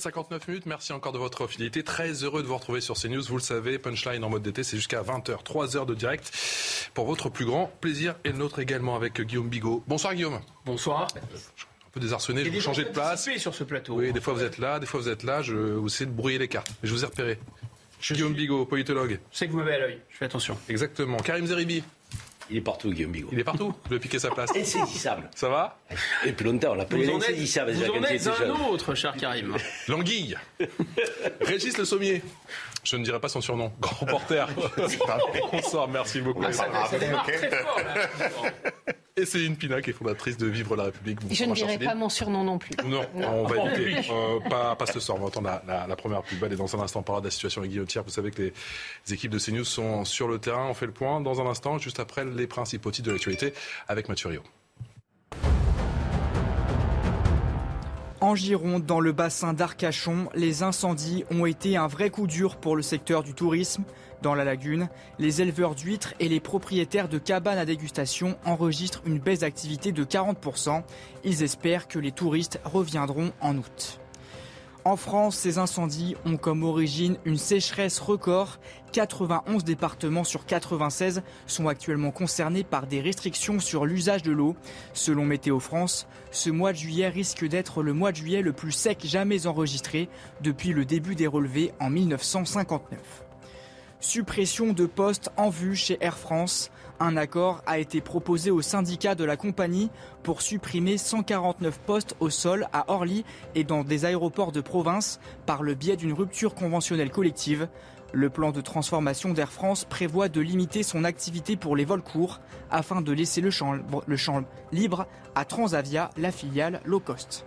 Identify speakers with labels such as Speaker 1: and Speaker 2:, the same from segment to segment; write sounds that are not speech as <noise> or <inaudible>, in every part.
Speaker 1: 59 minutes, merci encore de votre fidélité. Très heureux de vous retrouver sur CNews. Vous le savez, Punchline en mode d'été, c'est jusqu'à 20h, 3 heures de direct pour votre plus grand plaisir et le nôtre également avec Guillaume Bigot. Bonsoir Guillaume.
Speaker 2: Bonsoir.
Speaker 1: Un peu désarçonné, je vous changer de place.
Speaker 2: sur ce plateau.
Speaker 1: Oui, des fois vous êtes là, des fois vous êtes là, je vous essayez de brouiller les cartes. Mais je vous ai repéré. Guillaume Bigot, politologue.
Speaker 2: Je sais que vous m'avez à l'œil, je fais attention.
Speaker 1: Exactement. Karim Zeribi.
Speaker 3: Il est partout, Guillaume Bigot.
Speaker 1: Il est partout. Je vais piquer sa place. <laughs>
Speaker 3: Insaisissable.
Speaker 1: Ça va
Speaker 3: Et puis longtemps, on l'appelait
Speaker 2: Vous en êtes,
Speaker 3: l'insaisissable.
Speaker 2: vous en êtes un autre, cher Karim.
Speaker 1: L'anguille. Régis Le Sommier. Je ne dirai pas son surnom. Grand porteur. Bonsoir, <laughs> merci beaucoup.
Speaker 2: Ah, ça, ça démarre très fort, là. <laughs>
Speaker 1: Et Céline Pina, qui est fondatrice de Vivre la République.
Speaker 4: Je ne dirai pas mon surnom non plus.
Speaker 1: Non,
Speaker 4: Non.
Speaker 1: on va éviter. Euh, pas, pas ce soir. On va entendre la, la- la première pub. Et dans un instant, on parlera de la situation avec Guillotière. Vous savez que les, les équipes de CNews sont sur le terrain. On fait le point dans un instant, juste après les principaux titres de l'actualité avec Mathieu Rio.
Speaker 5: En Gironde, dans le bassin d'Arcachon, les incendies ont été un vrai coup dur pour le secteur du tourisme. Dans la lagune, les éleveurs d'huîtres et les propriétaires de cabanes à dégustation enregistrent une baisse d'activité de 40%. Ils espèrent que les touristes reviendront en août. En France, ces incendies ont comme origine une sécheresse record. 91 départements sur 96 sont actuellement concernés par des restrictions sur l'usage de l'eau. Selon Météo France, ce mois de juillet risque d'être le mois de juillet le plus sec jamais enregistré depuis le début des relevés en 1959. Suppression de postes en vue chez Air France. Un accord a été proposé au syndicat de la compagnie pour supprimer 149 postes au sol à Orly et dans des aéroports de province par le biais d'une rupture conventionnelle collective. Le plan de transformation d'Air France prévoit de limiter son activité pour les vols courts afin de laisser le champ, le champ libre à Transavia, la filiale low cost.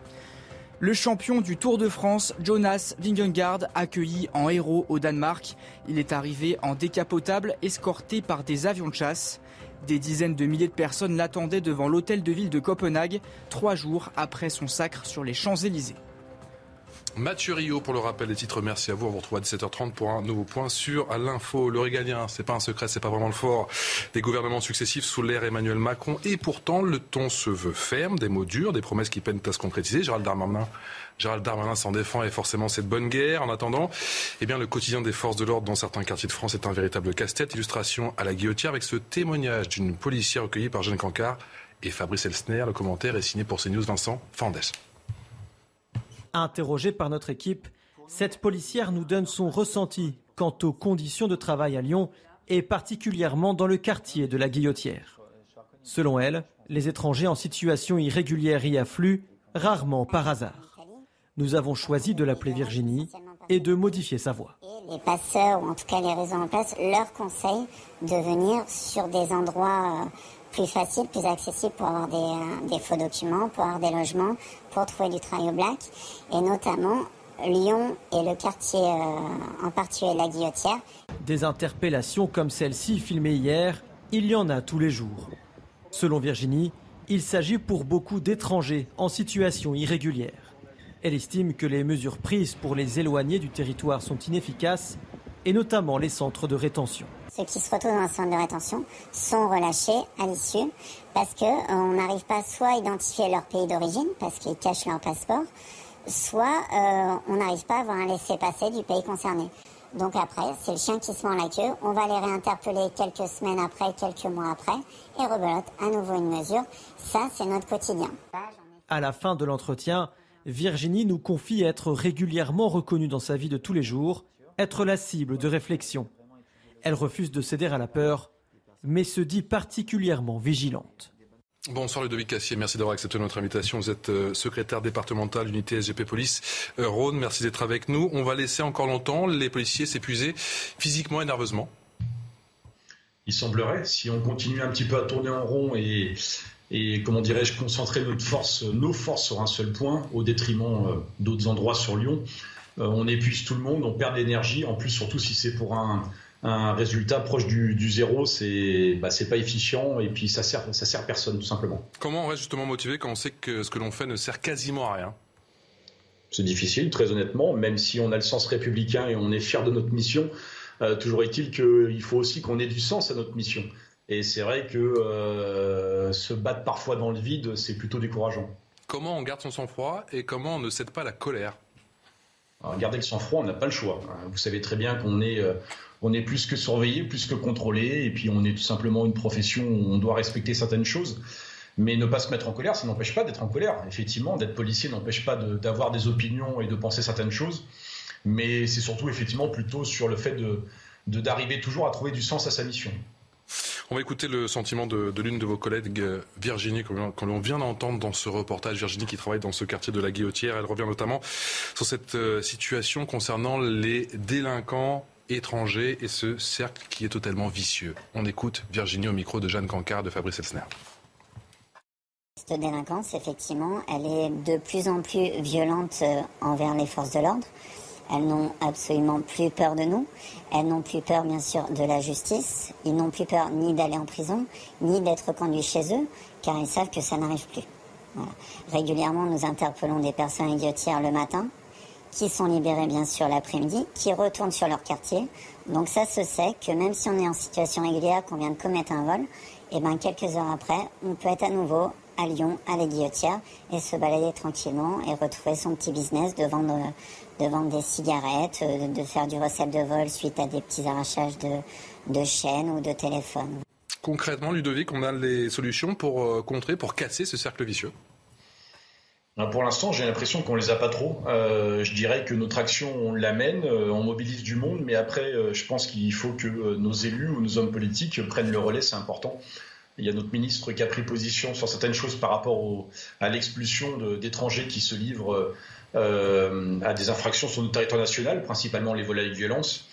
Speaker 5: Le champion du Tour de France, Jonas Vingegaard, accueilli en héros au Danemark. Il est arrivé en décapotable, escorté par des avions de chasse. Des dizaines de milliers de personnes l'attendaient devant l'hôtel de ville de Copenhague, trois jours après son sacre sur les Champs-Élysées.
Speaker 1: Mathieu Rio pour le rappel des titres. Merci à vous. On vous retrouve à 17h30 pour un nouveau point sur l'info. Le régalien, c'est pas un secret, c'est pas vraiment le fort des gouvernements successifs sous l'ère Emmanuel Macron. Et pourtant, le ton se veut ferme, des mots durs, des promesses qui peinent à se concrétiser. Gérald Darmanin, Gérald Darmanin s'en défend et forcément c'est de bonne guerre. En attendant, eh bien, le quotidien des forces de l'ordre dans certains quartiers de France est un véritable casse-tête. Illustration à la guillotière avec ce témoignage d'une policière recueillie par Jeanne Cancard et Fabrice Elsner. Le commentaire est signé pour CNews Vincent Fandès.
Speaker 6: Interrogée par notre équipe, cette policière nous donne son ressenti quant aux conditions de travail à Lyon et particulièrement dans le quartier de la Guillotière. Selon elle, les étrangers en situation irrégulière y affluent, rarement par hasard. Nous avons choisi de l'appeler Virginie et de modifier sa voix.
Speaker 7: Les passeurs, ou en tout cas les réseaux en place, leur conseillent de venir sur des endroits euh, plus faciles, plus accessibles pour avoir des, euh, des faux documents, pour avoir des logements, pour trouver du travail au black. Et notamment, Lyon et le quartier, euh, en particulier la Guillotière,
Speaker 6: Des interpellations comme celle-ci filmée hier, il y en a tous les jours. Selon Virginie, il s'agit pour beaucoup d'étrangers en situation irrégulière. Elle estime que les mesures prises pour les éloigner du territoire sont inefficaces, et notamment les centres de rétention.
Speaker 7: Ceux qui se retrouvent dans un centre de rétention sont relâchés à l'issue parce qu'on n'arrive pas soit à identifier leur pays d'origine parce qu'ils cachent leur passeport, soit euh, on n'arrive pas à avoir un laissez-passer du pays concerné. Donc après, c'est le chien qui se mord la queue. On va les réinterpeller quelques semaines après, quelques mois après, et rebelote à nouveau une mesure. Ça, c'est notre quotidien.
Speaker 6: À la fin de l'entretien, Virginie nous confie être régulièrement reconnue dans sa vie de tous les jours, être la cible de réflexion. Elle refuse de céder à la peur, mais se dit particulièrement vigilante.
Speaker 1: Bonsoir Ludovic Cassier, merci d'avoir accepté notre invitation. Vous êtes euh, secrétaire départemental unité SGP Police euh, Rhône, merci d'être avec nous. On va laisser encore longtemps les policiers s'épuiser physiquement et nerveusement.
Speaker 8: Il semblerait, si on continue un petit peu à tourner en rond et
Speaker 4: et comment dirais-je concentrer notre force, nos forces sur un seul point au détriment euh, d'autres endroits sur Lyon. On épuise tout le monde, on perd de l'énergie. En plus, surtout si c'est pour un, résultat proche du, zéro, c'est bah, pas efficient et puis ça sert ça sert personne tout simplement.
Speaker 1: Comment on reste justement motivé quand on sait que ce que l'on fait ne sert quasiment à rien?
Speaker 4: C'est difficile, très honnêtement, même si on a le sens républicain et on est fier de notre mission. Euh, toujours est-il qu'il faut aussi qu'on ait du sens à notre mission. Et c'est vrai que euh, se battre parfois dans le vide, c'est plutôt décourageant.
Speaker 1: Comment on garde son sang-froid et comment on ne cède pas la colère?
Speaker 4: Garder le sang-froid, on n'a pas le choix. Vous savez très bien qu'on est, euh, on est plus que surveillé, plus que contrôlé, et puis on est tout simplement une profession où on doit respecter certaines choses. Mais ne pas se mettre en colère, ça n'empêche pas d'être en colère. Effectivement, d'être policier n'empêche pas d'avoir des opinions et de penser certaines choses. Mais c'est surtout effectivement plutôt sur le fait de d'arriver toujours à trouver du sens à sa mission.
Speaker 1: On va écouter le sentiment de, l'une de vos collègues, Virginie, que l'on vient d'entendre dans ce reportage. Virginie qui travaille dans ce quartier de la Guillotière. Elle revient notamment sur cette euh, situation concernant les délinquants étrangers et ce cercle qui est totalement vicieux. On écoute Virginie au micro de Jeanne Cancard de Fabrice Elsner.
Speaker 7: Cette délinquance, effectivement, elle est de plus en plus violente euh, envers les forces de l'ordre. Elles n'ont absolument plus peur de nous. Elles n'ont plus peur, bien sûr, de la justice. Ils n'ont plus peur ni d'aller en prison, ni d'être conduits chez eux, car ils savent que ça n'arrive plus. Régulièrement, nous interpellons des personnes idiotières le matin, qui sont libérées, bien sûr, l'après-midi, qui retournent sur leur quartier. Donc ça se sait que même si on est en situation régulière, qu'on vient de commettre un vol, et eh ben quelques heures après, on peut être à nouveau à Lyon, à la Guillotière, et se balader tranquillement et retrouver son petit business de vendre de vendre des cigarettes, euh, de faire du recette de vol suite à des petits arrachages de, chaînes ou de téléphones.
Speaker 1: Concrètement, Ludovic, on a les solutions pour euh, contrer, pour casser ce cercle vicieux
Speaker 4: pour l'instant, j'ai l'impression qu'on les a pas trop. Euh, je dirais que notre action, on l'amène, on mobilise du monde, mais après, je pense qu'il faut que nos élus ou nos hommes politiques prennent le relais, c'est important. Il y a notre ministre qui a pris position sur certaines choses par rapport à l'expulsion d'étrangers qui se livrent euh, à des infractions sur notre territoire national, principalement les vols de violence.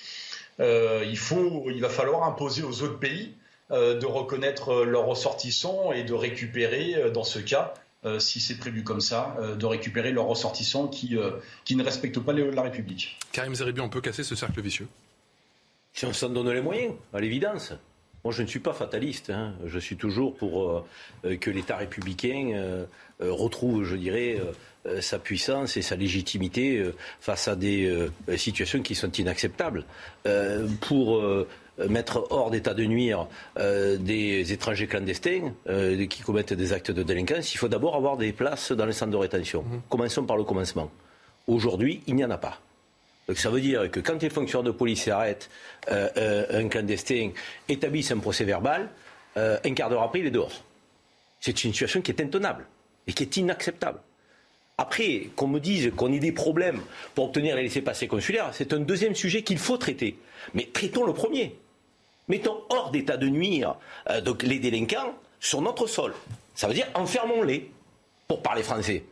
Speaker 4: Euh, il, va falloir imposer aux autres pays euh, de reconnaître leurs ressortissants et de récupérer, dans ce cas, si c'est prévu comme ça, de récupérer leurs ressortissants qui, qui ne respectent pas la République.
Speaker 1: Karim Zeribi, on peut casser ce cercle vicieux?
Speaker 3: Si on s'en donne les moyens, à l'évidence. Moi, je ne suis pas fataliste. Hein. Je suis toujours pour que l'État républicain retrouve, je dirais, euh, sa puissance et sa légitimité euh, face à des euh, situations qui sont inacceptables. pour mettre hors d'état de nuire des étrangers clandestins qui commettent des actes de délinquance, il faut d'abord avoir des places dans les centres de rétention. Mmh. Commençons par le commencement. Aujourd'hui, il n'y en a pas. Donc ça veut dire que quand les fonctionnaires de police arrêtent un clandestin, établissent un procès verbal, un quart d'heure après, il est dehors. C'est une situation qui est intenable et qui est inacceptable. Après, qu'on me dise qu'on ait des problèmes pour obtenir les laissés-passer consulaires, c'est un deuxième sujet qu'il faut traiter. Mais traitons le premier. Mettons hors d'état de nuire euh, les délinquants sur notre sol. Ça veut dire enfermons-les, pour parler français.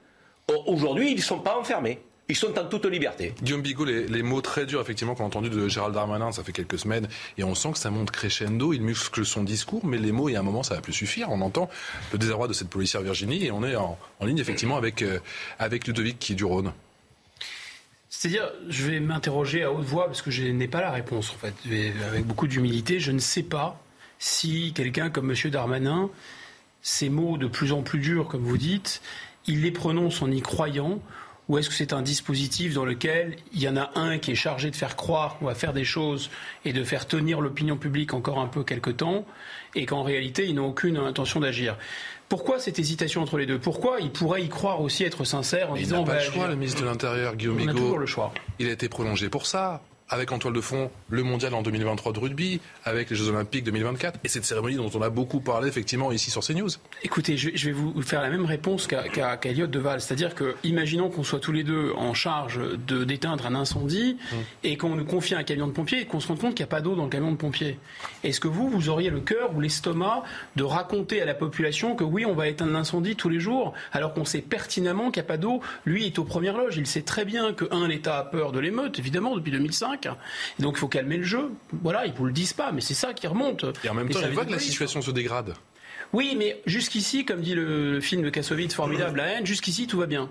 Speaker 3: Aujourd'hui, ils ne sont pas enfermés. Ils sont en toute liberté.
Speaker 1: Guillaume Bigot, les, mots très durs, effectivement, qu'on a entendu de Gérald Darmanin, ça fait quelques semaines, et on sent que ça monte crescendo, il muscle son discours, mais les mots, il y a un moment, ça va plus suffire. On entend le désarroi de cette policière Virginie, et on est en, ligne, effectivement, avec, euh, avec Ludovic qui est du Rhône.
Speaker 2: C'est-à-dire, je vais m'interroger à haute voix, parce que je n'ai pas la réponse, en fait. Avec beaucoup d'humilité, je ne sais pas si quelqu'un comme M. Darmanin, ces mots de plus en plus durs, comme vous dites, il les prononce en y croyant ou est-ce que c'est un dispositif dans lequel il y en a un qui est chargé de faire croire qu'on va faire des choses et de faire tenir l'opinion publique encore un peu quelque temps, et qu'en réalité, ils n'ont aucune intention d'agir? Pourquoi cette hésitation entre les deux? Pourquoi il pourrait y croire aussi être sincère en disant
Speaker 1: il n'a pas le choix, le ministre de l'Intérieur, Guillaume
Speaker 2: On
Speaker 1: a
Speaker 2: toujours le choix.
Speaker 1: Il a été prolongé pour ça avec en toile de fond le mondial en 2023 de rugby, avec les Jeux Olympiques 2024, et cette cérémonie dont on a beaucoup parlé effectivement ici sur CNews.
Speaker 2: Écoutez, je, vais vous faire la même réponse qu'à qu Elliot Deval, c'est-à-dire que, imaginons qu'on soit tous les deux en charge de d'éteindre un incendie mmh. et qu'on nous confie un camion de pompiers et qu'on se rende compte qu'il n'y a pas d'eau dans le camion de pompiers. Est-ce que vous, vous auriez le cœur ou l'estomac de raconter à la population que oui, on va éteindre l'incendie tous les jours, alors qu'on sait pertinemment qu'il n'y a pas d'eau? Lui est aux premières loges, il sait très bien que, un, l'État a peur de l'émeute, évidemment, depuis 2005, donc il faut calmer le jeu. Voilà, ils vous le disent pas, mais c'est ça qui remonte.
Speaker 1: Et en même temps, il voit que la situation se dégrade.
Speaker 2: Oui, mais jusqu'ici, comme dit le, film de Kassovitz, formidable, la haine, jusqu'ici tout va bien.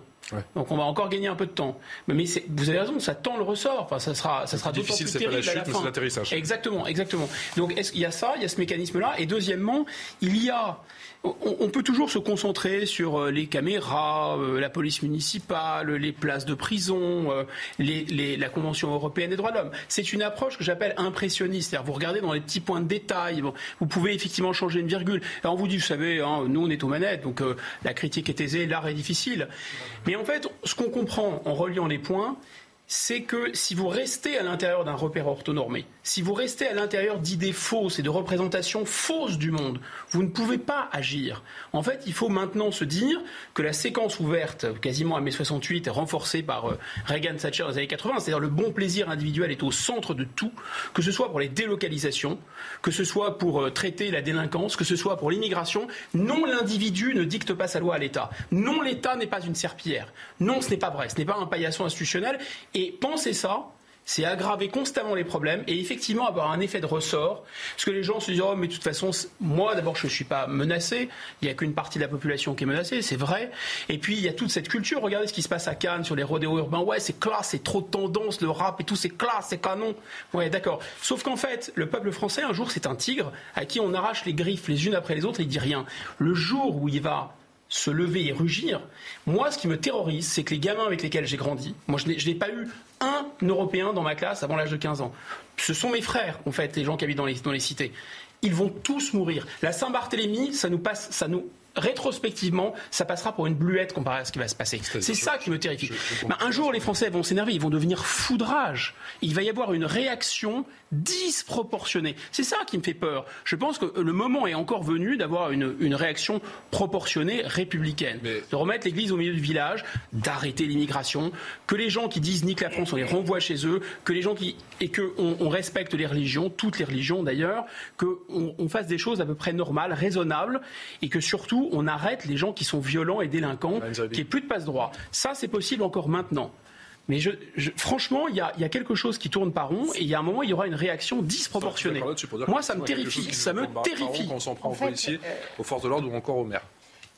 Speaker 2: Donc on va encore gagner un peu de temps. Mais, vous avez raison, ça tend le ressort. Enfin, ça sera, ça sera d'autant plus terrible
Speaker 1: la
Speaker 2: à la fin.
Speaker 1: l'atterrissage.
Speaker 2: Exactement, exactement. Donc il y a ça, il y a ce mécanisme-là? Et deuxièmement, il y a on, peut toujours se concentrer sur euh, les caméras, euh, la police municipale, les places de prison, euh, la Convention européenne des droits de l'homme. C'est une approche que j'appelle impressionniste. C'est-à-dire vous regardez dans les petits points de détail. vous pouvez effectivement changer une virgule. Alors on vous dit, vous savez, hein, nous on est aux manettes, donc la critique est aisée, l'art est difficile. Mais en fait, ce qu'on comprend en reliant les points, c'est que si vous restez à l'intérieur d'un repère orthonormé, si vous restez à l'intérieur d'idées fausses et de représentations fausses du monde, vous ne pouvez pas agir. En fait, il faut maintenant se dire que la séquence ouverte, quasiment à mai 68, renforcée par euh, Reagan Thatcher les années 80, c'est-à-dire le bon plaisir individuel est au centre de tout, que ce soit pour les délocalisations, que ce soit pour euh, traiter la délinquance, que ce soit pour l'immigration. Non, l'individu ne dicte pas sa loi à l'État. Non, l'État n'est pas une serpillière. Non, ce n'est pas vrai. Ce n'est pas un paillasson institutionnel. Penser ça, c'est aggraver constamment les problèmes et effectivement avoir un effet de ressort. Parce que les gens se disent Oh, mais de toute façon, moi d'abord, je ne suis pas menacé. Il n'y a qu'une partie de la population qui est menacée, c'est vrai. Et puis, il y a toute cette culture. Regardez ce qui se passe à Cannes sur les rodéos urbains. Ouais, c'est classe, c'est trop tendance, le rap et tout, c'est classe, c'est canon. Ouais, d'accord. Sauf qu'en fait, le peuple français, un jour, c'est un tigre à qui on arrache les griffes les unes après les autres et il dit rien. Le jour où il va se lever et rugir. Moi, ce qui me terrorise, c'est que les gamins avec lesquels j'ai grandi, moi, je n'ai pas eu un Européen dans ma classe avant l'âge de 15 ans. Ce sont mes frères, en fait, les gens qui habitent dans les, dans les cités. Ils vont tous mourir. La Saint-Barthélemy, ça nous passe, ça nous rétrospectivement, ça passera pour une bluette comparé à ce qui va se passer. C'est ça qui me terrifie. Bah, un jour, les Français vont s'énerver, ils vont devenir foudrage. Il va y avoir une réaction disproportionnée. C'est ça qui me fait peur. Je pense que le moment est encore venu d'avoir une, réaction proportionnée républicaine. De remettre l'église au milieu du village, d'arrêter l'immigration, que les gens qui disent nique la France, on les renvoie chez eux, que les gens qui. et qu'on on respecte les religions, toutes les religions d'ailleurs, qu'on on fasse des choses à peu près normales, raisonnables, et que surtout on arrête les gens qui sont violents et délinquants, qu'il n'y ait plus de passe-droit. Ça, c'est possible encore maintenant. Mais franchement, il y, a, quelque chose qui tourne par rond et il y a un moment, il y aura une réaction disproportionnée. Moi, ça me terrifie. Ça me terrifie.
Speaker 1: On s'en prend aux policiers, euh, aux forces de l'ordre ou encore aux maires.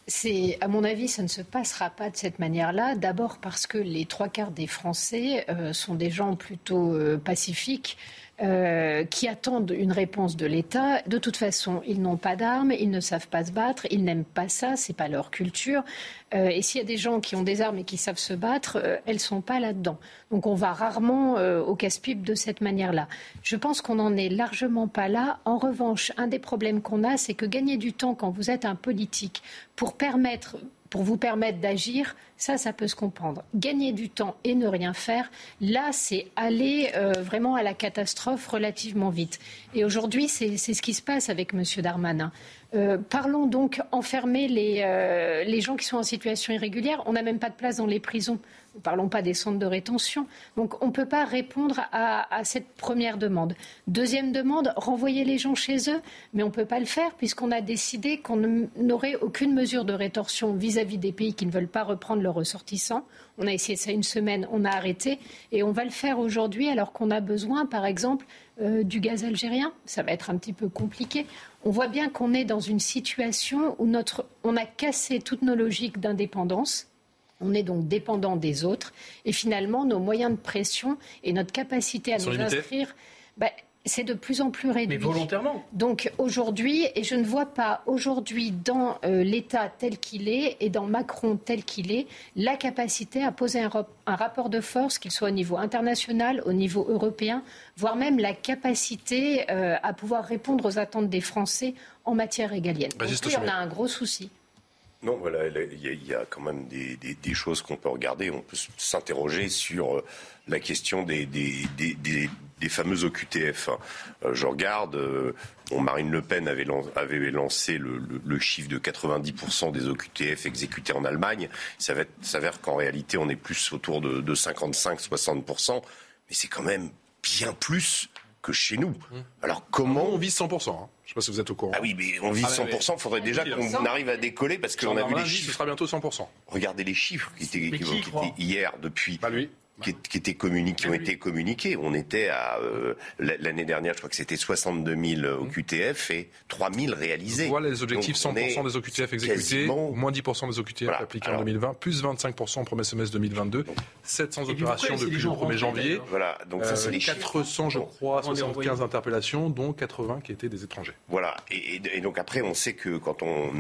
Speaker 8: C'est, à mon avis, ça ne se passera pas de cette manière-là. D'abord parce que les trois quarts des Français euh, sont des gens plutôt euh, pacifiques. Euh, qui attendent une réponse de l'État. De toute façon, ils n'ont pas d'armes, ils ne savent pas se battre, ils n'aiment pas ça, c'est pas leur culture. Euh, et s'il y a des gens qui ont des armes et qui savent se battre, euh, elles sont pas là-dedans. Donc on va rarement au casse-pipe de cette manière-là. Je pense qu'on n'en est largement pas là. En revanche, un des problèmes qu'on a, c'est que gagner du temps quand vous êtes un politique pour permettre pour vous permettre d'agir, ça, peut se comprendre. Gagner du temps et ne rien faire, là, c'est aller euh, vraiment à la catastrophe relativement vite. Et aujourd'hui, c'est ce qui se passe avec M. Darmanin. Euh, parlons donc enfermer euh, les gens qui sont en situation irrégulière. On n'a même pas de place dans les prisons. Ne parlons pas des centres de rétention. Donc on ne peut pas répondre à, cette première demande. Deuxième demande, renvoyer les gens chez eux, mais on ne peut pas le faire puisqu'on a décidé qu'on n'aurait aucune mesure de rétorsion vis-à-vis des pays qui ne veulent pas reprendre leurs ressortissants. On a essayé ça une semaine, on a arrêté et on va le faire aujourd'hui alors qu'on a besoin, par exemple, euh, du gaz algérien. Ça va être un petit peu compliqué. On voit bien qu'on est dans une situation où notre, on a cassé toutes nos logiques d'indépendance on est donc dépendant des autres. Et finalement, nos moyens de pression et notre capacité à nous inscrire, bah, c'est de plus en plus réduit.
Speaker 2: Mais volontairement.
Speaker 8: Donc aujourd'hui, et je ne vois pas aujourd'hui dans euh, l'État tel qu'il est et dans Macron tel qu'il est, la capacité à poser un, rapport de force, qu'il soit au niveau international, au niveau européen, voire même la capacité euh, à pouvoir répondre aux attentes des Français en matière régalienne. Donc, oui, on a un gros souci.
Speaker 9: Non, voilà, il y, a quand même des, choses qu'on peut regarder. On peut s'interroger sur euh, la question des, des, fameux OQTF. Hein. Euh, je regarde, euh, Marine Le Pen avait, lancé le, chiffre de 90% des OQTF exécutés en Allemagne. Il s'avère qu'en réalité, on est plus autour de 55-60%, mais c'est quand même bien plus que chez nous. Mmh. Alors comment
Speaker 1: On vise 100%. Hein. Je ne sais pas si vous êtes au courant.
Speaker 9: Ah oui, mais on vise 100%. Il faudrait déjà qu'on arrive à décoller parce qu'on a vu les chiffres.
Speaker 1: Ce sera bientôt 100%.
Speaker 9: Regardez les chiffres qui étaient, hier depuis.
Speaker 1: Pas lui.
Speaker 9: Qui, étaient communiqués, qui ont été communiqués. On était à euh, l'année dernière, je crois que c'était 62 000 au QTF et 3 000 réalisés.
Speaker 1: Voilà les objectifs 100% des OQTF exécutés, moins 10% des OQTF appliqués en 2020, plus 25% au premier semestre 2022, 700 opérations depuis le 1er janvier.
Speaker 9: Voilà, donc ça c'est les
Speaker 1: 400, je crois, 75 interpellations, dont 80 qui étaient des étrangers.
Speaker 9: Voilà, et, donc après on sait que quand on,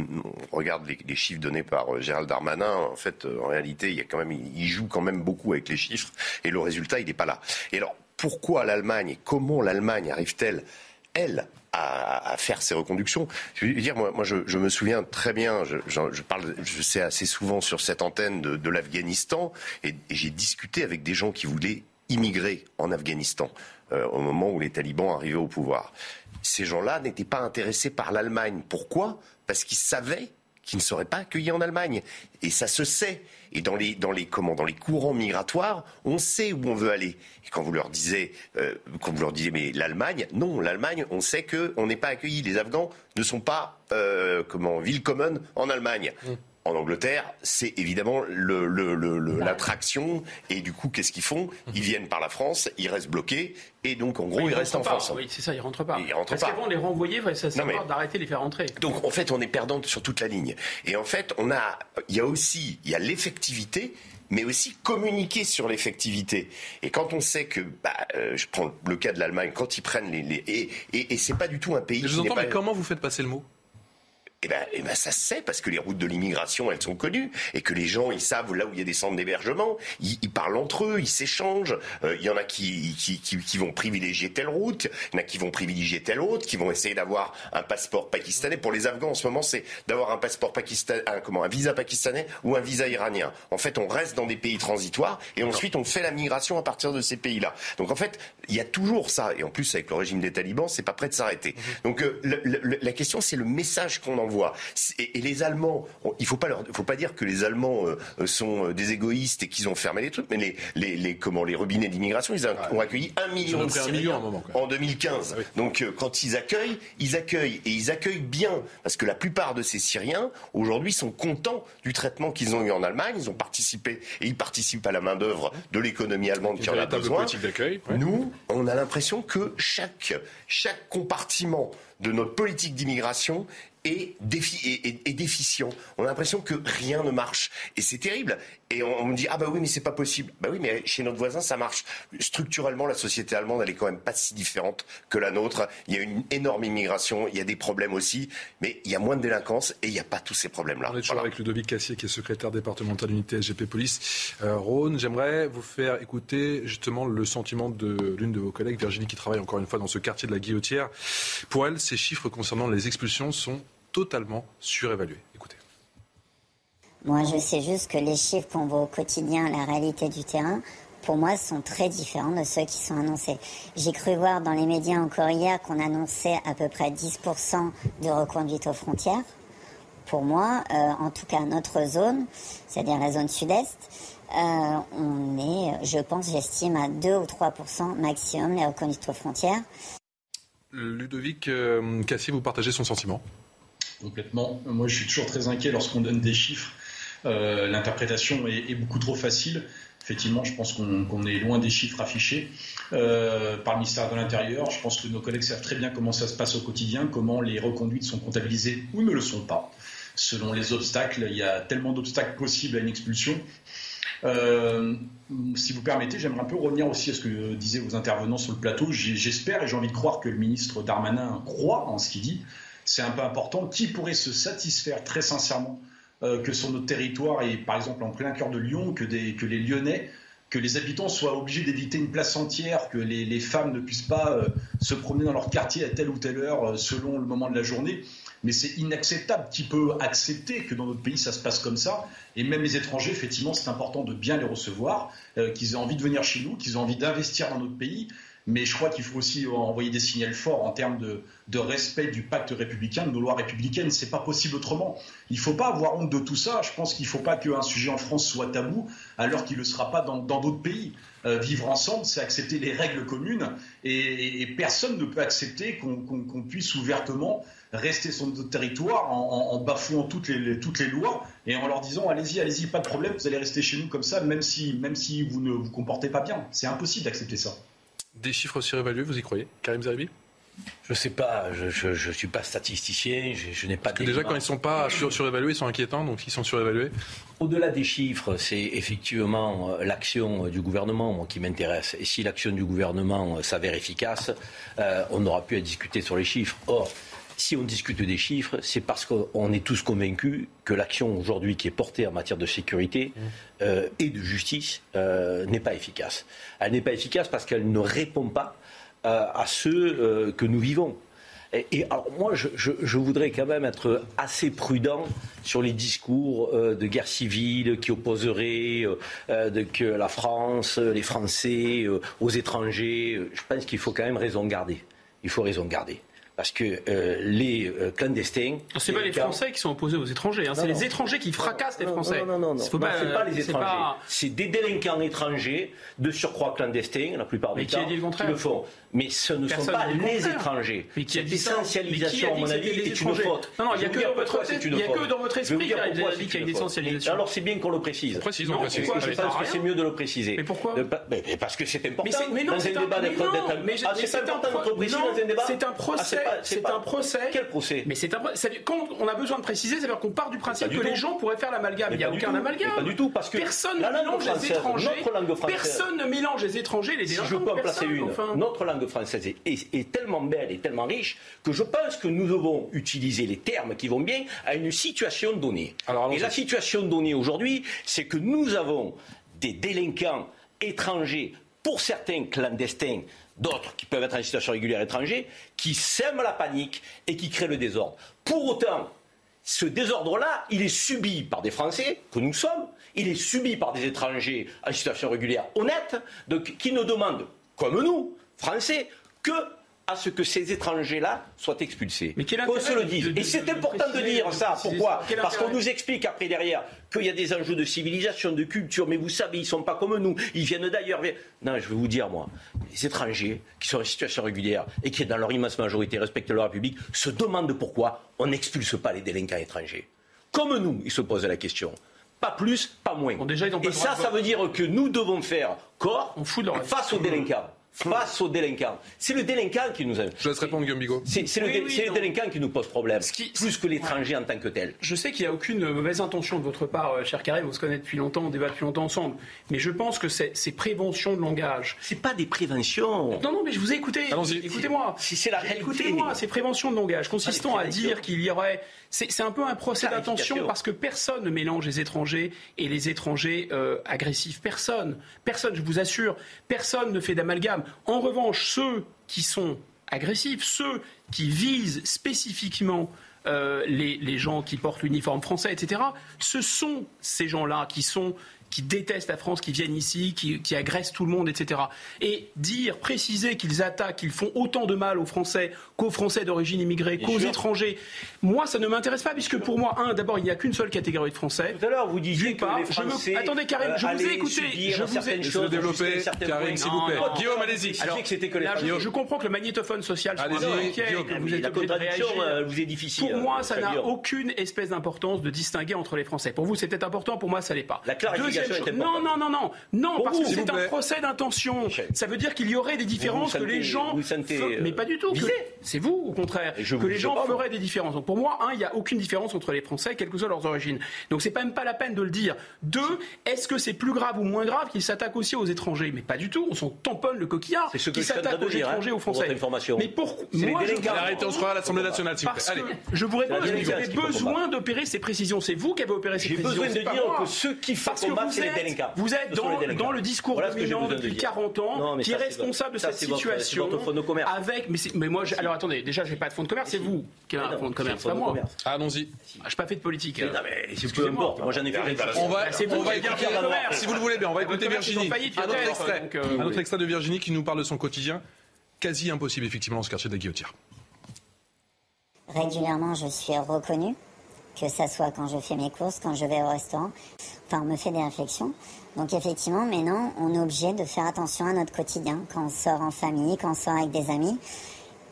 Speaker 9: regarde les, chiffres donnés par euh, Gérald Darmanin, en fait, euh, en réalité, il y a quand même, il joue quand même beaucoup avec les chiffres et le résultat, il n'est pas là. Et alors, pourquoi l'Allemagne comment l'Allemagne arrive-t-elle, elle, à, faire ces reconductions? Je veux dire, moi, moi je, me souviens très bien, je, parle, je sais assez souvent sur cette antenne de, l'Afghanistan, et, j'ai discuté avec des gens qui voulaient immigrer en Afghanistan euh, au moment où les talibans arrivaient au pouvoir. Ces gens-là n'étaient pas intéressés par l'Allemagne. Pourquoi? Parce qu'ils savaient qu'ils ne seraient pas accueillis en Allemagne. Et ça se sait. Et dans les, dans les, comment, dans les courants migratoires, on sait où on veut aller. Et quand vous leur disiez, euh, quand vous leur disiez, mais l'Allemagne, non, l'Allemagne, on sait qu'on n'est pas accueilli. Les Afghans ne sont pas, euh, comment, ville commune en Allemagne. Mmh en Angleterre, c'est évidemment l'attraction. Et du coup, qu'est-ce qu'ils font? Ils viennent par la France, ils restent bloqués. Et donc, en gros, ils, restent en France.
Speaker 2: Oui, c'est ça, ils rentrent pas.
Speaker 9: Ils rentrent
Speaker 2: Parce qu'avant, les renvoyer, ça sert d'arrêter de les faire rentrer.
Speaker 9: Donc, en fait, on est perdant sur toute la ligne. Et en fait, on a, il y a aussi, il y a l'effectivité mais aussi communiquer sur l'effectivité. Et quand on sait que, bah, euh, je prends le cas de l'Allemagne, quand ils prennent les, les et, et, et c'est pas du tout un pays.
Speaker 1: Je vous entends, mais comment vous faites passer le mot?
Speaker 9: Eh ben, eh ben, ça se sait parce que les routes de l'immigration, elles sont connues et que les gens, ils savent là où il y a des centres d'hébergement, ils, parlent entre eux, ils s'échangent. Euh, il y en a qui qui, qui, vont privilégier telle route, il y en a qui vont privilégier telle autre, qui vont essayer d'avoir un passeport pakistanais. Pour les Afghans, en ce moment, c'est d'avoir un passeport pakistanais, un, comment, un visa pakistanais ou un visa iranien. En fait, on reste dans des pays transitoires et ensuite on fait la migration à partir de ces pays-là. Donc en fait, il y a toujours ça. Et en plus, avec le régime des talibans, c'est pas prêt de s'arrêter. Mhm. Donc euh, la question, c'est le message qu'on envoie et, les Allemands, il faut leur, faut pas dire que les Allemands euh, euh, sont euh, des égoïstes et qu'ils ont fermé les trucs, mais les, les, les comment, les robinets d'immigration, ils ont accueilli un million de Syriens en 2015. Ah Donc quand ils accueillent, ils accueillent et ils accueillent bien parce que la plupart de ces Syriens aujourd'hui sont contents du traitement qu'ils ont eu en Allemagne. Ils ont participé et ils participent à la main d'œuvre de l'économie allemande qui en a besoin. Nous, on a l'impression que chaque chaque compartiment de notre politique d'immigration est, déficient. On a l'impression que rien ne marche. Et c'est terrible. Et on, me dit, ah bah oui, mais c'est pas possible. Bah oui, mais chez notre voisin, ça marche. Structurellement, la société allemande, elle est quand même pas si différente que la nôtre. Il y a une énorme immigration, il y a des problèmes aussi, mais il y a moins de délinquance et il n'y a pas tous ces problèmes-là.
Speaker 1: On est toujours avec Ludovic Cassier, qui est secrétaire départemental unité SGP Police. Euh, Rhône, j'aimerais vous faire écouter justement le sentiment de l'une de vos collègues, Virginie, qui travaille encore une fois dans ce quartier de la Guillotière. Pour elle, ces chiffres concernant les expulsions sont totalement surévalués. Écoutez.
Speaker 7: Moi, je sais juste que les chiffres qu'on voit au quotidien, la réalité du terrain, pour moi, sont très différents de ceux qui sont annoncés. J'ai cru voir dans les médias encore hier qu'on annonçait à peu près 10% de reconduite aux frontières. Pour moi, euh, en tout cas, notre zone, c'est-à-dire la zone sud-est, euh, on est, je pense, j'estime à 2 ou 3% maximum les reconduites aux frontières.
Speaker 1: Ludovic euh, Cassier, vous partagez son sentiment?
Speaker 4: Complètement. Moi, je suis toujours très inquiet lorsqu'on donne des chiffres. Euh, l'interprétation est, beaucoup trop facile. Effectivement, je pense qu'on est loin des chiffres affichés euh, par le ministère de l'Intérieur. Je pense que nos collègues savent très bien comment ça se passe au quotidien, comment les reconduites sont comptabilisées ou ne le sont pas. Selon les obstacles, il y a tellement d'obstacles possibles à une expulsion. Euh, si vous permettez, j'aimerais un peu revenir aussi à ce que disaient vos intervenants sur le plateau. J'espère et j'ai envie de croire que le ministre Darmanin croit en ce qu'il dit c'est un peu important. Qui pourrait se satisfaire très sincèrement euh, que sur notre territoire, et par exemple en plein cœur de Lyon, que, les Lyonnais, que les habitants soient obligés d'éviter une place entière, que les, femmes ne puissent pas euh, se promener dans leur quartier à telle ou telle heure euh, selon le moment de la journée. Mais c'est inacceptable. Qui peut accepter que dans notre pays ça se passe comme ça Et même les étrangers, effectivement, c'est important de bien les recevoir, qu'ils aient envie de venir chez nous, qu'ils aient envie d'investir dans notre pays. Mais je crois qu'il faut aussi envoyer des signaux forts en termes de, respect du pacte républicain, de nos lois républicaines. C'est pas possible autrement. Il ne faut pas avoir honte de tout ça. Je pense qu'il ne faut pas qu'un sujet en France soit tabou, alors qu'il ne le sera pas dans d'autres pays. Euh, vivre ensemble, c'est accepter les règles communes, et, personne ne peut accepter qu'on puisse ouvertement rester sur notre territoire en, bafouant toutes les, toutes les lois et en leur disant allez-y, allez-y, pas de problème, vous allez rester chez nous comme ça, même si, même si vous ne vous comportez pas bien. C'est impossible d'accepter ça.
Speaker 1: Des chiffres surévalués, vous y croyez Karim Zeribi
Speaker 3: je ne sais pas, je ne suis pas statisticien, je, n'ai pas
Speaker 1: Parce Déjà, quand ils ne sont pas surévalués, ils sont inquiétants, donc ils sont surévalués
Speaker 3: Au-delà des chiffres, c'est effectivement euh, l'action du gouvernement qui m'intéresse. Et si l'action du gouvernement euh, s'avère efficace, euh, on n'aura plus à discuter sur les chiffres. Or, si on discute des chiffres, c'est parce qu'on est tous convaincus que l'action aujourd'hui qui est portée en matière de sécurité mmh. et de justice n'est pas efficace. Elle n'est pas efficace parce qu'elle ne répond pas euh, à ceux euh, que nous vivons. Et, alors moi, je, voudrais quand même être assez prudent sur les discours euh, de guerre civile qui opposeraient de, que la France, les Français aux étrangers. Je pense qu'il faut quand même raison garder. Il faut raison garder parce que euh, les euh, clandestins.
Speaker 2: C'est pas les Français qui sont opposés aux étrangers, hein, c'est les étrangers qui fracassent les Français.
Speaker 3: Non, non, non, non. Pas, pas, les étrangers. C'est des délinquants étrangers de surcroît clandestins, la plupart temps, qui, qui le font. Mais ce ne sont pas les étrangers. Mais qui Cette essentialisation, à mon avis, est une faute.
Speaker 2: Non, non, il n'y a que dans votre esprit qu'il y a une essentialisation.
Speaker 3: Alors c'est bien qu'on le précise.
Speaker 1: Précisons,
Speaker 3: précisons. Je pense que c'est mieux de le préciser.
Speaker 2: Mais pourquoi
Speaker 3: Parce que c'est important. Mais non, c'est un débat d'être. Ah, c'est important d'être précis dans un débat.
Speaker 2: C'est un procès c'est un procès.
Speaker 3: Quel procès
Speaker 2: Mais c'est un quand on a besoin de préciser, c'est-à-dire qu'on part du principe que les gens pourraient faire l'amalgame. Il n'y a aucun amalgame.
Speaker 3: Pas du tout, parce que
Speaker 2: personne ne mélange les étrangers. Personne ne mélange les étrangers, les délinquants.
Speaker 3: Si je peux en placer une, notre langue française est, tellement belle et tellement riche que je pense que nous devons utiliser les termes qui vont bien à une situation donnée. et la situation donnée aujourd'hui, c'est que nous avons des délinquants étrangers, pour certains clandestins, d'autres qui peuvent être en situation régulière étrangère, qui sèment la panique et qui créent le désordre. Pour autant, ce désordre-là, il est subi par des Français, que nous sommes, il est subi par des étrangers en situation régulière honnête, donc, qui ne demandent, comme nous, Français, que à ce que ces étrangers-là soient expulsés. Mais qu'on se le dise. Et c'est important de dire ça. Pourquoi Parce qu'on nous explique après derrière qu'il y a des enjeux de civilisation, de culture, mais vous savez, ils ne sont pas comme nous, ils viennent d'ailleurs. Non, je vais vous dire, moi, les étrangers qui sont en situation régulière et qui, dans leur immense majorité, respectent la République, se demandent pourquoi on n'expulse pas les délinquants étrangers. Comme nous, ils se posent la question. Pas plus, pas moins. et ça, ça veut dire que nous devons faire corps face aux délinquants face aux délinquants. C'est le délinquant qui nous.
Speaker 1: Je laisse répondre, Guillaume Bigot.
Speaker 3: C'est le, délinquant qui nous pose problème, plus que l'étranger en tant que tel.
Speaker 2: Je sais qu'il n'y a aucune mauvaise intention de votre part, euh, cher Karim, on se connaît depuis longtemps, on débat depuis longtemps ensemble. Mais je pense que c'est prévention de langage.
Speaker 3: C'est pas des préventions.
Speaker 2: Non, non, mais je vous ai écouté. Écoutez-moi.
Speaker 3: C'est la réalité.
Speaker 2: Écoutez-moi, c'est prévention de langage, consistant à dire qu'il y aurait. C'est un peu un procès d'intention parce que personne ne mélange les étrangers et les étrangers euh, agressifs. Personne. Personne, je vous assure. Personne ne fait d'amalgame. En revanche, ceux qui sont agressifs, ceux qui visent spécifiquement euh, les, gens qui portent l'uniforme français, etc., ce sont ces gens-là qui sont qui détestent la France, qui viennent ici, qui, agressent tout le monde, etc. Et dire, préciser qu'ils attaquent, qu'ils font autant de mal aux Français qu'aux Français d'origine immigrée, qu'aux étrangers, moi, ça ne m'intéresse pas, puisque pour moi, un, d'abord, il n'y a qu'une seule catégorie de Français.
Speaker 3: Tout à l'heure, vous disiez que les Français
Speaker 2: Attendez, Karim, je vous ai écouté. Je vous ai...
Speaker 1: Choses, développer. Karim, s'il vous plaît. Guillaume, allez-y.
Speaker 2: Alors, c'était que je, comprends que le magnétophone social soit vous
Speaker 3: êtes la contradiction euh, vous est difficile.
Speaker 2: Pour moi, ça n'a aucune espèce d'importance de distinguer entre les Français. Pour vous, c'est peut-être important, pour moi, ça l'est pas.
Speaker 3: La clarification
Speaker 2: non, non, non, non, non, parce que c'est un procès d'intention. Ça veut dire qu'il y aurait des différences que les gens. mais pas du tout. C'est vous, au contraire, que les gens feraient des différences. Donc pour moi, un, il n'y a aucune différence entre les Français, quelles que soient leurs origines. Donc c'est même pas la peine de le dire. Deux, est-ce que c'est plus grave ou moins grave qu'ils s'attaquent aussi aux étrangers? Mais pas du tout. On s'en tamponne le coquillard.
Speaker 3: C'est ce
Speaker 2: qui s'attaque aux hein, étrangers, aux Français.
Speaker 3: Mais
Speaker 2: pourquoi
Speaker 1: Moi, Arrêtez, on se fera à l'Assemblée nationale, s'il vous plaît.
Speaker 2: Je vous réponds, vous avez besoin d'opérer ces précisions. C'est vous qui avez opéré ces précisions.
Speaker 3: J'ai besoin de dire que ceux qui font combattre, c'est les délinquants.
Speaker 2: Vous êtes dans, le discours dominant depuis 40 ans qui est responsable de cette situation. Avec, mais, moi, alors attendez, déjà, j'ai pas de fonds de commerce, c'est vous qui avez un fonds de commerce, pas moi.
Speaker 1: Allons-y.
Speaker 2: Ah, je n'ai pas fait de politique. Non,
Speaker 3: mais c'est peu importe. Moi, j'en ai fait.
Speaker 1: On va, on va écouter, si vous le voulez bien, on va écouter Virginie. Un autre extrait, euh, un autre extrait de Virginie qui nous parle de son quotidien. Quasi impossible, effectivement, dans ce quartier de la Guillotière.
Speaker 7: Régulièrement, je suis reconnue que ça soit quand je fais mes courses, quand je vais au restaurant. Enfin, on me fait des réflexions. Donc effectivement, maintenant, on est obligé de faire attention à notre quotidien quand on sort en famille, quand on sort avec des amis.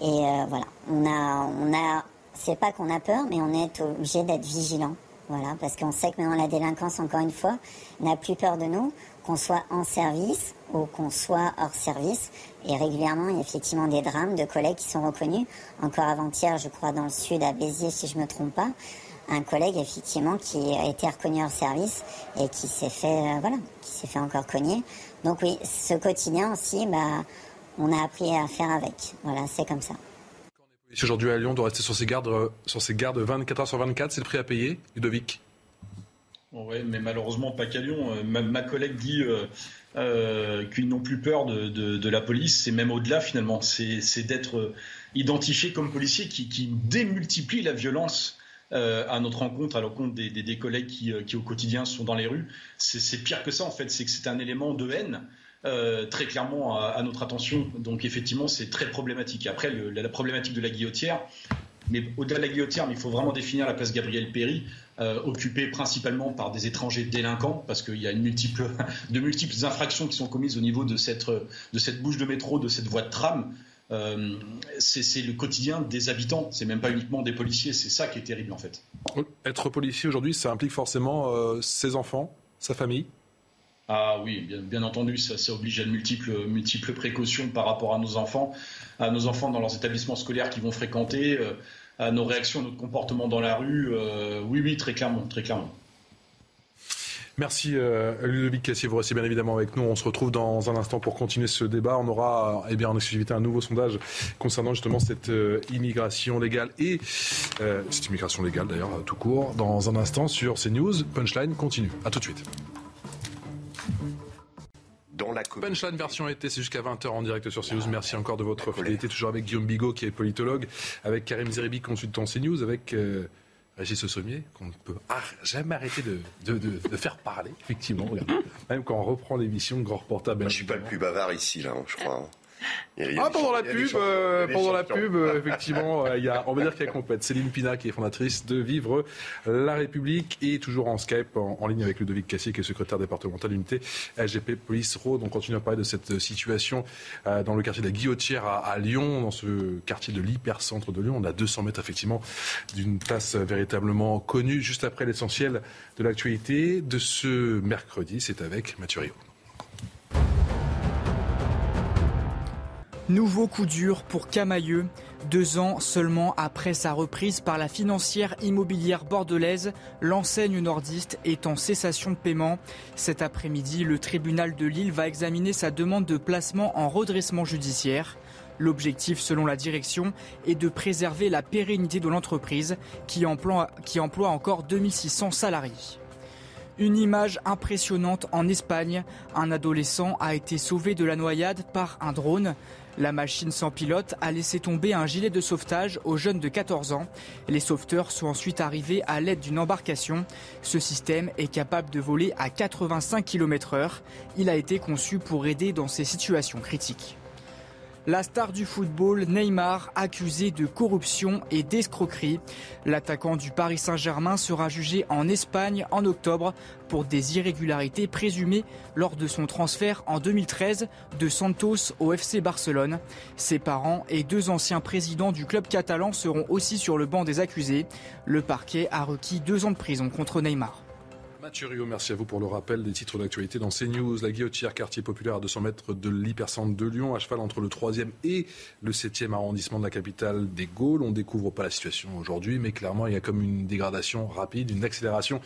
Speaker 7: Et euh, voilà, on a, on a c'est pas qu'on a peur, mais on est obligé d'être vigilant. Voilà, parce qu'on sait que maintenant la délinquance, encore une fois, n'a plus peur de nous, qu'on soit en service ou qu'on soit hors service. Et régulièrement, il y a effectivement des drames de collègues qui sont reconnus. Encore avant-hier, je crois, dans le sud, à Béziers, si je me trompe pas, un collègue, effectivement, qui a été reconnu hors service et qui s'est fait, euh, voilà, qui s'est fait encore cogner. Donc oui, ce quotidien aussi, bah, on a appris à faire avec. Voilà, c'est comme ça.
Speaker 1: Aujourd'hui à Lyon, doit rester sur ses gardes, euh, sur ses gardes 24 heures sur 24. C'est le prix à payer, Ludovic?
Speaker 4: Oui, mais malheureusement pas qu'à Lyon. Euh, ma, collègue dit euh, qu'ils n'ont plus peur de, la police. C'est même au-delà finalement. C'est d'être identifié comme policier qui, qui démultiplie la violence à notre rencontre, à l'encontre des, des, collègues qui, qui, au quotidien sont dans les rues. C'est pire que ça en fait. C'est que c'est un élément de haine euh, très clairement à, notre attention. Donc effectivement, c'est très problématique. Après, la, problématique de la guillotière, mais au-delà de la guillotière, il faut vraiment définir la place Gabriel Péry, euh, occupée principalement par des étrangers délinquants, parce qu'il y a <laughs> de multiples infractions qui sont commises au niveau de cette, de cette bouche de métro, de cette voie de tram. Euh, c'est le quotidien des habitants, c'est même pas uniquement des policiers, c'est ça qui est terrible en fait.
Speaker 1: Être policier aujourd'hui, ça implique forcément ses enfants, sa famille?
Speaker 4: Ah oui, bien, entendu, ça, oblige à de multiples, précautions par rapport à nos enfants, à nos enfants dans leurs établissements scolaires qu'ils vont fréquenter, euh, à nos réactions, à notre comportement dans la rue. Euh, oui, oui, très clairement, très clairement.
Speaker 1: Merci euh, Ludovic Cassier, vous restez bien évidemment avec nous. On se retrouve dans un instant pour continuer ce débat. On aura eh bien, en exclusivité un nouveau sondage concernant justement cette immigration légale et cette immigration légale d'ailleurs tout court dans un instant sur CNews. Punchline continue. À tout de suite. Dans la Punchline version été, c'est jusqu'à 20h en direct sur CNews. Merci encore de votre fidélité. Toujours avec Guillaume Bigot, qui est politologue, avec Karim Zeribi, consultant CNews, avec euh, Régis Sommier, qu'on ne peut jamais arrêter de, de, faire parler, effectivement. Même quand on reprend l'émission, Grand Reporter.
Speaker 9: je ne suis pas le plus bavard ici, là, hein, je crois.
Speaker 1: Ah, pendant la pub, euh, pendant la pub, euh, effectivement, euh, il y a, on va dire qu'il y a complète. Céline Pina, qui est fondatrice de Vivre la République, et toujours en Skype, en, ligne avec Ludovic Cassier, qui est secrétaire départemental d'unité LGP Police Road. On continue à parler de cette situation dans le quartier de la Guillotière à, Lyon, dans ce quartier de l'hypercentre de Lyon. On a 200 mètres, effectivement, d'une place véritablement connue. Juste après l'essentiel de l'actualité de ce mercredi, c'est avec Mathieu Rio.
Speaker 5: Nouveau coup dur pour Camailleux. Deux ans seulement après sa reprise par la financière immobilière bordelaise, l'enseigne nordiste est en cessation de paiement. Cet après-midi, le tribunal de Lille va examiner sa demande de placement en redressement judiciaire. L'objectif, selon la direction, est de préserver la pérennité de l'entreprise qui emploie, encore 2600 salariés. Une image impressionnante en Espagne. Un adolescent a été sauvé de la noyade par un drone. La machine sans pilote a laissé tomber un gilet de sauvetage aux jeunes de 14 ans. Les sauveteurs sont ensuite arrivés à l'aide d'une embarcation. Ce système est capable de voler à 85 km/h. Il a été conçu pour aider dans ces situations critiques. La star du football, Neymar, accusé de corruption et d'escroquerie. L'attaquant du Paris Saint-Germain sera jugé en Espagne en octobre pour des irrégularités présumées lors de son transfert en 2013 de Santos au FC Barcelone. Ses parents et deux anciens présidents du club catalan seront aussi sur le banc des accusés. Le parquet a requis deux ans de prison contre Neymar.
Speaker 1: Mathieu merci à vous pour le rappel des titres d'actualité dans CNews. La Guillotière, quartier populaire à 200 mètres de l'hypercentre de Lyon, à cheval entre le 3e et le 7e arrondissement de la capitale des Gaules. On ne découvre pas la situation aujourd'hui, mais clairement, il y a comme une dégradation rapide, une accélération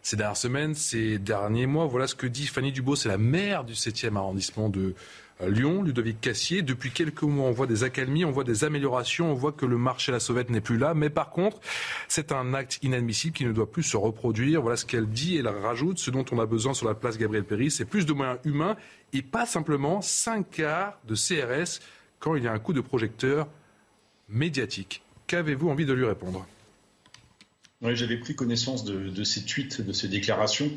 Speaker 1: ces dernières semaines, ces derniers mois. Voilà ce que dit Fanny Dubo, c'est la maire du 7e arrondissement de Lyon, Ludovic Cassier. Depuis quelques mois, on voit des accalmies, on voit des améliorations, on voit que le marché à la sauvette n'est plus là. Mais par contre, c'est un acte inadmissible qui ne doit plus se reproduire. Voilà ce qu'elle dit et elle rajoute. Ce dont on a besoin sur la place Gabriel Péry, c'est plus de moyens humains et pas simplement 5 quarts de CRS quand il y a un coup de projecteur médiatique. Qu'avez-vous envie de lui répondre?
Speaker 4: Oui, j'avais pris connaissance de, de, ces tweets, de ces déclarations.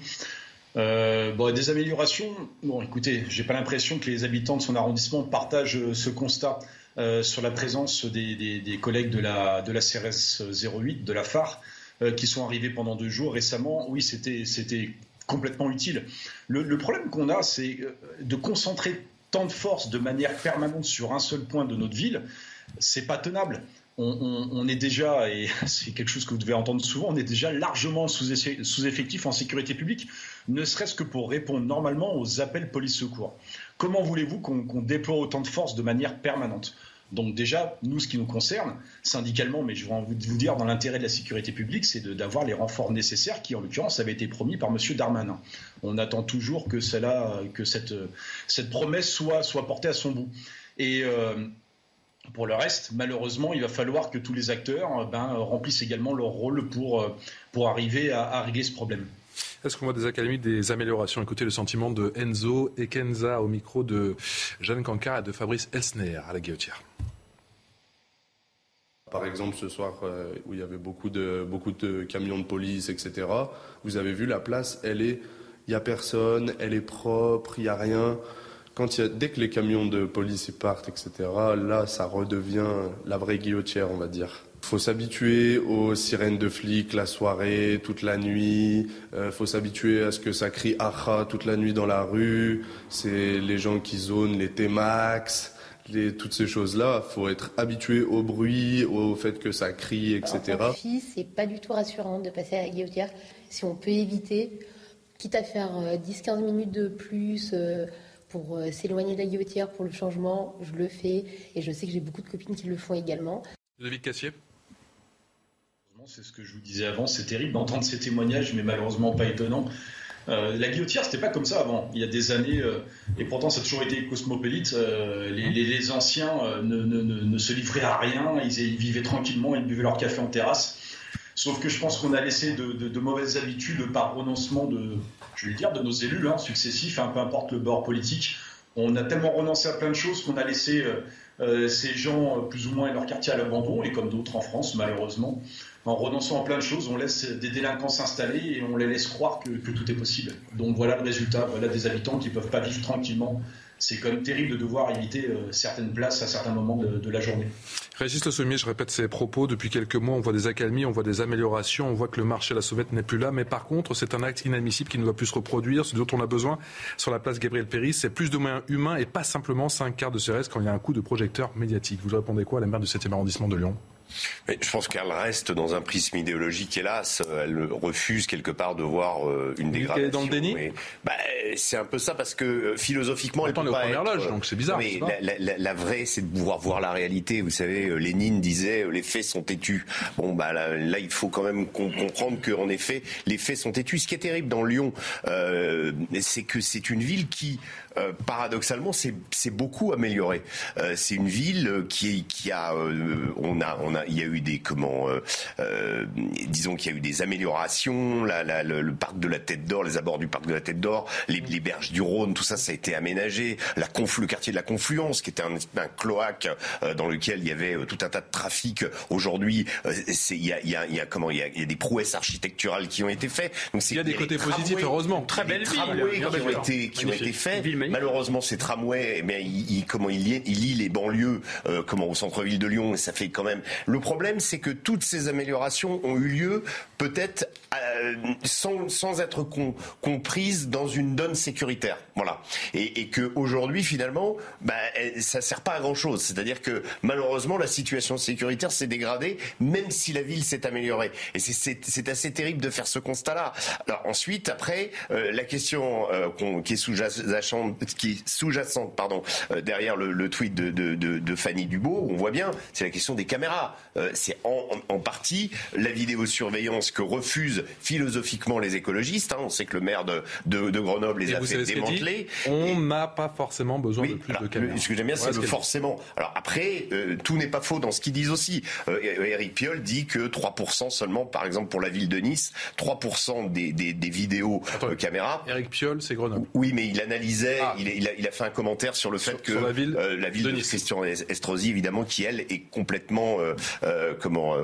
Speaker 4: Euh, bon, des améliorations. Bon, écoutez, j'ai pas l'impression que les habitants de son arrondissement partagent euh, ce constat euh, sur la présence des, collègues de la, de la CRS 08, de la phare, qui sont arrivés pendant deux jours récemment. Oui, c'était, c'était complètement utile. Le, problème qu'on a, c'est de concentrer tant de forces de manière permanente sur un seul point de notre ville. C'est pas tenable. On, est déjà, et <laughs> c'est quelque chose que vous devez entendre souvent, on est déjà largement sous-effectif en sécurité publique, ne serait-ce que pour répondre normalement aux appels police-secours. Comment voulez-vous qu'on déploie autant de forces de manière permanente? Donc déjà, nous, ce qui nous concerne, syndicalement, mais je vais vous dire dans l'intérêt de la sécurité publique, c'est d'avoir les renforts nécessaires qui, en l'occurrence, avaient été promis par M. Darmanin. On attend toujours que, cela, que cette, cette promesse soit, soit portée à son bout. Et euh, pour le reste, malheureusement, il va falloir que tous les acteurs euh, ben, remplissent également leur rôle pour, euh, pour arriver à, régler ce problème.
Speaker 1: Est-ce qu'on voit des académies des améliorations? Écoutez le sentiment de Enzo et Kenza au micro de Jeanne Cancard et de Fabrice Elsner à la Guillotière.
Speaker 10: Par exemple, ce soir euh, où il y avait beaucoup de, beaucoup de camions de police, etc., vous avez vu la place, elle est, il n'y a personne, elle est propre, il n'y a rien dès que les camions de police partent, etc., là, ça redevient la vraie guillotière, on va dire. Faut s'habituer aux sirènes de flics la soirée, toute la nuit. Euh, faut s'habituer à ce que ça crie aha toute la nuit dans la rue. C'est les gens qui zonent les T-Max. Toutes ces choses-là, faut être habitué au bruit, au fait que ça crie, etc.
Speaker 11: En fille, c'est pas du tout rassurant de passer à la guillotière. Si on peut éviter, quitte à faire 10-15 euh, minutes de plus, euh, pour euh, s'éloigner de la guillotière, pour le changement, je le fais. Et je sais que j'ai beaucoup de copines qui le font également.
Speaker 1: David Cassier
Speaker 4: c'est ce que je vous disais avant, c'est terrible d'entendre ces témoignages, mais malheureusement pas étonnant. Euh, la guillotière, c'était pas comme ça avant. Il y a des années, euh, et pourtant ça a toujours été cosmopolite. les, anciens ne, se livraient à rien, ils, ils, vivaient tranquillement, ils buvaient leur café en terrasse. Sauf que je pense qu'on a laissé de, mauvaises habitudes par renoncement de, je vais le dire, de nos élus hein, successifs, hein, peu importe le bord politique. On a tellement renoncé à plein de choses qu'on a laissé euh, euh, ces gens euh, plus ou moins et leur quartier à l'abandon, et comme d'autres en France, malheureusement. En renonçant à plein de choses, on laisse des délinquants s'installer et on les laisse croire que, que, tout est possible. Donc voilà le résultat, voilà des habitants qui ne peuvent pas vivre tranquillement c'est quand même terrible de devoir éviter euh, certaines places à certains moments de, la journée.
Speaker 1: Régis Le Sommier, je répète ses propos. Depuis quelques mois, on voit des accalmies, on voit des améliorations, on voit que le marché à la sauvette n'est plus là. Mais par contre, c'est un acte inadmissible qui ne doit plus se reproduire. Ce dont on a besoin sur la place Gabriel Péry, c'est plus de moyens humains et pas simplement cinq quarts de CRS quand il y a un coup de projecteur médiatique. Vous répondez quoi à la maire du 7e arrondissement de Lyon?
Speaker 9: Je pense qu'elle reste dans un prisme idéologique, hélas. Elle refuse quelque part de voir euh, une dégradation. Elle est
Speaker 1: dans le déni
Speaker 9: bah, C'est un peu ça parce que euh, philosophiquement, elle peut
Speaker 1: est
Speaker 9: pas
Speaker 1: première loge, donc c'est bizarre.
Speaker 9: Mais la, vraie, c'est de pouvoir voir la réalité. Vous savez, euh, Lénine disait les faits sont têtus. Bon, bah là, il faut quand même comprendre qu'en effet, les faits sont têtus. Ce qui est terrible dans Lyon, c'est que c'est une ville qui euh, paradoxalement, c'est beaucoup amélioré. Euh, c'est une ville qui, qui a, euh, on a, on a, il y a eu des comment, disons qu'il y a eu des améliorations. La, le, parc de la Tête d'Or, les abords du parc de la Tête d'Or, les, berges du Rhône, tout ça, ça a été aménagé. La conflu, le quartier de la Confluence, qui était un, un cloaque dans lequel il y avait tout un tas de trafic. Aujourd'hui, il y a, il y, a, il y a comment, il y a, il y a des prouesses architecturales qui ont été faites.
Speaker 1: Donc il y a des côtés positifs, heureusement.
Speaker 9: Très belle ville, qui ont été, qui ont été faits. Malheureusement, ces tramways, eh il, comment il lie, il les banlieues, euh, comment au centre-ville de Lyon, et ça fait quand même. Le problème, c'est que toutes ces améliorations ont eu lieu peut-être euh, sans, sans, être comprises dans une donne sécuritaire, voilà. Et, et que aujourd'hui, finalement, bah, ça sert pas à grand chose. C'est-à-dire que malheureusement, la situation sécuritaire s'est dégradée, même si la ville s'est améliorée. Et c'est assez terrible de faire ce constat-là. Alors ensuite, après, euh, la question qui est sous-jacente <laughs> qui est sous-jacente pardon, euh, derrière le, tweet de, de, de, Fanny Dubo, on voit bien, c'est la question des caméras. Euh, c'est en, en, partie la vidéosurveillance que refusent philosophiquement les écologistes. Hein. On sait que le maire de, de, Grenoble les a fait démanteler.
Speaker 1: On n'a pas forcément besoin de plus de caméras.
Speaker 9: Ce que j'aime bien, c'est le forcément. Alors après, euh, tout n'est pas faux dans ce qu'ils disent aussi. Eric Piolle dit que 3% seulement, par exemple pour la ville de Nice, 3% des, des, des vidéos caméras.
Speaker 1: Eric Piolle, c'est Grenoble.
Speaker 9: Oui, mais il analysait ah. il, a, fait un commentaire sur le fait que
Speaker 1: la ville,
Speaker 9: euh, la ville de, Christian Estrosi, évidemment, qui elle est complètement euh, euh,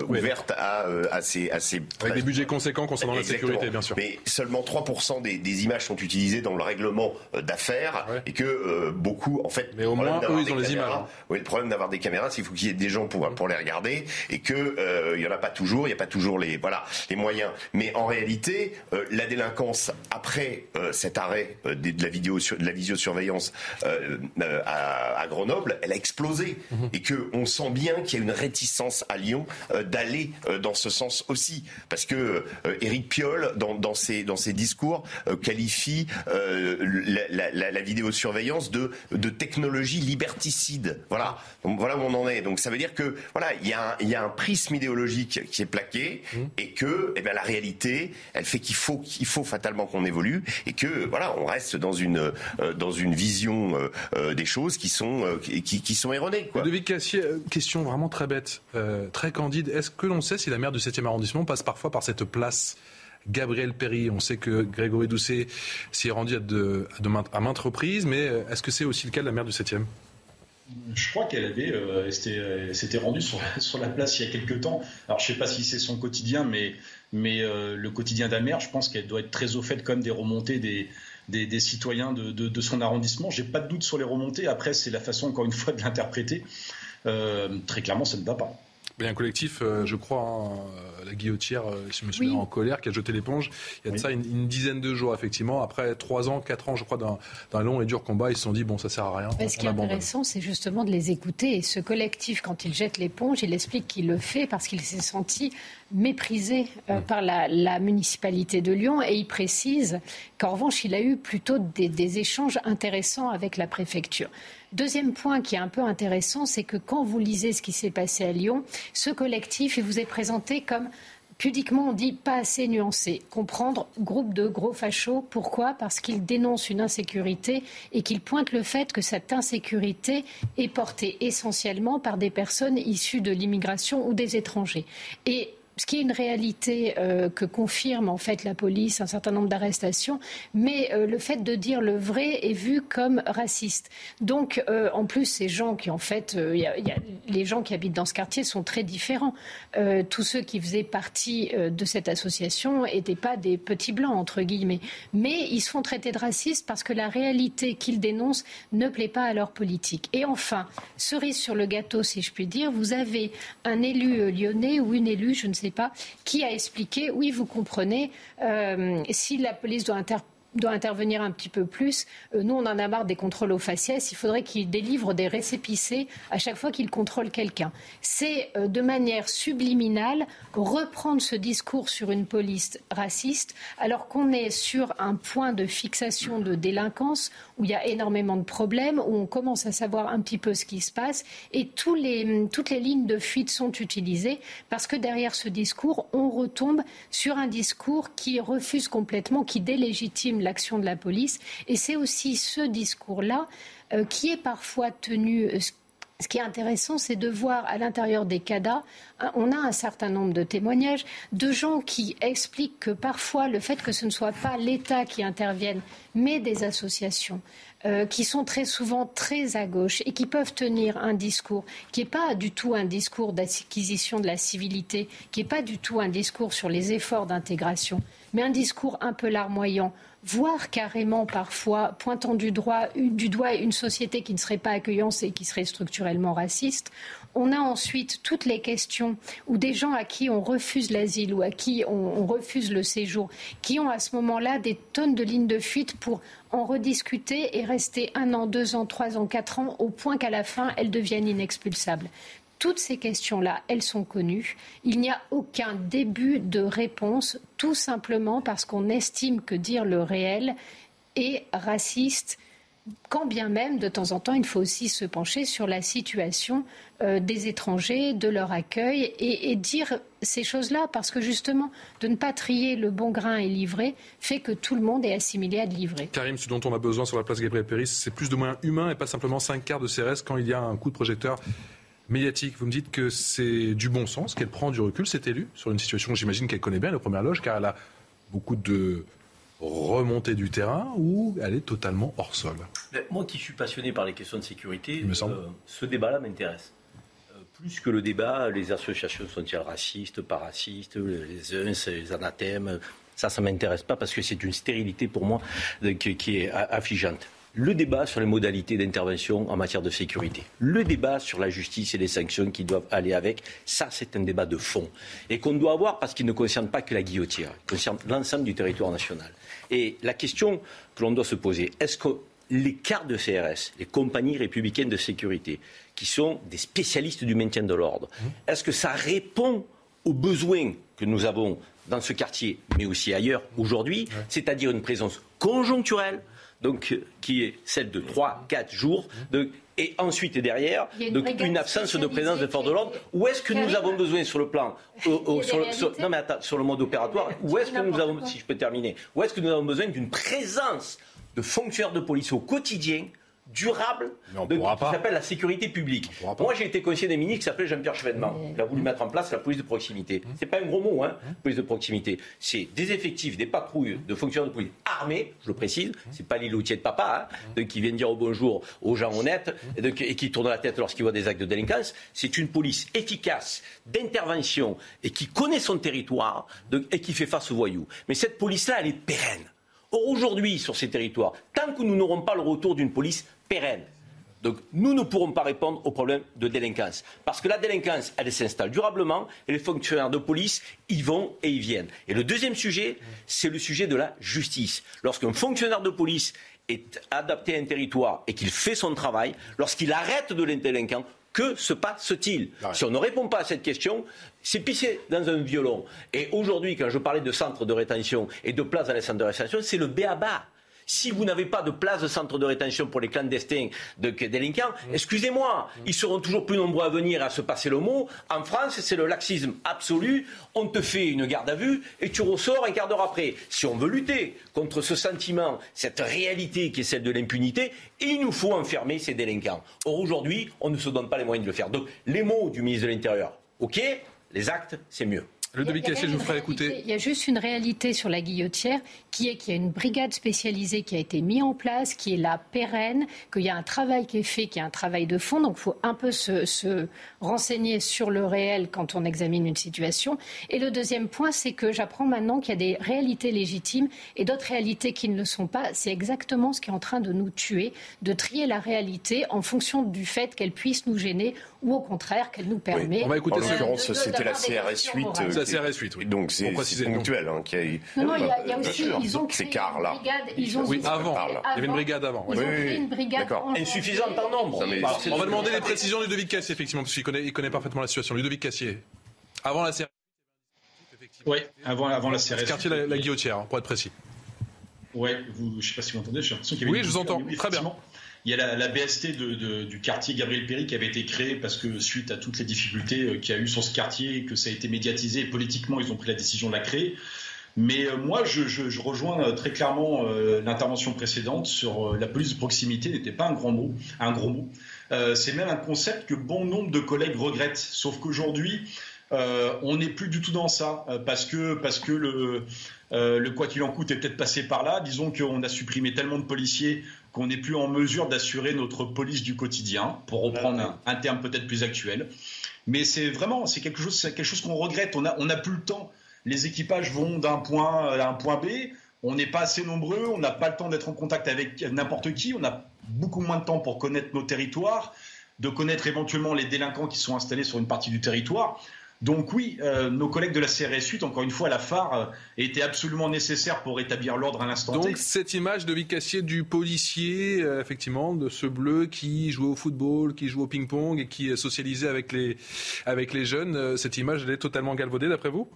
Speaker 9: ouverte à, à, ces, à
Speaker 1: Avec des budgets conséquents concernant la sécurité, bien sûr.
Speaker 9: Mais seulement 3% des, des, images sont utilisées dans le règlement d'affaires et que beaucoup, en fait,
Speaker 1: mais au moins eux ils ont les images. Hein.
Speaker 9: Oui, le problème d'avoir des caméras, c'est qu'il faut qu'il y ait des gens pour pour les regarder et que il y en a pas toujours, il y a pas toujours les voilà les moyens. Mais en réalité, la délinquance après cet arrêt de la vidéo de la visiosurveillance à, à, Grenoble, elle a explosé mhm. et que on sent bien qu'il y a une réticence à Lyon d'aller dans ce sens aussi, parce que Éric Piolle dans, dans ses dans ses discours qualifie la, la, la, vidéosurveillance de de technologie liberticide. Voilà, donc voilà où on en est. Donc ça veut dire que voilà, il y a un, il y a un prisme idéologique qui est plaqué mmh. et que eh bien la réalité, elle fait qu'il faut qu'il faut fatalement qu'on évolue et que voilà, on reste dans une euh, dans une vision euh, euh, des choses qui sont qui, qui, sont erronées. Quoi.
Speaker 1: Cassier, question vraiment très bête, très candide. Est-ce que l'on sait si la maire du 7e arrondissement passe parfois par cette place Gabriel Perry? On sait que Grégory Doucet s'y est rendu à, de, à, maintes reprises, mais euh, est-ce que c'est aussi le cas de la maire du 7e
Speaker 4: je crois qu'elle avait, euh, s'était rendue sur, sur, la place il y a quelques temps. Alors je ne sais pas si c'est son quotidien, mais, mais euh, le quotidien d'Amer, je pense qu'elle doit être très au fait comme des remontées des, des, citoyens de, son arrondissement. J'ai pas de doute sur les remontées. Après, c'est la façon encore une fois de l'interpréter. très clairement, ça ne va pas.
Speaker 1: Il y a un collectif, euh, je crois, hein, euh, la guillotière, euh, si je me souviens, en colère, qui a jeté l'éponge. Il y a de ça une, dizaine de jours, effectivement. Après trois ans, quatre ans, je crois, d'un long et dur combat, ils se sont dit, bon, ça sert à rien.
Speaker 8: ce qui est intéressant, c'est justement de les écouter. Et ce collectif, quand il jette l'éponge, il explique qu'il le fait parce qu'il s'est senti méprisé mm. par la, municipalité de Lyon. Et il précise qu'en revanche, il a eu plutôt des échanges intéressants avec la préfecture. Deuxième point qui est un peu intéressant, c'est que quand vous lisez ce qui s'est passé à Lyon, ce collectif, vous est présenté comme pudiquement, on dit pas assez nuancé. Comprendre groupe de gros fachos. Pourquoi? Parce qu'il dénonce une insécurité et qu'il pointe le fait que cette insécurité est portée essentiellement par des personnes issues de l'immigration ou des étrangers. Et ce qui est une réalité euh, que confirme en fait la police, un certain nombre d'arrestations, mais euh, le fait de dire le vrai est vu comme raciste. Donc, euh, en plus, ces gens qui en fait, les gens qui habitent dans ce quartier sont très différents. tous ceux qui faisaient partie de cette association n'étaient pas des petits blancs entre guillemets, mais ils se font traiter de racistes parce que la réalité qu'ils dénoncent ne plaît pas à leur politique. Et enfin, cerise sur le gâteau, si je puis dire, vous avez un élu lyonnais ou une élue, je ne sais pas, qui a expliqué, oui, vous comprenez, euh, si la police doit intervenir un petit peu plus. Euh, nous, on en a marre des contrôles aux faciès. Il faudrait qu'il délivre des récépissés à chaque fois qu'il contrôle quelqu'un. C'est euh, de manière subliminale reprendre ce discours sur une police raciste, alors qu'on est sur un point de fixation de délinquance où il y a énormément de problèmes, où on commence à savoir un petit peu ce qui se passe, et toutes les lignes de fuite sont utilisées parce que derrière ce discours, on retombe sur un discours qui refuse complètement, qui délégitime l'action de la police. Et c'est aussi ce discours-là euh, qui est parfois tenu. Ce qui est intéressant, c'est de voir à l'intérieur des CADA, hein, on a un certain nombre de témoignages de gens qui expliquent que parfois le fait que ce ne soit pas l'État qui intervienne, mais des associations, euh, qui sont très souvent très à gauche et qui peuvent tenir un discours qui n'est pas du tout un discours d'acquisition de la civilité, qui n'est pas du tout un discours sur les efforts d'intégration, mais un discours un peu larmoyant voire carrément parfois pointant du, doigt une société qui ne serait pas accueillante et qui serait structurellement raciste. On a ensuite toutes les questions où des gens à qui on refuse l'asile ou à qui on, on refuse le séjour, qui ont à ce moment-là des tonnes de lignes de fuite pour en rediscuter et rester un an, deux ans, trois ans, quatre ans, au point qu'à la fin, elles deviennent inexpulsables. Toutes ces questions-là, elles sont connues. Il n'y a aucun début de réponse, tout simplement parce qu'on estime que dire le réel est raciste, quand bien même, de temps en temps, il faut aussi se pencher sur la situation euh, des étrangers, de leur accueil, et, dire ces choses-là, parce que justement, de ne pas trier le bon grain et livrer fait que tout le monde est assimilé à de livrer.
Speaker 1: Karim, ce dont on a besoin sur la place Gabriel Péris, c'est plus de moyens humains et pas simplement cinq quarts de CRS quand il y a un coup de projecteur médiatique. Vous me dites que c'est du bon sens, qu'elle prend du recul, cette élue, sur une situation, j'imagine qu'elle connaît bien, la première loge, car elle a beaucoup de remontée du terrain ou elle est totalement hors sol
Speaker 3: Moi qui suis passionné par les questions de sécurité, euh, ce débat-là m'intéresse. Euh, plus que le débat, les associations sont-elles racistes, pas racistes, les uns, les anathèmes. Ça, ça m'intéresse pas parce que c'est une stérilité pour moi qui est affligeante le débat sur les modalités d'intervention en matière de sécurité, le débat sur la justice et les sanctions qui doivent aller avec, ça c'est un débat de fond et qu'on doit avoir parce qu'il ne concerne pas que la guillotière, il concerne l'ensemble du territoire national. Et la question que l'on doit se poser, est-ce que les cartes de CRS, les compagnies républicaines de sécurité, qui sont des spécialistes du maintien de l'ordre, mmh. est-ce que ça répond aux besoins que nous avons dans ce quartier, mais aussi ailleurs aujourd'hui, c'est-à-dire une présence conjoncturelle, donc, qui est celle de 3-4 jours. et ensuite et derrière, donc, une absence de présence de force de l'ordre. Où est-ce que nous avons besoin sur le plan, sur, le, non mais attends, sur le mode opératoire, où est-ce que nous avons, si je peux terminer, où est-ce que nous avons besoin d'une présence de fonctionnaires de police au quotidien durable de, qui s'appelle la sécurité publique. Moi, j'ai été conseiller des ministres qui s'appelait Jean-Pierre Chevènement. Il a voulu mettre en place la police de proximité. Mmh. C'est pas un gros mot, hein, mmh. police de proximité. C'est des effectifs, des patrouilles de fonctionnaires de police armés, je le précise. Mmh. C'est pas l'îlotier de papa hein, qui vient dire au bonjour aux gens honnêtes et, qui tourne la tête lorsqu'il voit des actes de délinquance. C'est une police efficace d'intervention et qui connaît son territoire et qui fait face aux voyous. Mais cette police-là, elle est pérenne. Aujourd'hui, sur ces territoires, tant que nous n'aurons pas le retour d'une police pérenne, donc nous ne pourrons pas répondre aux problèmes de délinquance. Parce que la délinquance, elle s'installe durablement et les fonctionnaires de police y vont et y viennent. Et le deuxième sujet, c'est le sujet de la justice. Lorsqu'un fonctionnaire de police est adapté à un territoire et qu'il fait son travail, lorsqu'il arrête de l'indélinquant, que se passe-t-il? Si on ne répond pas à cette question, c'est pisser dans un violon. Et aujourd'hui, quand je parlais de centre de rétention et de place dans les centres de rétention, c'est le béaba. Si vous n'avez pas de place de centre de rétention pour les clandestins de délinquants, mm. excusez-moi, mm. ils seront toujours plus nombreux à venir à se passer le mot. En France, c'est le laxisme absolu. On te fait une garde à vue et tu ressors un quart d'heure après. Si on veut lutter contre ce sentiment, cette réalité qui est celle de l'impunité, il nous faut enfermer ces délinquants. Or, aujourd'hui, on ne se donne pas les moyens de le faire. Donc, les mots du ministre de l'Intérieur, OK, les actes, c'est mieux.
Speaker 1: Le je vous ferai écouter.
Speaker 8: Il y a juste une réalité sur la guillotière qui est qu'il y a une brigade spécialisée qui a été mise en place, qui est là pérenne, qu'il y a un travail qui est fait, qui est un travail de fond. Donc il faut un peu se, renseigner sur le réel quand on examine une situation. Et le deuxième point, c'est que j'apprends maintenant qu'il y a des réalités légitimes et d'autres réalités qui ne le sont pas. C'est exactement ce qui est en train de nous tuer, de trier la réalité en fonction du fait qu'elle puisse nous gêner ou au contraire qu'elle nous permet.
Speaker 9: On va écouter. En l'occurrence, c'était la CRS 8.
Speaker 1: La CRS 8, oui.
Speaker 9: Donc c'est ponctuel. Hein,
Speaker 8: qui a... Non, non, il y a, aussi, ils ont créé
Speaker 9: une brigade.
Speaker 1: Ils ont oui, avant. Il y avait une brigade avant.
Speaker 8: Ils ont créé une brigade
Speaker 3: insuffisante en nombre.
Speaker 1: On va demander les précisions de Ludovic Cassier, effectivement, parce qu'il connaît, il connaît parfaitement la situation. Ludovic Cassier, avant la CRS.
Speaker 4: Oui, avant, avant la CRS.
Speaker 1: quartier la, la Guillotière, pour être précis.
Speaker 4: Oui, je ne sais pas si vous m'entendez, j'ai l'impression qu'il
Speaker 1: y avait Oui, je vous entends, très bien.
Speaker 4: Il y a la, BST du quartier Gabriel Péry qui avait été créée parce que suite à toutes les difficultés euh, qu'il y a eu sur ce quartier et que ça a été médiatisé, politiquement, ils ont pris la décision de la créer. Mais euh, moi, je, rejoins euh, très clairement l'intervention précédente sur la police de proximité n'était pas un grand mot, un gros mot. c'est même un concept que bon nombre de collègues regrettent. Sauf qu'aujourd'hui, on n'est plus du tout dans ça parce que parce que le le quoi qu'il en coûte est peut-être passé par là. Disons qu'on a supprimé tellement de policiers qu'on n'est plus en mesure d'assurer notre police du quotidien, pour reprendre un, terme peut-être plus actuel. Mais c'est vraiment, c'est quelque chose, quelque chose qu'on regrette. On n'a on a plus le temps. Les équipages vont d'un point à un point B. On n'est pas assez nombreux. On n'a pas le temps d'être en contact avec n'importe qui. On a beaucoup moins de temps pour connaître nos territoires, de connaître éventuellement les délinquants qui sont installés sur une partie du territoire. Donc oui, euh, nos collègues de la CRS 8, encore une fois, la phare euh, était absolument nécessaire pour rétablir l'ordre à l'instant
Speaker 1: T. Donc cette image de Vicassier du policier, euh, effectivement, de ce bleu qui jouait au football, qui joue au ping-pong et qui socialisait avec les, avec les jeunes, cette image, elle est totalement galvaudée d'après vous?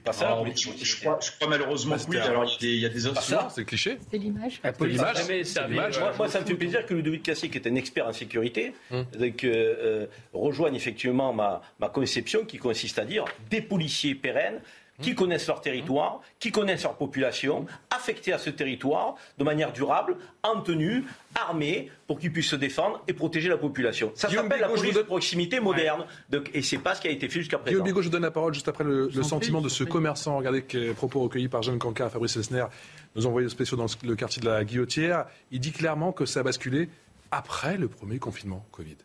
Speaker 4: Pas ça. je, crois, malheureusement que oui. Alors il y a des, autres.
Speaker 1: C'est cliché.
Speaker 8: C'est l'image.
Speaker 3: l'image. Moi, ça me fait plaisir que Ludovic Cassier, qui est un expert en sécurité, hum. euh, rejoigne effectivement ma, ma conception qui consiste à dire des policiers pérennes qui mmh. connaissent leur territoire, qui connaissent leur population, affectés à ce territoire de manière durable, en tenue, armés, pour qu'ils puissent se défendre et protéger la population. Ça s'appelle la police de proximité moderne. Donc, et c'est pas ce qui a été fait jusqu'à présent.
Speaker 1: Guillaume Bigot, je donne la parole juste après le, sentiment de ce commerçant. Regardez que propos recueillis par Jeanne Canca, Fabrice Elsner, nos envoyés spéciaux dans le quartier de la Guillotière. Il dit clairement que ça a basculé après le premier confinement Covid.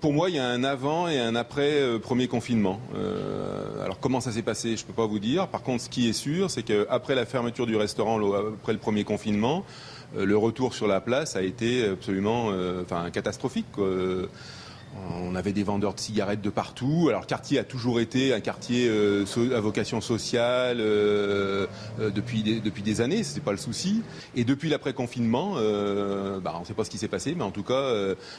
Speaker 12: Pour moi, il y a un avant et un après euh, premier confinement. Euh, alors comment ça s'est passé, je ne peux pas vous dire. Par contre, ce qui est sûr, c'est qu'après la fermeture du restaurant, après le premier confinement, euh, le retour sur la place a été absolument enfin, catastrophique. On avait des vendeurs de cigarettes de partout. Alors le quartier a toujours été un quartier euh, à vocation sociale euh, euh, depuis, des, depuis des années, ce n'est pas le souci. Et depuis l'après-confinement, bah, on ne sait pas ce qui s'est passé, mais en tout cas,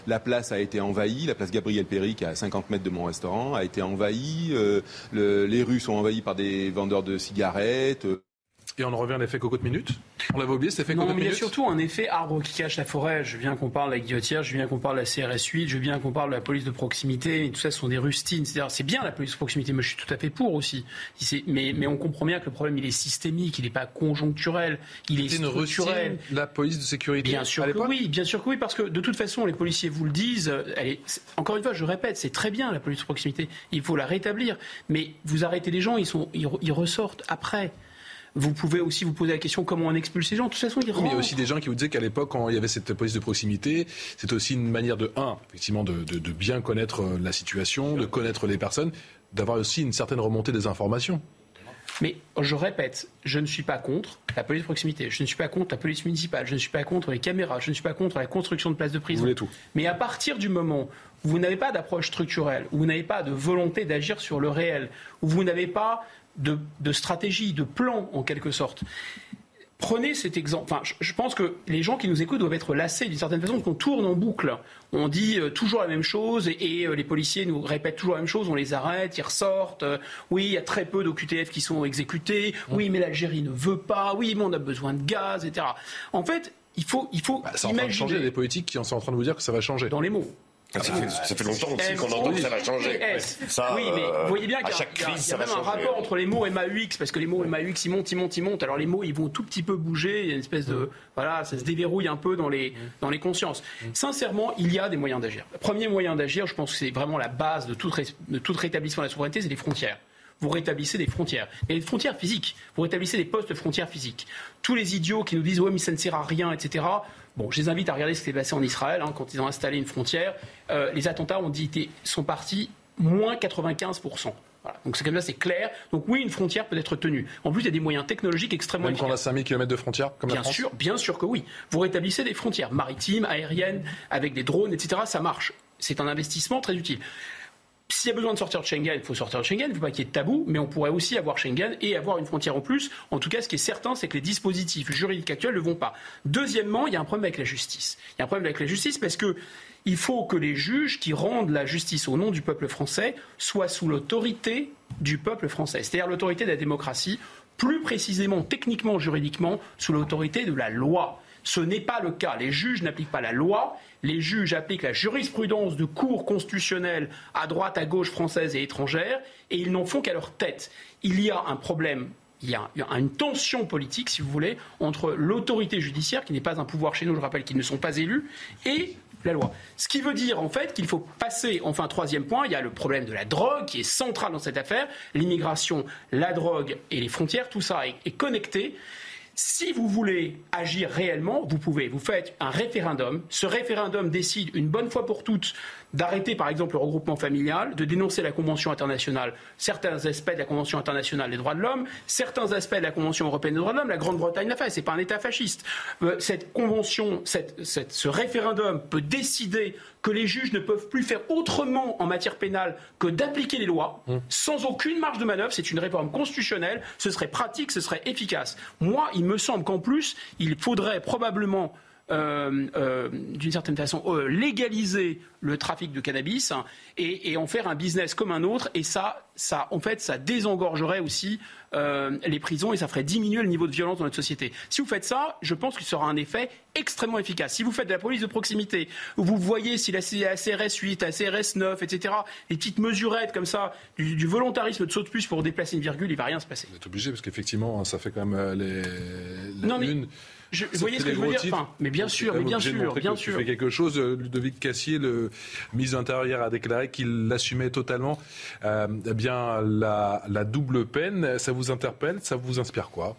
Speaker 12: la place a été envahie, la place Gabriel Péry, qui est à 50 mètres de mon restaurant, a été envahie. les rues sont envahies par des vendeurs de cigarettes.
Speaker 1: Et on en revient à l'effet cocotte minute On l'avait oublié, cet effet
Speaker 2: non,
Speaker 1: cocotte
Speaker 2: minute
Speaker 1: Il
Speaker 2: y a surtout un effet arbre qui cache la forêt. Je viens qu'on parle de la guillotière, je viens qu'on parle de la CRS 8, je viens qu'on parle de la police de proximité. Tout ça, ce sont des rustines. C'est-à-dire, c'est bien la police de proximité, mais je suis tout à fait pour aussi. Mais, mais on comprend bien que le problème, il est systémique, il n'est pas conjoncturel, il est,
Speaker 1: une
Speaker 2: structurel.
Speaker 1: la police de sécurité
Speaker 2: Bien sûr que oui, bien sûr que oui, parce que de toute façon, les policiers vous le disent. Elle est, encore une fois, je répète, c'est très bien la police de proximité. Il faut la rétablir. Mais vous arrêtez les gens, ils, sont, ils ressortent après. Vous pouvez aussi vous poser la question comment on expulse ces gens. De toute façon, ils
Speaker 1: il y a aussi des gens qui vous disaient qu'à l'époque, quand il y avait cette police de proximité, c'était aussi une manière de, un, effectivement, de, bien connaître euh, la situation, de connaître les personnes, d'avoir aussi une certaine remontée des informations.
Speaker 2: Mais je répète, je ne suis pas contre la police de proximité, je ne suis pas contre la police municipale, je ne suis pas contre les caméras, je ne suis pas contre la construction de places de prison.
Speaker 1: tout.
Speaker 2: Mais à partir du moment où vous n'avez pas d'approche structurelle, où vous n'avez pas de volonté d'agir sur le réel, où vous n'avez pas de, stratégie, de plan en quelque sorte. Prenez cet exemple. Enfin, je, pense que les gens qui nous écoutent doivent être lassés d'une certaine façon, qu'on tourne en boucle. On dit euh, toujours la même chose et, euh, les policiers nous répètent toujours la même chose. On les arrête, ils ressortent. Euh, oui, il y a très peu d'OQTF qui sont exécutés. Oui, mais l'Algérie ne veut pas. Oui, mais on a besoin de gaz, etc. En fait, il faut, il faut
Speaker 1: bah, ça imaginer. En train de changer. des politiques qui sont en train de vous dire que ça va changer.
Speaker 2: Dans les mots.
Speaker 9: Ça fait, longtemps aussi qu'on entend que ça va changer.
Speaker 2: oui, mais vous voyez bien qu'il y a, y a même un rapport entre les mots MAUX, parce que les mots MAUX, ils montent, ils montent, ils montent. Alors les mots, ils vont tout petit peu bouger. Il y a une espèce de. Voilà, ça se déverrouille un peu dans les, dans les consciences. Sincèrement, il y a des moyens d'agir. Le premier moyen d'agir, je pense que c'est vraiment la base de tout, de tout rétablissement de la souveraineté, c'est les frontières vous rétablissez des frontières. Et des frontières physiques. Vous rétablissez des postes de frontières physiques. Tous les idiots qui nous disent, ouais, mais ça ne sert à rien, etc. Bon, je les invite à regarder ce qui s'est passé en Israël hein, quand ils ont installé une frontière. Euh, les attentats ont dit, sont partis moins 95%. Donc c'est comme ça, c'est clair. Donc oui, une frontière peut être tenue. En plus, il y a des moyens technologiques extrêmement
Speaker 1: Même quand on a 5000 km de frontières, comme
Speaker 2: bien
Speaker 1: la France
Speaker 2: sûr, bien sûr que oui. Vous rétablissez des frontières maritimes, aériennes, avec des drones, etc. Ça marche. C'est un investissement très utile. S'il y a besoin de sortir de Schengen, il faut sortir de Schengen. Il ne faut pas qu'il y ait de tabou, mais on pourrait aussi avoir Schengen et avoir une frontière en plus. En tout cas, ce qui est certain, c'est que les dispositifs juridiques actuels ne vont pas. Deuxièmement, il y a un problème avec la justice. Il y a un problème avec la justice parce que il faut que les juges qui rendent la justice au nom du peuple français soient sous l'autorité du peuple français, c'est-à-dire l'autorité de la démocratie, plus précisément, techniquement, juridiquement, sous l'autorité de la loi. Ce n'est pas le cas. Les juges n'appliquent pas la loi, les juges appliquent la jurisprudence de cours constitutionnels à droite, à gauche, française et étrangère, et ils n'en font qu'à leur tête. Il y a un problème il y a une tension politique, si vous voulez, entre l'autorité judiciaire, qui n'est pas un pouvoir chez nous, je rappelle qu'ils ne sont pas élus, et la loi. Ce qui veut dire en fait qu'il faut passer, enfin troisième point, il y a le problème de la drogue qui est central dans cette affaire, l'immigration, la drogue et les frontières, tout ça est connecté. Si vous voulez agir réellement, vous pouvez. Vous faites un référendum. Ce référendum décide une bonne fois pour toutes d'arrêter par exemple le regroupement familial, de dénoncer la Convention internationale, certains aspects de la Convention internationale des droits de l'homme, certains aspects de la Convention européenne des droits de l'homme. La Grande-Bretagne l'a fait, c'est pas un État fasciste. Euh, cette convention, ce référendum peut décider que les juges ne peuvent plus faire autrement en matière pénale que d'appliquer les lois, mmh. sans aucune marge de manœuvre. C'est une réforme constitutionnelle, ce serait pratique, ce serait efficace. Moi, il me semble qu'en plus, il faudrait probablement d'une certaine façon, euh, légaliser le trafic de cannabis et, en faire un business comme un autre. Et ça, ça en fait, ça désengorgerait aussi les prisons et ça ferait diminuer le niveau de violence dans notre société. Si vous faites ça, je pense qu'il sera un effet extrêmement efficace. Si vous faites de la police de proximité, vous voyez si la, CRS 8, la CRS 9, etc., les petites mesurettes comme ça, du, volontarisme de saut de puce pour déplacer une virgule, il va rien se passer.
Speaker 1: Vous êtes obligé parce qu'effectivement, ça fait quand même les,
Speaker 2: non, mais... vous voyez ce que je veux dire Mais bien sûr, mais bien sûr, bien sûr.
Speaker 1: fait quelque chose. Euh, Ludovic Cassier, le ministre intérieur, a déclaré qu'il assumait totalement euh, eh bien la, double peine. Ça vous interpelle Ça vous inspire quoi?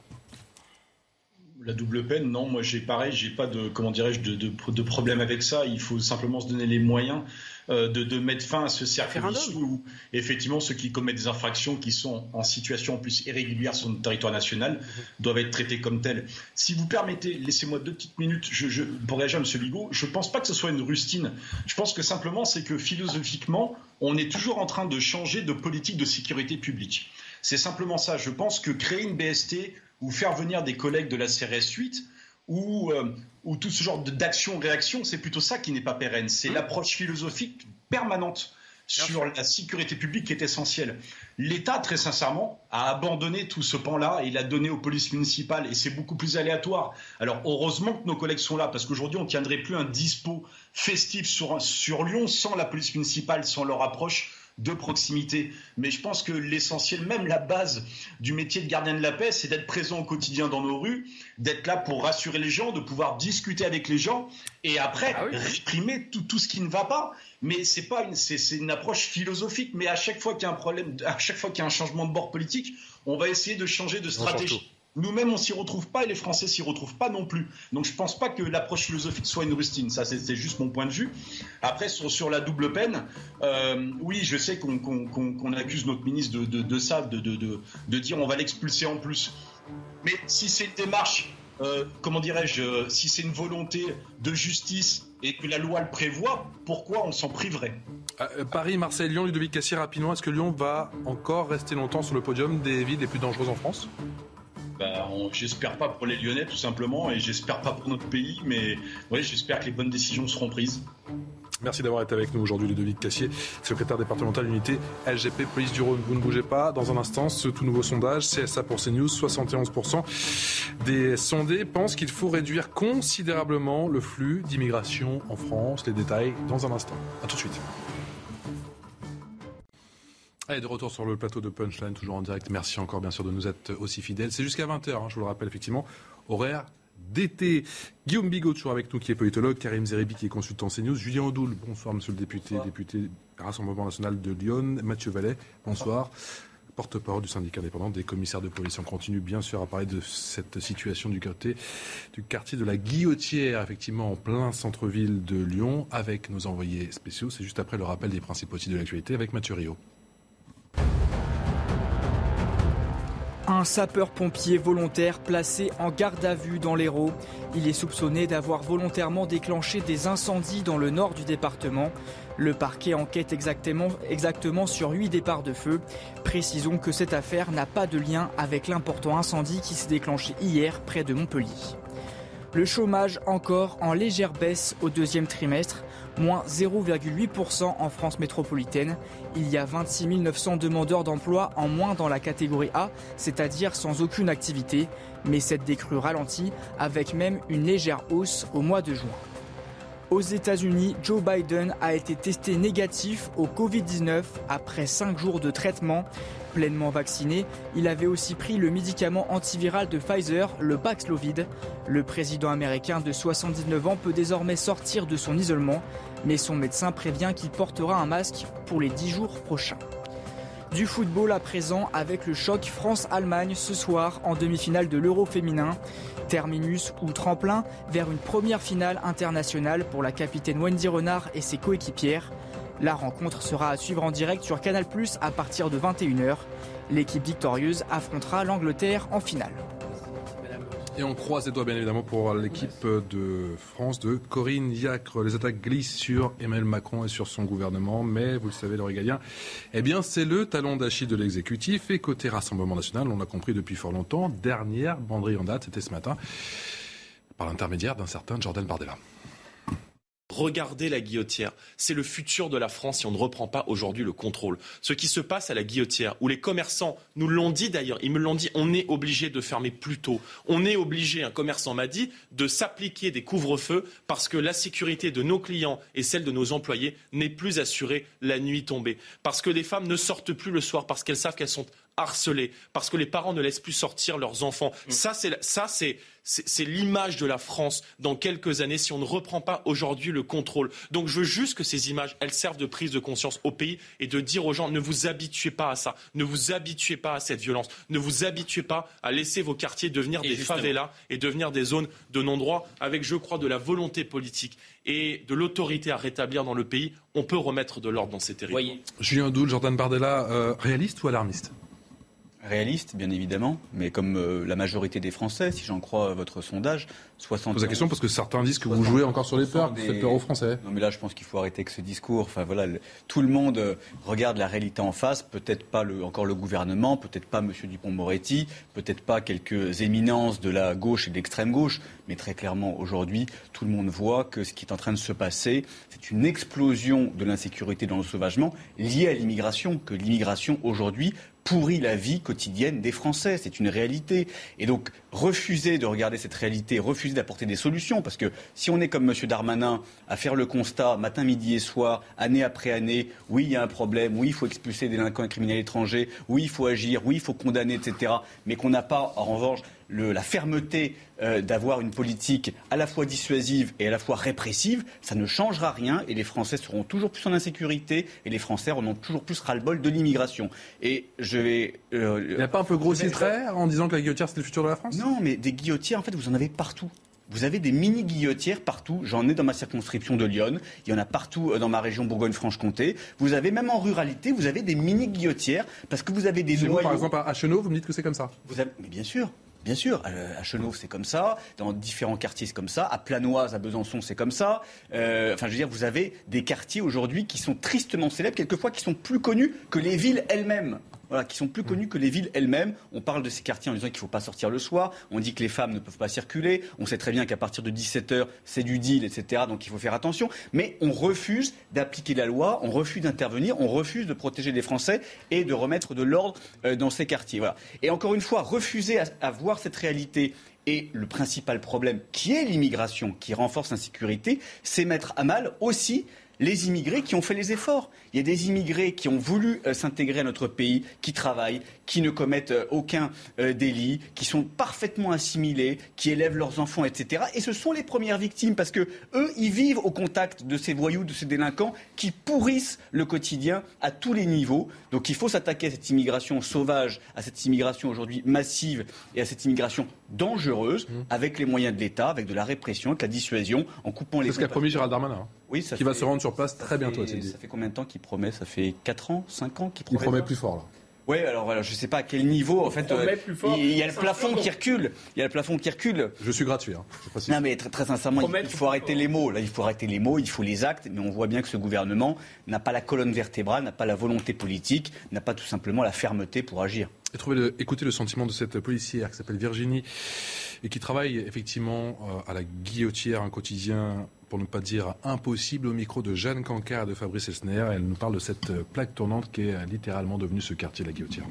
Speaker 4: La double peine, non, moi j'ai pareil, j'ai pas de comment dirais-je de, de, problème avec ça. Il faut simplement se donner les moyens de, de, mettre fin à ce cercle vicieux où effectivement ceux qui commettent des infractions qui sont en situation en plus irrégulière sur notre territoire national doivent être traités comme tels. Si vous permettez, laissez-moi deux petites minutes je, je, pour réagir à M. Bigot. Je ne pense pas que ce soit une rustine. Je pense que simplement c'est que philosophiquement, on est toujours en train de changer de politique de sécurité publique. C'est simplement ça. Je pense que créer une BST ou faire venir des collègues de la CRS 8 ou, euh, ou tout ce genre d'action-réaction, c'est plutôt ça qui n'est pas pérenne. C'est mmh. l'approche philosophique permanente sur la sécurité publique qui est essentielle. L'État, très sincèrement, a abandonné tout ce pan-là et l'a donné aux polices municipales et c'est beaucoup plus aléatoire. Alors heureusement que nos collègues sont là parce qu'aujourd'hui on ne tiendrait plus un dispo festif sur, sur Lyon sans la police municipale, sans leur approche de proximité. Mais je pense que l'essentiel, même la base du métier de gardien de la paix, c'est d'être présent au quotidien dans nos rues, d'être là pour rassurer les gens, de pouvoir discuter avec les gens et après ah réprimer tout, tout, ce qui ne va pas. Mais c'est pas une, c'est, une approche philosophique. Mais à chaque fois qu'il y a un problème, à chaque fois qu'il y a un changement de bord politique, on va essayer de changer de stratégie. Nous-mêmes, on s'y retrouve pas et les Français s'y retrouvent pas non plus. Donc, je pense pas que l'approche philosophique soit une rustine. Ça, c'est juste mon point de vue. Après, sur, sur la double peine, euh, oui, je sais qu'on accuse notre ministre de, de, ça, de, dire on va l'expulser en plus. Mais si c'est une démarche, euh, comment dirais-je, si c'est une volonté de justice et que la loi le prévoit, pourquoi on s'en priverait?
Speaker 1: Euh, Paris, Marseille, Lyon, Ludovic Cassier, rapidement, est-ce que Lyon va encore rester longtemps sur le podium des villes les plus dangereuses en France?
Speaker 4: Bah, j'espère pas pour les Lyonnais tout simplement et j'espère pas pour notre pays, mais oui, j'espère que les bonnes décisions seront prises.
Speaker 1: Merci d'avoir été avec nous aujourd'hui, Ludovic Cassier, secrétaire départemental unité LGP Police du Rhône. Vous ne bougez pas. Dans un instant, ce tout nouveau sondage, CSA pour CNews, 71% des sondés pensent qu'il faut réduire considérablement le flux d'immigration en France. Les détails dans un instant. A tout de suite. Allez, de retour sur le plateau de Punchline, toujours en direct. Merci encore, bien sûr, de nous être aussi fidèles. C'est jusqu'à 20h, hein, je vous le rappelle, effectivement, horaire d'été. Guillaume Bigot, toujours avec nous, qui est politologue. Karim Zeribi, qui est consultant CNews. Julien Audoul, bonsoir, monsieur le député, député Rassemblement national de Lyon. Mathieu Vallet, bonsoir. Porte-parole du syndicat indépendant des commissaires de police. On continue bien sûr à parler de cette situation du quartier, du quartier de la Guillotière, effectivement en plein centre-ville de Lyon, avec nos envoyés spéciaux. C'est juste après le rappel des principaux titres de l'actualité avec Mathieu Rio.
Speaker 5: Un sapeur-pompier volontaire placé en garde à vue dans l'Hérault. Il est soupçonné d'avoir volontairement déclenché des incendies dans le nord du département. Le parquet enquête exactement, sur huit départs de feu. Précisons que cette affaire n'a pas de lien avec l'important incendie qui s'est déclenché hier près de Montpellier. Le chômage encore en légère baisse au deuxième trimestre moins 0,8% en France métropolitaine. Il y a 26 900 demandeurs d'emploi en moins dans la catégorie A, c'est-à-dire sans aucune activité, mais cette décrue ralentit avec même une légère hausse au mois de juin. Aux États-Unis, Joe Biden a été testé négatif au Covid-19 après 5 jours de traitement. Pleinement vacciné, il avait aussi pris le médicament antiviral de Pfizer, le Paxlovid. Le président américain de 79 ans peut désormais sortir de son isolement, mais son médecin prévient qu'il portera un masque pour les 10 jours prochains. Du football à présent avec le choc France-Allemagne ce soir en demi-finale de l'Euro féminin. Terminus ou tremplin vers une première finale internationale pour la capitaine Wendy Renard et ses coéquipières. La rencontre sera à suivre en direct sur Canal Plus à partir de 21h. L'équipe victorieuse affrontera l'Angleterre en finale.
Speaker 1: Et on croise les doigts bien évidemment pour l'équipe de France de Corinne Diacre. Les attaques glissent sur Emmanuel Macron et sur son gouvernement, mais vous le savez, le régalien, eh bien c'est le talon d'Achille de l'exécutif. Et côté Rassemblement national, on l'a compris depuis fort longtemps, dernière banderie en date, c'était ce matin, par l'intermédiaire d'un certain Jordan Bardella.
Speaker 13: Regardez la guillotière. C'est le futur de la France si on ne reprend pas aujourd'hui le contrôle. Ce qui se passe à la guillotière, où les commerçants nous l'ont dit d'ailleurs, ils me l'ont dit, on est obligé de fermer plus tôt. On est obligé, un commerçant m'a dit, de s'appliquer des couvre-feux parce que la sécurité de nos clients et celle de nos employés n'est plus assurée la nuit tombée. Parce que les femmes ne sortent plus le soir parce qu'elles savent qu'elles sont harcelées, parce que les parents ne laissent plus sortir leurs enfants. Mm. Ça, c'est, ça, c'est, c'est l'image de la France dans quelques années si on ne reprend pas aujourd'hui le contrôle. Donc je veux juste que ces images, elles servent de prise de conscience au pays et de dire aux gens ne vous habituez pas à ça, ne vous habituez pas à cette violence, ne vous habituez pas à laisser vos quartiers devenir des favelas et devenir des zones de non-droit avec, je crois, de la volonté politique et de l'autorité à rétablir dans le pays, on peut remettre de l'ordre dans ces territoires.
Speaker 1: Julien Doul, Jordan Bardella, euh, réaliste ou alarmiste?
Speaker 14: Réaliste, bien évidemment, mais comme euh, la majorité des Français, si j'en crois votre sondage, 60.
Speaker 1: Je pose la question parce que certains disent que vous jouez encore sur les peurs, que vous faites peur aux Français.
Speaker 14: Non, mais là, je pense qu'il faut arrêter avec ce discours. Enfin, voilà, tout le monde euh, regarde la réalité en face. Peut-être pas le, encore le gouvernement, peut-être pas M. Dupont-Moretti, peut-être pas quelques éminences de la gauche et de l'extrême gauche, mais très clairement, aujourd'hui, tout le monde voit que ce qui est en train de se passer, c'est une explosion de l'insécurité dans le sauvagement liée à l'immigration. Que l'immigration aujourd'hui pourrit la vie quotidienne des Français. C'est une réalité. Et donc, refuser de regarder cette réalité, refuser d'apporter des solutions, parce que si on est comme M. Darmanin à faire le constat matin, midi et soir, année après année, oui, il y a un problème, oui, il faut expulser des délinquants et criminels étrangers, oui, il faut agir, oui, il faut condamner, etc., mais qu'on n'a pas, en revanche, la fermeté euh, d'avoir une politique à la fois dissuasive et à la fois répressive, ça ne changera rien et les Français seront toujours plus en insécurité et les Français en ont toujours plus ras-le-bol de l'immigration. Et je vais.
Speaker 1: Euh, Il n'y a pas un peu grossi le trait en disant que la guillotière c'est le futur de la France?
Speaker 14: Non, mais des guillotières, en fait, vous en avez partout. Vous avez des mini guillotières partout. J'en ai dans ma circonscription de Lyon. Il y en a partout euh, dans ma région Bourgogne-Franche-Comté. Vous avez même en ruralité, vous avez des mini guillotières parce que vous avez des
Speaker 1: noyaux. par exemple, à Chenot, vous me dites que c'est comme ça.
Speaker 14: Vous avez... Mais bien sûr. Bien sûr, à Chenauve c'est comme ça, dans différents quartiers c'est comme ça, à Planoise, à Besançon c'est comme ça. Euh, enfin, je veux dire, vous avez des quartiers aujourd'hui qui sont tristement célèbres, quelquefois qui sont plus connus que les villes elles-mêmes voilà, qui sont plus connus que les villes elles-mêmes. On parle de ces quartiers en disant qu'il ne faut pas sortir le soir. On dit que les femmes ne peuvent pas circuler. On sait très bien qu'à partir de 17h, c'est du deal, etc. Donc il faut faire attention. Mais on refuse d'appliquer la loi, on refuse d'intervenir, on refuse de protéger les Français et de remettre de l'ordre euh, dans ces quartiers. Voilà. Et encore une fois, refuser à voir cette réalité et le principal problème, qui est l'immigration, qui renforce l'insécurité, c'est mettre à mal aussi les immigrés qui ont fait les efforts. Il y a des immigrés qui ont voulu euh, s'intégrer à notre pays, qui travaillent, qui ne commettent euh, aucun euh, délit, qui sont parfaitement assimilés, qui élèvent leurs enfants, etc. Et ce sont les premières victimes parce que eux, ils vivent au contact de ces voyous, de ces délinquants qui pourrissent le quotidien à tous les niveaux. Donc il faut s'attaquer à cette immigration sauvage, à cette immigration aujourd'hui massive et à cette immigration dangereuse mmh. avec les moyens de l'État, avec de la répression, avec la dissuasion, en coupant les.
Speaker 1: C'est ce qu'a promis Gérald Darmanin. Hein.
Speaker 14: Oui, ça
Speaker 1: qui va se rendre sur place très bientôt.
Speaker 14: Ça fait combien de temps qu'il promet? Ça fait 4 ans, 5 ans qu'il
Speaker 1: promet Il promet plus fort là.
Speaker 14: Oui, alors voilà, je ne sais pas à quel niveau. En fait,
Speaker 2: euh,
Speaker 14: il y a le plafond qui recule. Il y a le plafond qui recule.
Speaker 1: Je suis gratuit. Hein.
Speaker 14: non, mais très, très sincèrement, il, faut arrêter les mots. Là, il faut arrêter les mots, il faut les actes. Mais on voit bien que ce gouvernement n'a pas la colonne vertébrale, n'a pas la volonté politique, n'a pas tout simplement la fermeté pour agir.
Speaker 1: Et trouvez le, écoutez le sentiment de cette policière qui s'appelle Virginie et qui travaille effectivement euh, à la guillotière, un quotidien pour ne pas dire impossible, au micro de Jeanne Cancard et de Fabrice Elsner. Elle nous parle de cette plaque tournante qui est littéralement devenue ce quartier, la Guillotière.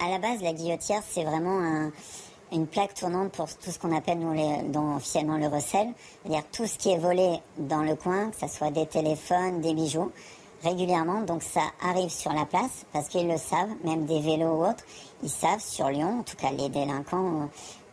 Speaker 7: À la base, la Guillotière, c'est vraiment une plaque tournante pour tout ce qu'on appelle, nous, les, dans, officiellement le recel. C'est-à-dire tout ce qui est volé dans le coin, que ce soit des téléphones, des bijoux, régulièrement. Donc ça arrive sur la place, parce qu'ils le savent, même des vélos ou autres. Ils savent sur Lyon, en tout cas les délinquants,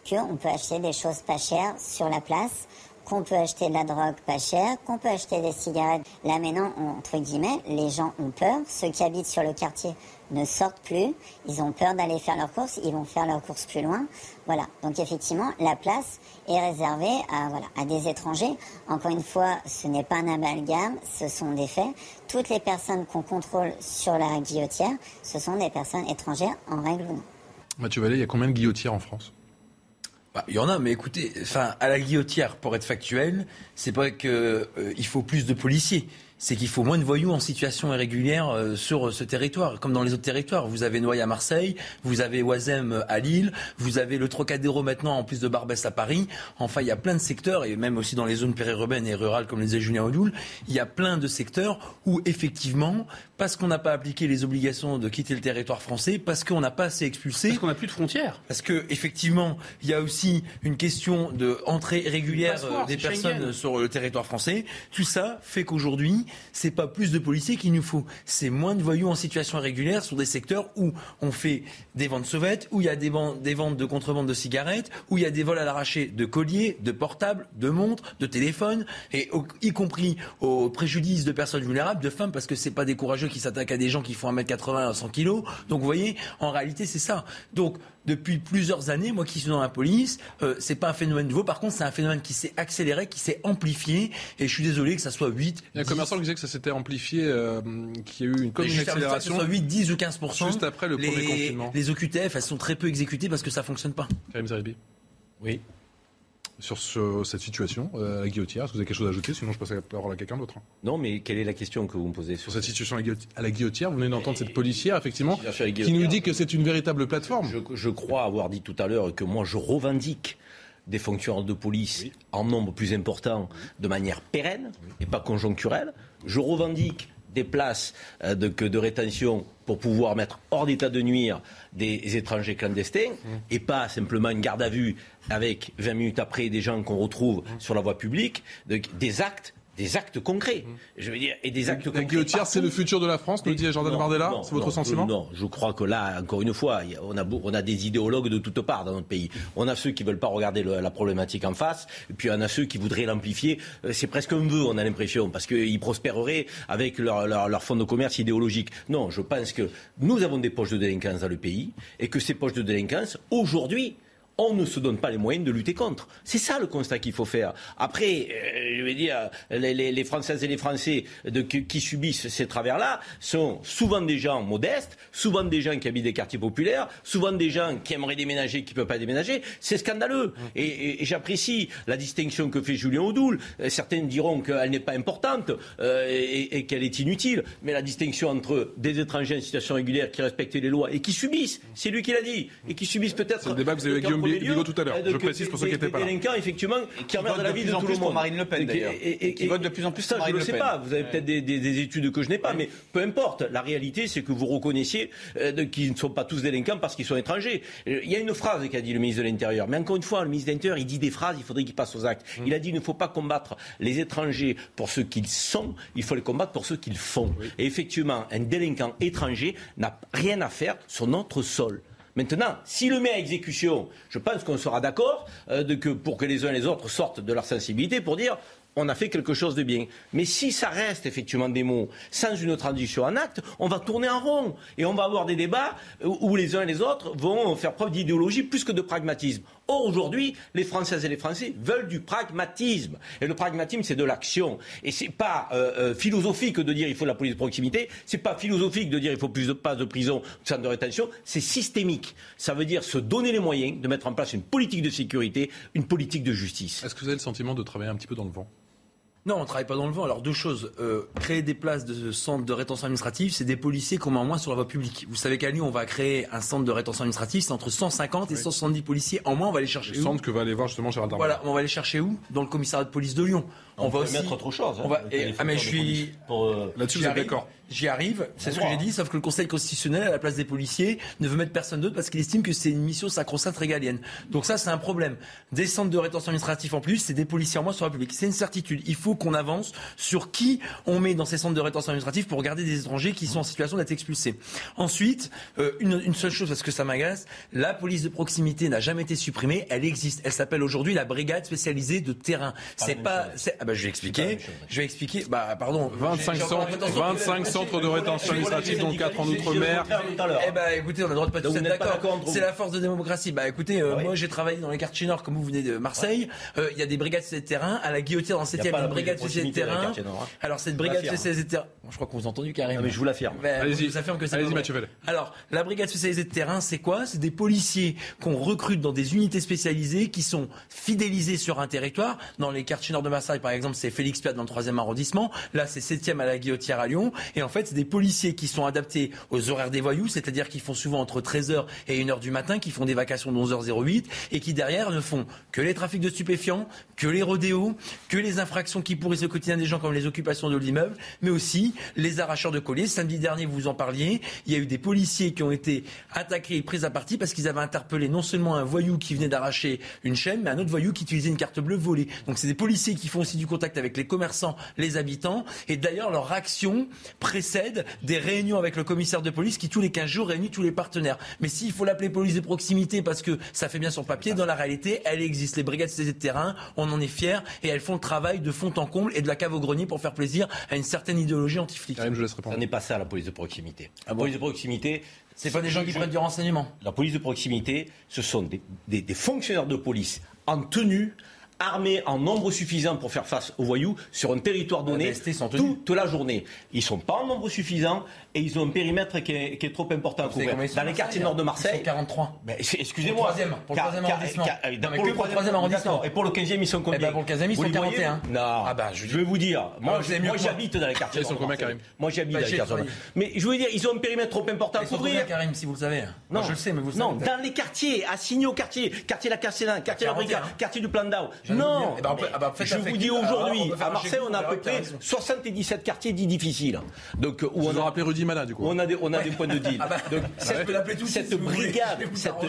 Speaker 7: qu'on peut acheter des choses pas chères sur la place qu'on peut acheter de la drogue pas chère, qu'on peut acheter des cigarettes. Là maintenant, entre guillemets, les gens ont peur. Ceux qui habitent sur le quartier ne sortent plus. Ils ont peur d'aller faire leurs courses. Ils vont faire leurs courses plus loin. Voilà. Donc effectivement, la place est réservée à, voilà, à des étrangers. Encore une fois, ce n'est pas un amalgame, ce sont des faits. Toutes les personnes qu'on contrôle sur la guillotière, ce sont des personnes étrangères en règle ou non.
Speaker 1: Mathieu Vallée, il y a combien de guillotières en France?
Speaker 15: Bah, il y en a, mais écoutez, enfin, à la guillotière, pour être factuel, c'est pas qu'il euh, faut plus de policiers c'est qu'il faut moins de voyous en situation irrégulière euh, sur ce territoire, comme dans les autres territoires. Vous avez Noyer à Marseille, vous avez Oisem à Lille, vous avez le Trocadéro maintenant en plus de Barbès à Paris. Enfin, il y a plein de secteurs, et même aussi dans les zones périurbaines et rurales, comme le disait Julien Odoul, il y a plein de secteurs où effectivement, parce qu'on n'a pas appliqué les obligations de quitter le territoire français, parce qu'on n'a pas assez expulsé.
Speaker 2: Parce qu'on n'a plus de frontières.
Speaker 15: Parce que effectivement, il y a aussi une question de entrée régulière des personnes sur le territoire français. Tout ça fait qu'aujourd'hui, c'est pas plus de policiers qu'il nous faut, c'est moins de voyous en situation irrégulière sur des secteurs où on fait des ventes sauvettes, où il y a des, ventes de contrebande de cigarettes, où il y a des vols à l'arraché de colliers, de portables, de montres, de téléphones, et y compris au préjudice de personnes vulnérables, de femmes, parce que c'est pas des courageux qui s'attaquent à des gens qui font 1m80 à 100 kg. Donc vous voyez, en réalité, c'est ça. Donc depuis plusieurs années, moi qui suis dans la police, euh, c'est pas un phénomène nouveau. Par contre, c'est un phénomène qui s'est accéléré, qui s'est amplifié. Et je suis désolé que ça soit 8.
Speaker 1: Il y a un commerçant qui disait que ça s'était amplifié, euh, qu'il y a eu une, comme une accélération.
Speaker 15: Que ce soit 8, 10 ou 15
Speaker 1: Juste après le premier confinement.
Speaker 15: Les OQTF, elles sont très peu exécutées parce que ça fonctionne pas.
Speaker 1: Karim Zaribi.
Speaker 3: Oui
Speaker 1: sur cette situation euh, à la guillotière Est-ce que vous avez quelque chose à ajouter? Sinon, je passe la parole à quelqu'un d'autre.
Speaker 3: Non, mais quelle est la question que vous me posez
Speaker 1: Sur cette situation à la guillotière, vous venez d'entendre cette policière, effectivement, qui nous dit que c'est une véritable plateforme.
Speaker 3: Je, crois avoir dit tout à l'heure que moi, je revendique des fonctionnaires de police en nombre plus important de manière pérenne et pas conjoncturelle. Je revendique des places euh, de, de rétention pour pouvoir mettre hors d'état de nuire des étrangers clandestins mmh. et pas simplement une garde à vue avec 20 minutes après des gens qu'on retrouve mmh. sur la voie publique, des actes des actes concrets. Mmh. Je veux dire, et des actes
Speaker 1: la guillotière, c'est le futur de la France, nous dit Jordan Bardella C'est votre sentiment
Speaker 3: Non, je crois que là, encore une fois, on a, on a des idéologues de toutes parts dans notre pays. On a ceux qui veulent pas regarder la problématique en face, et puis on a ceux qui voudraient l'amplifier. Euh, c'est presque un vœu, on a l'impression, parce qu'ils prospéreraient avec leur, leur, leur fonds de commerce idéologique. Non, je pense que nous avons des poches de délinquance dans le pays, et que ces poches de délinquance, aujourd'hui, on ne se donne pas les moyens de lutter contre. C'est ça le constat qu'il faut faire. Après, euh, je vais dire, les, Françaises et les Français qui, subissent ces travers-là sont souvent des gens modestes, souvent des gens qui habitent des quartiers populaires, souvent des gens qui aimeraient déménager, qui ne peuvent pas déménager. C'est scandaleux. Et, j'apprécie la distinction que fait Julien Audoul. Euh, certains diront qu'elle n'est pas importante euh, et, qu'elle est inutile. Mais la distinction entre des étrangers en situation régulière qui respectent les lois et qui subissent, c'est lui qui l'a dit, et qui subissent peut-être...
Speaker 1: C'est le débat que vous avez Guillaume Bigot tout à l'heure. Je précise pour ceux qui n'étaient pas là.
Speaker 3: Des délinquants, effectivement, qui emmerdent la vie de tout le monde.
Speaker 14: Marine Le Pen, d'ailleurs. Et qui votent de plus en plus
Speaker 3: ça, je ne sais pas. Vous avez peut-être des études que je n'ai pas, mais peu importe. La réalité, c'est que vous reconnaissiez euh, qu'ils ne sont pas tous délinquants parce qu'ils sont étrangers. Euh, il y a une phrase qu'a dit le ministre de l'Intérieur. Mais encore une fois, le ministre de l'Intérieur, il dit des phrases, il faudrait qu'il passe aux actes. Mmh. Il a dit il ne faut pas combattre les étrangers pour ce qu'ils sont, il faut les combattre pour ce qu'ils font. Et effectivement, un délinquant étranger n'a rien à faire sur notre sol. Maintenant, s'il le met à exécution, je pense qu'on sera d'accord euh, pour que les uns et les autres sortent de leur sensibilité pour dire on a fait quelque chose de bien. Mais si ça reste effectivement des mots sans une transition en acte, on va tourner en rond et on va avoir des débats où les uns et les autres vont faire preuve d'idéologie plus que de pragmatisme. Or, aujourd'hui, les Françaises et les Français veulent du pragmatisme. Et le pragmatisme, c'est de l'action. Et c'est pas euh, euh, philosophique de dire il faut la police de proximité, c'est pas philosophique de dire il faut plus de pas de prison, de centre de rétention, c'est systémique. Ça veut dire se donner les moyens de mettre en place une politique de sécurité, une politique de justice.
Speaker 1: Est-ce que vous avez le sentiment de travailler un petit peu dans le vent?
Speaker 15: Non, on ne travaille pas dans le vent. Alors deux choses. Euh, créer des places de centre de rétention administrative, c'est des policiers qu'on met en moins sur la voie publique. Vous savez qu'à Lyon, on va créer un centre de rétention administrative, c'est entre 150 et 170 policiers en moins. On va les chercher.
Speaker 1: Le centre que va aller voir justement Gérald
Speaker 15: Voilà, on va aller chercher où? Dans le commissariat de police de Lyon.
Speaker 3: On, va aussi mettre autre chose.
Speaker 15: Hein. on va... ah mais je suis
Speaker 1: euh, là-dessus, vous êtes d'accord
Speaker 15: J'y arrive, c'est ce que j'ai dit, sauf que le Conseil constitutionnel, à la place des policiers, ne veut mettre personne d'autre parce qu'il estime que c'est une mission sacro-sainte régalienne. Donc ça, c'est un problème. Des centres de rétention administrative en plus, c'est des policiers en moins sur la République. C'est une certitude. Il faut qu'on avance sur qui on met dans ces centres de rétention administrative pour garder des étrangers qui sont en situation d'être expulsés. Ensuite, euh, une, une, seule chose, parce que ça m'agace, la police de proximité n'a jamais été supprimée, elle existe. Elle s'appelle aujourd'hui la brigade spécialisée de terrain. C'est pas... Ah bah, je vais expliquer. Je vais expliquer. Bah, pardon.
Speaker 1: 25 centres, 25 centres de rétention administrative, dont 4 en Outre-mer.
Speaker 15: Eh bah, écoutez, on a le droit de pas tous être d'accord. C'est la force de démocratie. Bah, écoutez, euh, moi, j'ai travaillé dans les quartiers nord, comme vous venez de Marseille. Euh, il y a des brigades de terrain. À la Guillotière, dans le 7 il y a une brigade de terrain. Hein. Alors, cette brigade spécialisée de terrain. Je crois qu'on vous a entendu carrément.
Speaker 3: Mais je vous l'affirme.
Speaker 1: Allez-y.
Speaker 15: Allez-y, Mathieu Alors, la brigade spécialisée de terrain, c'est quoi? C'est des policiers qu'on recrute dans des unités spécialisées qui sont fidélisés sur un territoire. Dans les quartiers nord de Marseille, par exemple, c'est Félix Piat dans le 3e arrondissement. Là, c'est 7e à la Guillotière à Lyon. Et en fait, c'est des policiers qui sont adaptés aux horaires des voyous, c'est-à-dire qu'ils font souvent entre 13h et 1h du matin, qui font des vacations de 11h08 et qui derrière ne font que les trafics de stupéfiants, que les rodéos, que les infractions qui qui pourrissent le quotidien des gens comme les occupations de l'immeuble, mais aussi les arracheurs de colliers. Samedi dernier, vous en parliez, il y a eu des policiers qui ont été attaqués et pris à partie parce qu'ils avaient interpellé non seulement un voyou qui venait d'arracher une chaîne, mais un autre voyou qui utilisait une carte bleue volée. Donc c'est des policiers qui font aussi du contact avec les commerçants, les habitants, et d'ailleurs leur action précède des réunions avec le commissaire de police qui tous les 15 jours réunit tous les partenaires. Mais s'il faut l'appeler police de proximité parce que ça fait bien son papier, dans la réalité, elle existe. Les brigades de terrain, on en est fiers et elles font le travail de fond en comble et de la cave au grenier pour faire plaisir à une certaine idéologie anti-flic.
Speaker 3: Ça n'est pas ça la police de proximité. La police de proximité,
Speaker 15: c'est pas des gens qui prennent du renseignement.
Speaker 3: La police de proximité, ce sont des, des- des fonctionnaires de police en tenue, armés en nombre suffisant pour faire face aux voyous sur un territoire donné toute la journée. Ils sont pas en nombre suffisant et ils ont un périmètre qui est, qui est trop important à
Speaker 15: Vous savez
Speaker 3: couvrir.
Speaker 15: ils
Speaker 3: Dans les quartiers nord de
Speaker 15: Ils
Speaker 3: Marseille,
Speaker 15: sont 43.
Speaker 3: ben, c'est-
Speaker 15: Pour
Speaker 3: excusez-moi.
Speaker 15: pour le
Speaker 3: Car-
Speaker 15: troisième
Speaker 3: car-
Speaker 15: arrondissement.
Speaker 3: pour le
Speaker 15: pour le troisième arrondissement.
Speaker 3: D'accord. Et pour le 15e, ils sont combien
Speaker 15: Eh ben, pour le 15e, ils sont
Speaker 3: les voyez
Speaker 15: 41.
Speaker 3: Non.
Speaker 15: Ah bah, je
Speaker 3: je vais vous dire. Moi,
Speaker 15: savez mieux
Speaker 3: moi,
Speaker 15: moi.
Speaker 3: j'habite dans les quartiers
Speaker 1: Ils sont
Speaker 3: nord Moi, j'habite
Speaker 15: Bah,
Speaker 3: dans les quartiers nord. Mais je veux dire, ils ont un périmètre trop important à
Speaker 15: Ils
Speaker 3: couvrir.
Speaker 15: Karim, si vous le savez?
Speaker 3: Non,
Speaker 15: je le sais, mais vous le
Speaker 3: Non,
Speaker 15: savez.
Speaker 3: dans les quartiers, assignés aux quartiers, quartier La Cassélan, quartier La
Speaker 15: 41.
Speaker 3: Brigade, quartier du Plan d'Ao. Non,
Speaker 15: Eh ben, ah bah,
Speaker 3: je vous dis aujourd'hui, à Marseille, on a à peu près
Speaker 15: t'as raison.
Speaker 3: 77 quartiers dits difficiles. Donc, où on
Speaker 1: en
Speaker 3: a,
Speaker 1: Rudy Mana, du coup.
Speaker 3: on a des, on a des points de deal.
Speaker 15: Ah bah,
Speaker 3: Donc, <laughs> cette,
Speaker 15: tout
Speaker 3: brigade,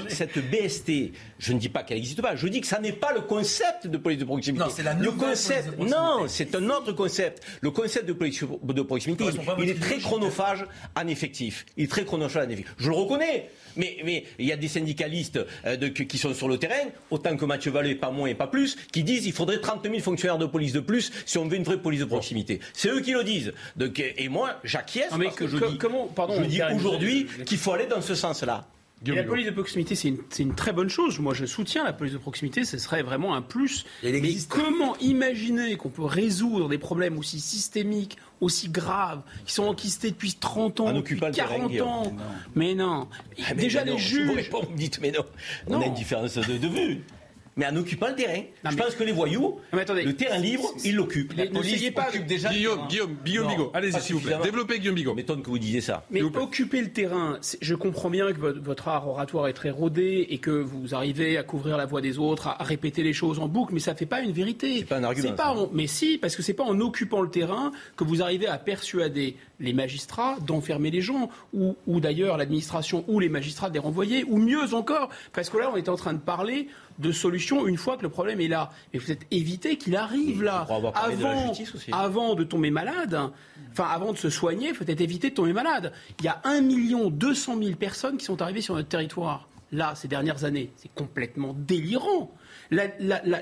Speaker 3: cette, BST, je ne dis pas qu'elle n'existe pas, je dis que ça n'est pas le concept de police de proximité.
Speaker 15: Non, c'est la
Speaker 3: le
Speaker 15: nouvelle
Speaker 3: concept,
Speaker 15: police de proximité.
Speaker 3: non, c'est un autre concept. Le concept de police de proximité, il, est très chronophage en effectif. Il est très chronophage en effectif. Je le reconnais. Mais, mais il y a des syndicalistes euh, de- qui sont sur le terrain, autant que Mathieu Vallée, pas moins et pas plus, qui disent qu'il faudrait 30 000 fonctionnaires de police de plus si on veut une vraie police de proximité. C'est eux qui le disent. Donc, et moi, j'acquiesce parce que
Speaker 2: que-
Speaker 3: je dis,
Speaker 2: comment- pardon,
Speaker 3: je dis aujourd'hui qu'il faut aller dans ce sens-là.
Speaker 2: Et la police de proximité, c'est une, c'est une très bonne chose. Moi, je soutiens la police de proximité. Ce serait vraiment un plus.
Speaker 15: Elle
Speaker 2: Mais
Speaker 15: existe.
Speaker 2: comment imaginer qu'on peut résoudre des problèmes aussi systémiques, aussi graves, qui sont enquistés depuis 30 ans, depuis
Speaker 3: occupant le terrain,
Speaker 2: 40
Speaker 3: Guillaume.
Speaker 2: ans? Mais non.
Speaker 3: Ah, mais
Speaker 2: Déjà,
Speaker 3: mais
Speaker 2: les
Speaker 3: non, je vous
Speaker 2: juges.
Speaker 3: réponds, vous me dites, mais non. On
Speaker 2: Non.
Speaker 3: a une différence de, de vue. Mais en occupant le terrain,
Speaker 2: Non,
Speaker 3: je
Speaker 2: mais-
Speaker 3: pense que les voyous,
Speaker 2: Non, mais attendez.
Speaker 3: le terrain libre, ils l'occupent.
Speaker 2: Les- N'essayez pas
Speaker 1: Guillaume, Guillaume, Guillaume Bigot. Allez-y, s'il vous plaît. Développez Guillaume Bigot.
Speaker 3: m'étonne que vous disiez ça.
Speaker 2: Mais occuper le terrain, je comprends bien que votre, art oratoire est très rodé et que vous arrivez à couvrir la voix des autres, à, répéter les choses en boucle, mais ça ne fait pas une vérité.
Speaker 3: C'est pas un argument,
Speaker 2: pas en- mais si, parce que c'est pas en occupant le terrain que vous arrivez à persuader les magistrats d'enfermer les gens, ou, ou d'ailleurs l'administration ou les magistrats de les renvoyer, ou mieux encore, parce que là on est en train de parler de solutions une fois que le problème est là. Mais vous êtes évité qu'il arrive là.
Speaker 3: de
Speaker 2: Avant, de tomber malade, enfin avant de se soigner, il faut être évité de tomber malade. Il y a 1 million 200 000 personnes qui sont arrivées sur notre territoire, là, ces dernières années. C'est complètement délirant.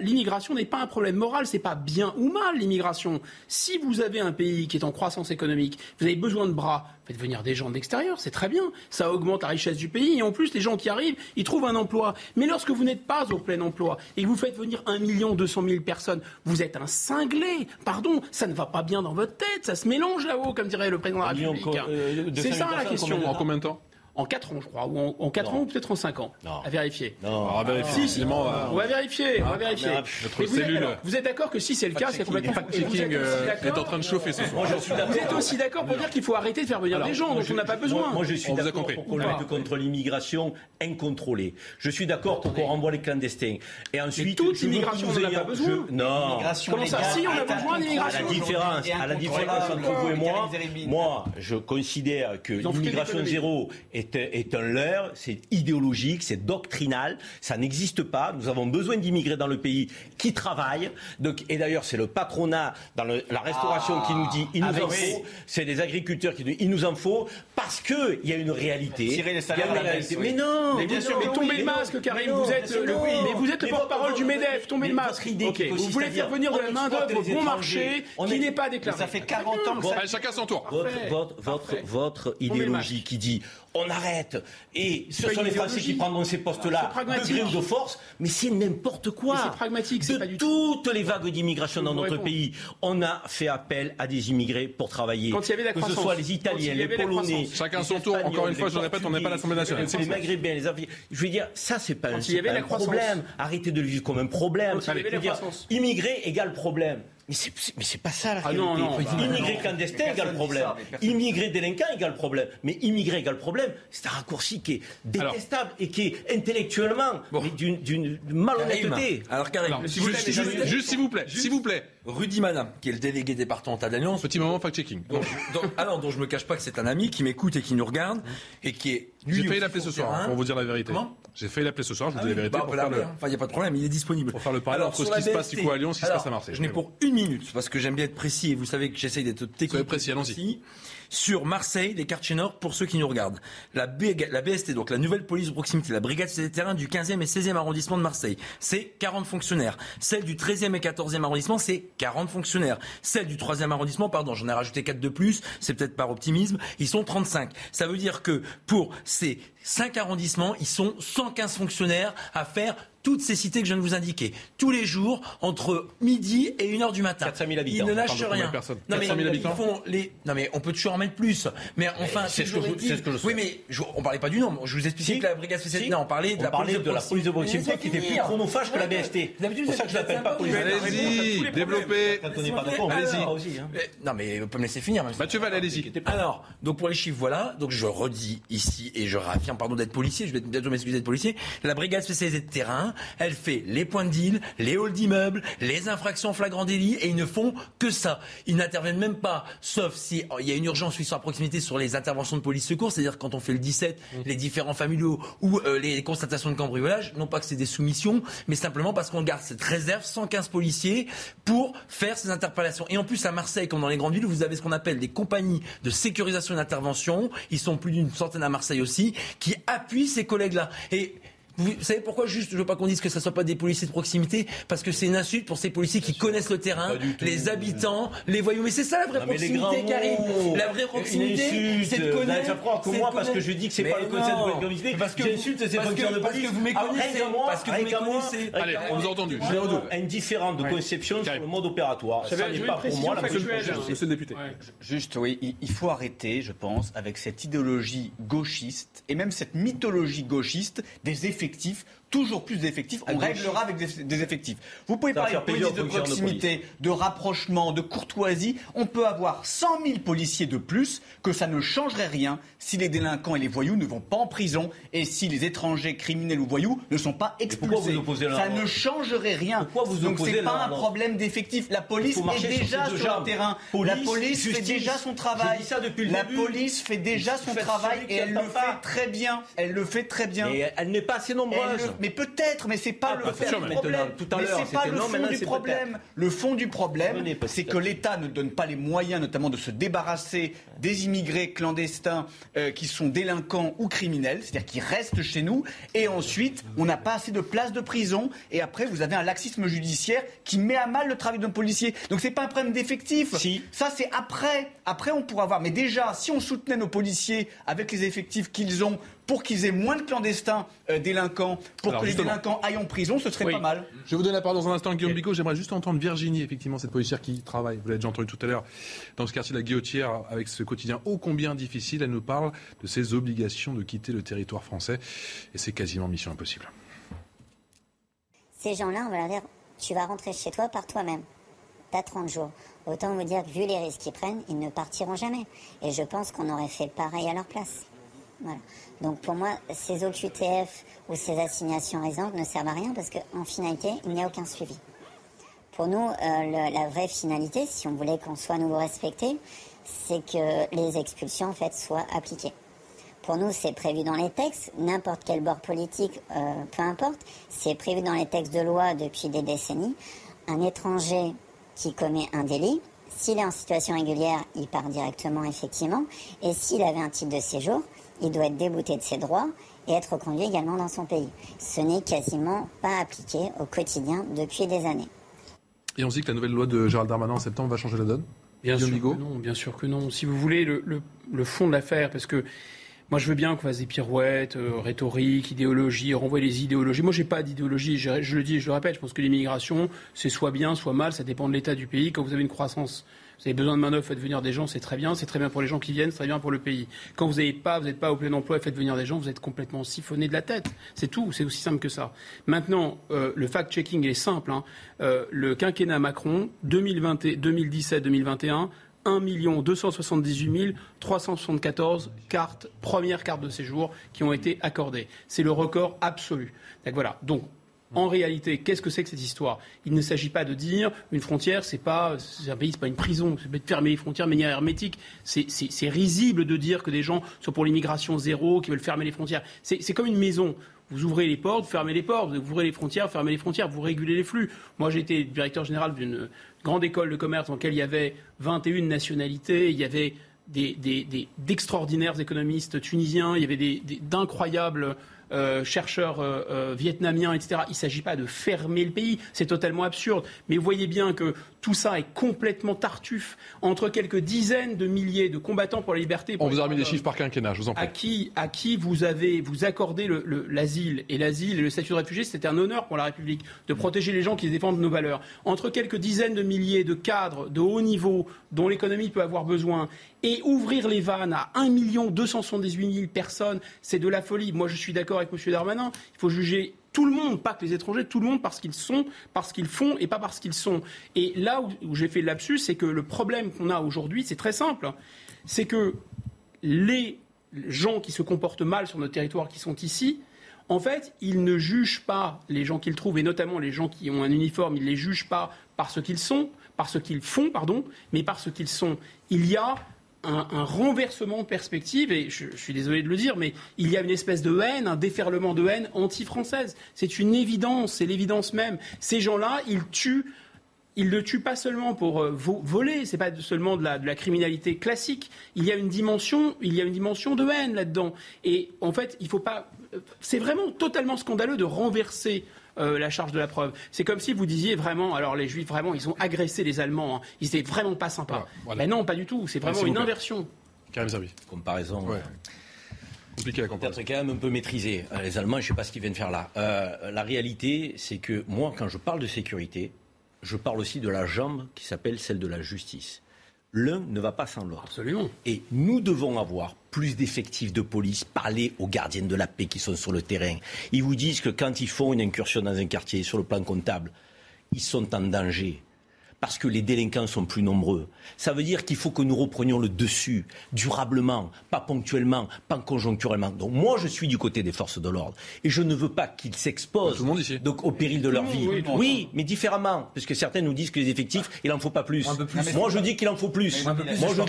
Speaker 2: L'immigration n'est pas un problème moral, c'est pas bien ou mal l'immigration. Si vous avez un pays qui est en croissance économique, vous avez besoin de bras, faites venir des gens de l'extérieur, c'est très bien. Ça augmente la richesse du pays et en plus les gens qui arrivent, ils trouvent un emploi. Mais lorsque vous n'êtes pas au plein emploi et que vous faites venir 1 million 200 000 personnes, vous êtes un cinglé. Pardon, ça ne va pas bien dans votre tête, ça se mélange là-haut, comme dirait le président de la République.
Speaker 3: co- euh, 200
Speaker 2: C'est
Speaker 3: 000
Speaker 2: ça la question.
Speaker 1: En combien de temps?
Speaker 2: En 4 ans, je crois, ou en, en 4
Speaker 3: Non.
Speaker 2: ans, ou peut-être en 5 ans.
Speaker 3: Non.
Speaker 2: À vérifier.
Speaker 3: Non.
Speaker 1: Ah, vérifiez,
Speaker 2: Si, si.
Speaker 1: Simon, euh,
Speaker 2: On va vérifier, on va vérifier.
Speaker 3: mais,
Speaker 1: notre
Speaker 2: vous, êtes,
Speaker 1: cellule,
Speaker 2: alors, vous êtes d'accord que si c'est le cas, c'est complètement
Speaker 1: fact-checking,
Speaker 2: êtes
Speaker 1: euh, est en train de chauffer ce soir.
Speaker 3: Moi, je suis
Speaker 2: Vous
Speaker 3: d'accord.
Speaker 2: êtes aussi d'accord pour dire qu'il faut arrêter de faire venir
Speaker 1: Alors,
Speaker 2: des gens dont
Speaker 3: je-
Speaker 2: on n'a pas besoin.
Speaker 3: Moi, moi, je suis
Speaker 1: On
Speaker 3: d'accord
Speaker 1: compris.
Speaker 3: pour qu'on lutte contre l'immigration incontrôlée. Je suis d'accord pour qu'on renvoie les clandestins. Et ensuite,
Speaker 2: toute
Speaker 3: je
Speaker 2: immigration, on n'en a
Speaker 3: ayez-
Speaker 2: pas besoin.
Speaker 3: je- Non.
Speaker 2: Comment ça Si, on a besoin
Speaker 3: À
Speaker 2: d'immigration.
Speaker 3: la différence, à la différence entre vous et moi, moi, je considère que l'immigration zéro est, est un leurre, c'est idéologique, c'est doctrinal, ça n'existe pas. Nous avons besoin d'immigrés dans le pays qui travaillent. Donc, et d'ailleurs, c'est le patronat dans le- la restauration qui nous dit il nous
Speaker 14: Ah,
Speaker 3: en faut. C'est les agriculteurs qui nous disent il nous en faut parce que il y a une réalité.
Speaker 14: Tirer les salaires la
Speaker 3: réalité.
Speaker 14: oui.
Speaker 3: Mais non.
Speaker 2: Mais bien sûr, mais
Speaker 3: non,
Speaker 2: tombez le masque, Karim. Vous êtes le,
Speaker 3: non.
Speaker 2: mais vous êtes le
Speaker 3: Mais
Speaker 2: porte-parole du Medef. Tombez le masque.
Speaker 3: votre idée
Speaker 2: Ok.
Speaker 3: qui
Speaker 2: Vous voulez faire venir de la main
Speaker 3: exploite
Speaker 2: d'œuvre
Speaker 3: les
Speaker 2: bon marché qui
Speaker 3: est-
Speaker 2: n'est pas déclarée.
Speaker 14: Ça fait 40 ans que ça
Speaker 1: chacun son tour.
Speaker 3: Votre, idéologie qui dit on arrête et ce sont les Français qui prendront ces postes-là de gré ou de force, mais c'est n'importe quoi.
Speaker 2: C'est pragmatique, c'est
Speaker 3: de
Speaker 2: pas du tout-
Speaker 3: toutes les vagues d'immigration dans notre pays, on a fait appel à des immigrés pour travailler.
Speaker 2: Quand il y avait la
Speaker 3: que ce soit les Italiens, les Polonais.
Speaker 1: Chacun son tour. Encore une fois, je le répète, on n'est pas à l'Assemblée nationale.
Speaker 3: les Maghrébins, les Africains. Je veux dire, ça c'est pas, un, pas un problème. Arrêtez de le vivre comme un problème. Immigré égale problème. Mais c'est, mais c'est pas ça la
Speaker 2: Ah
Speaker 3: réalité.
Speaker 2: non, non, bah,
Speaker 3: immigré
Speaker 2: non.
Speaker 3: clandestin égale problème.
Speaker 14: ça,
Speaker 3: Immigré délinquant égale problème. Mais immigré égale problème, c'est un raccourci qui est détestable et qui est intellectuellement mais d'une, d'une malhonnêteté.
Speaker 15: Alors Karim,
Speaker 1: Alors,
Speaker 15: s'il vous plaît,
Speaker 1: juste,
Speaker 15: mesdames,
Speaker 1: juste- juste s'il vous plaît, s'il vous plaît.
Speaker 15: Rudy Madame, qui est le délégué départemental d'Alliance.
Speaker 1: Petit moment fact-checking.
Speaker 15: dont- ah dont je me cache pas que c'est un ami qui m'écoute et qui nous regarde et qui est. lui
Speaker 1: J'ai failli l'appeler ce soir, pour vous dire la vérité.
Speaker 15: Comment?
Speaker 1: J'ai failli l'appeler ce soir, je vous
Speaker 15: Ah
Speaker 1: dis la
Speaker 15: oui,
Speaker 1: vérité.
Speaker 15: bah,
Speaker 1: pour faire le-.
Speaker 15: Enfin, il n'y a pas de problème, il est disponible.
Speaker 1: Pour faire le parallèle entre ce qui se passe du coup à Lyon, ce qui se passe à Marseille.
Speaker 15: Je n'ai pour une minute, parce que j'aime bien être précis et vous savez que j'essaye d'être technique.
Speaker 1: Précis, allons-y.
Speaker 15: Sur Marseille, les quartiers nord, pour ceux qui nous regardent. La BST, donc la nouvelle police de proximité, la brigade des terrains du 15e et 16e arrondissement de Marseille, c'est 40 fonctionnaires. Celle du 13e et 14e arrondissement, c'est 40 fonctionnaires. Celle du 3e arrondissement, pardon, j'en ai rajouté 4 de plus, c'est peut-être par optimisme, ils sont 35. Ça veut dire que pour ces 5 arrondissements, ils sont 115 fonctionnaires à faire toutes ces cités que je viens de vous indiquer. Tous les jours, entre midi et 1h du matin.
Speaker 3: 400 000 habitants.
Speaker 15: Ils ne lâchent
Speaker 1: de de
Speaker 15: rien. Non, mais
Speaker 1: 400 000
Speaker 15: ils
Speaker 1: habitants
Speaker 15: font les... Non mais on peut toujours en mettre plus. Mais enfin,
Speaker 3: c'est ce que je-
Speaker 15: dit-
Speaker 3: c'est ce que je
Speaker 15: Oui mais je- on parlait pas du nombre. Je vous expliquais
Speaker 3: Si.
Speaker 15: que la brigade spéciale.
Speaker 3: Si.
Speaker 15: Non, on parlait de
Speaker 3: On
Speaker 15: la
Speaker 3: parlait
Speaker 15: police
Speaker 3: de la police de proximité qui était plus chronophage que la BST.
Speaker 15: D'habitude,
Speaker 3: C'est pour ça que je l'appelle pas police de
Speaker 1: Allez-y, développez. Allez-y.
Speaker 3: aussi, hein.
Speaker 15: Non mais vous pouvez me laisser finir. monsieur.
Speaker 1: Mathieu Val, allez-y.
Speaker 15: Alors, donc pour les chiffres, voilà. Donc je redis ici et je pardon d'être policier, je vais bientôt m'excuser d'être policier. La brigade spécialisée de terrain, elle fait les points de deal, les halls d'immeubles, les infractions flagrant délit et ils ne font que ça. Ils n'interviennent même pas, sauf si oh, il y a une urgence ils sont à proximité sur les interventions de police secours, c'est-à-dire quand on fait le 17, les différents familiaux ou euh, les constatations de cambriolage, non pas que c'est des soumissions, mais simplement parce qu'on garde cette réserve 115 policiers pour faire ces interpellations. Et en plus à Marseille, comme dans les grandes villes, vous avez ce qu'on appelle des compagnies de sécurisation et d'intervention. Ils sont plus d'une centaine à Marseille aussi, qui appuient ces collègues-là. Et vous savez pourquoi juste je veux pas qu'on dise que ça soit pas des policiers de proximité parce que c'est une insulte pour ces policiers qui connaissent le terrain, les habitants, les voyous. Mais c'est ça la vraie
Speaker 3: Non,
Speaker 15: proximité, Karim. La vraie proximité,
Speaker 3: insulte.
Speaker 15: c'est de
Speaker 3: Vous
Speaker 15: connaître.
Speaker 3: faire croire que
Speaker 15: c'est de
Speaker 3: moi, parce que je dis que c'est pas le concept de proximité,
Speaker 15: Parce que
Speaker 3: j'insulte ces
Speaker 15: parce que- parce que vous méconnaissez.
Speaker 3: moi,
Speaker 15: Parce que vous méconnaissez.
Speaker 1: Allez, on vous a entendu.
Speaker 3: J'ai une différence de conception sur le mode opératoire. Ça n'est pas pour moi la.
Speaker 1: Monsieur le député.
Speaker 14: Juste, oui, il- il faut arrêter, je pense, avec cette idéologie gauchiste et même cette mythologie gauchiste des effectifs, toujours plus d'effectifs. On réglera avec des, des effectifs. Vous pouvez parler de police de proximité, de, rapprochement, de courtoisie. On peut avoir 100 000 policiers de plus, que ça ne changerait rien si les délinquants et les voyous ne vont pas en prison et si les étrangers criminels ou voyous ne sont pas expulsés.
Speaker 3: vous
Speaker 14: ça ne changerait rien.
Speaker 3: Pourquoi vous
Speaker 14: Donc c'est pas un problème d'effectifs. La police est déjà sur le terrain.
Speaker 3: Police,
Speaker 14: la police fait déjà son travail.
Speaker 3: Ça depuis le
Speaker 14: la
Speaker 3: début.
Speaker 14: police fait déjà son
Speaker 3: Faites
Speaker 14: travail et elle le fait très bien. Elle le fait très bien.
Speaker 3: Mais elle n'est pas assez nombreuse.
Speaker 14: Mais peut-être, mais c'est pas
Speaker 3: Ah,
Speaker 14: le
Speaker 3: sûr, maintenant.
Speaker 14: problème.
Speaker 3: Tout à
Speaker 14: Mais c'est pas le fond du problème. Le fond du problème, c'est que l'État ne donne pas les moyens, notamment de se débarrasser des immigrés clandestins euh, qui sont délinquants ou criminels, c'est-à-dire qui restent chez nous. Et ensuite, on n'a pas assez de places de prison. Et après, vous avez un laxisme judiciaire qui met à mal le travail d'un policier. Donc c'est pas un problème d'effectif.
Speaker 3: Si.
Speaker 14: Ça, c'est après. Après, on pourra voir. Mais déjà, si on soutenait nos policiers avec les effectifs qu'ils ont pour qu'ils aient moins de clandestins euh, délinquants, pour
Speaker 1: Alors,
Speaker 14: que les délinquants aillent en prison, ce serait
Speaker 2: Oui.
Speaker 14: pas mal.
Speaker 1: Je vous donner la parole dans un instant, Guillaume Bigot. J'aimerais juste entendre Virginie, effectivement, cette policière qui travaille, vous l'avez déjà entendu tout à l'heure, dans ce quartier de la Guillotière, avec ce quotidien ô combien difficile. Elle nous parle de ses obligations de quitter le territoire français. Et c'est quasiment mission impossible.
Speaker 7: Ces gens-là, on va leur dire, tu vas rentrer chez toi par toi-même. T'as 30 jours. Autant vous dire que vu les risques qu'ils prennent, ils ne partiront jamais. Et je pense qu'on aurait fait pareil à leur place. Voilà. Donc pour moi, ces OQTF ou ces assignations résidentes ne servent à rien parce qu'en finalité, il n'y a aucun suivi. Pour nous, euh, la vraie finalité, si on voulait qu'on soit à nouveau respecté, c'est que les expulsions en soient appliquées. Pour nous, c'est prévu dans les textes, n'importe quel bord politique, euh, peu importe, c'est prévu dans les textes de loi depuis des décennies. Un étranger qui commet un délit, s'il est en situation régulière, il part directement effectivement, et s'il avait un titre de séjour, il doit être débouté de ses droits et être reconduit également dans son pays. Ce n'est quasiment pas appliqué au quotidien depuis des années.
Speaker 1: Et on se dit que la nouvelle loi de Gérald Darmanin en septembre va changer la donne?
Speaker 2: Bien sûr que non, bien sûr que non. Si vous voulez, le, le- le fond de l'affaire, parce que Moi, je veux bien qu'on fasse des pirouettes, euh, rhétorique, idéologie, renvoyer les idéologies. Moi, j'ai pas d'idéologie. Je, je le dis, je le répète. Je pense que l'immigration, c'est soit bien, soit mal. Ça dépend de l'état du pays. Quand vous avez une croissance vous avez besoin de main-d'œuvre, faites venir des gens, c'est très bien. C'est très bien pour les gens qui viennent, c'est très bien pour le pays. Quand vous n'avez pas, vous n'êtes pas au plein emploi faites venir des gens, vous êtes complètement siphonné de la tête. C'est tout. C'est aussi simple que ça. Maintenant, euh, le fact-checking est simple. Hein. Euh, le quinquennat Macron, 2017-2021, 1 278 374 cartes, premières cartes de séjour qui ont été accordées. C'est le record absolu. Donc voilà. En réalité, qu'est-ce que c'est que cette histoire? Il ne s'agit pas de dire une frontière, c'est pas un pays, c'est pas une prison, c'est de fermer les frontières de manière hermétique. C'est risible de dire que des gens sont pour l'immigration zéro, qui veulent fermer les frontières. C'est comme une maison. Vous ouvrez les portes, fermez les portes, vous ouvrez les frontières, fermez les frontières, vous régulez les flux. Moi, j'ai été directeur général d'une grande école de commerce dans laquelle il y avait 21 nationalités, il y avait d'extraordinaires économistes tunisiens, il y avait d'incroyables euh, chercheurs euh, euh, vietnamiens, etc. Il ne s'agit pas de fermer le pays, c'est totalement absurde. Mais vous voyez bien que tout ça est complètement tartuffe entre quelques dizaines de milliers de combattants pour la liberté.
Speaker 1: On vous a remis des chiffres par quinquennat, je vous en prie.
Speaker 2: À qui, à qui vous avez vous accordez l'asile et l'asile et le statut de réfugié, c'était un honneur pour la République de protéger les gens qui défendent nos valeurs. Entre quelques dizaines de milliers de cadres de haut niveau dont l'économie peut avoir besoin et ouvrir les vannes à 1 278 000 personnes, c'est de la folie. Moi, je suis d'accord avec M. Darmanin. Il faut juger tout le monde, pas que les étrangers, tout le monde parce qu'ils sont, parce qu'ils font et pas parce qu'ils sont. Et là où, j'ai fait le lapsus, c'est que le problème qu'on a aujourd'hui, c'est très simple. C'est que les gens qui se comportent mal sur notre territoire, qui sont ici, en fait, ils ne jugent pas les gens qu'ils trouvent, et notamment les gens qui ont un uniforme, ils ne les jugent pas par ce qu'ils sont, par ce qu'ils font, pardon, mais par ce qu'ils sont. Il y a un, renversement de perspective, et je, suis désolé de le dire, mais il y a une espèce de haine, un déferlement de haine anti-française. C'est une évidence, c'est l'évidence même. Ces gens-là, ils tuent. Ils ne tuent pas seulement pour euh, voler, c'est pas seulement de la, de la, criminalité classique. Il y a une dimension, il y a une dimension de haine là-dedans. Et en fait, il faut pas. Euh, c'est vraiment totalement scandaleux de renverser euh, la charge de la preuve. C'est comme si vous disiez vraiment, alors les Juifs, vraiment, ils ont agressé les Allemands, hein. ils étaient vraiment pas sympas. Mais non, pas du tout, c'est vraiment une inversion.
Speaker 3: Comparaison.
Speaker 1: Ouais. Compliqué à comprendre.
Speaker 3: Peut-être quand même un peu maîtrisé. Euh, les Allemands, je ne sais pas ce qu'ils viennent faire là. Euh, la réalité, c'est que moi, quand je parle de sécurité, je parle aussi de la jambe qui s'appelle celle de la justice l'un ne va pas sans l'autre.
Speaker 2: Absolument.
Speaker 3: Et nous devons avoir plus d'effectifs de police, parler aux gardiens de la paix qui sont sur le terrain. Ils vous disent que quand ils font une incursion dans un quartier, sur le plan comptable, ils sont en danger parce que les délinquants sont plus nombreux. Ça veut dire qu'il faut que nous reprenions le dessus, durablement, pas ponctuellement, pas conjoncturellement. Donc moi, je suis du côté des forces de l'ordre. Et je ne veux pas qu'ils s'exposent donc, au péril de leur vie. Oui, mais différemment. Parce que certains nous disent que les effectifs, il n'en faut pas plus. Moi, je dis qu'il en faut plus. Moi, je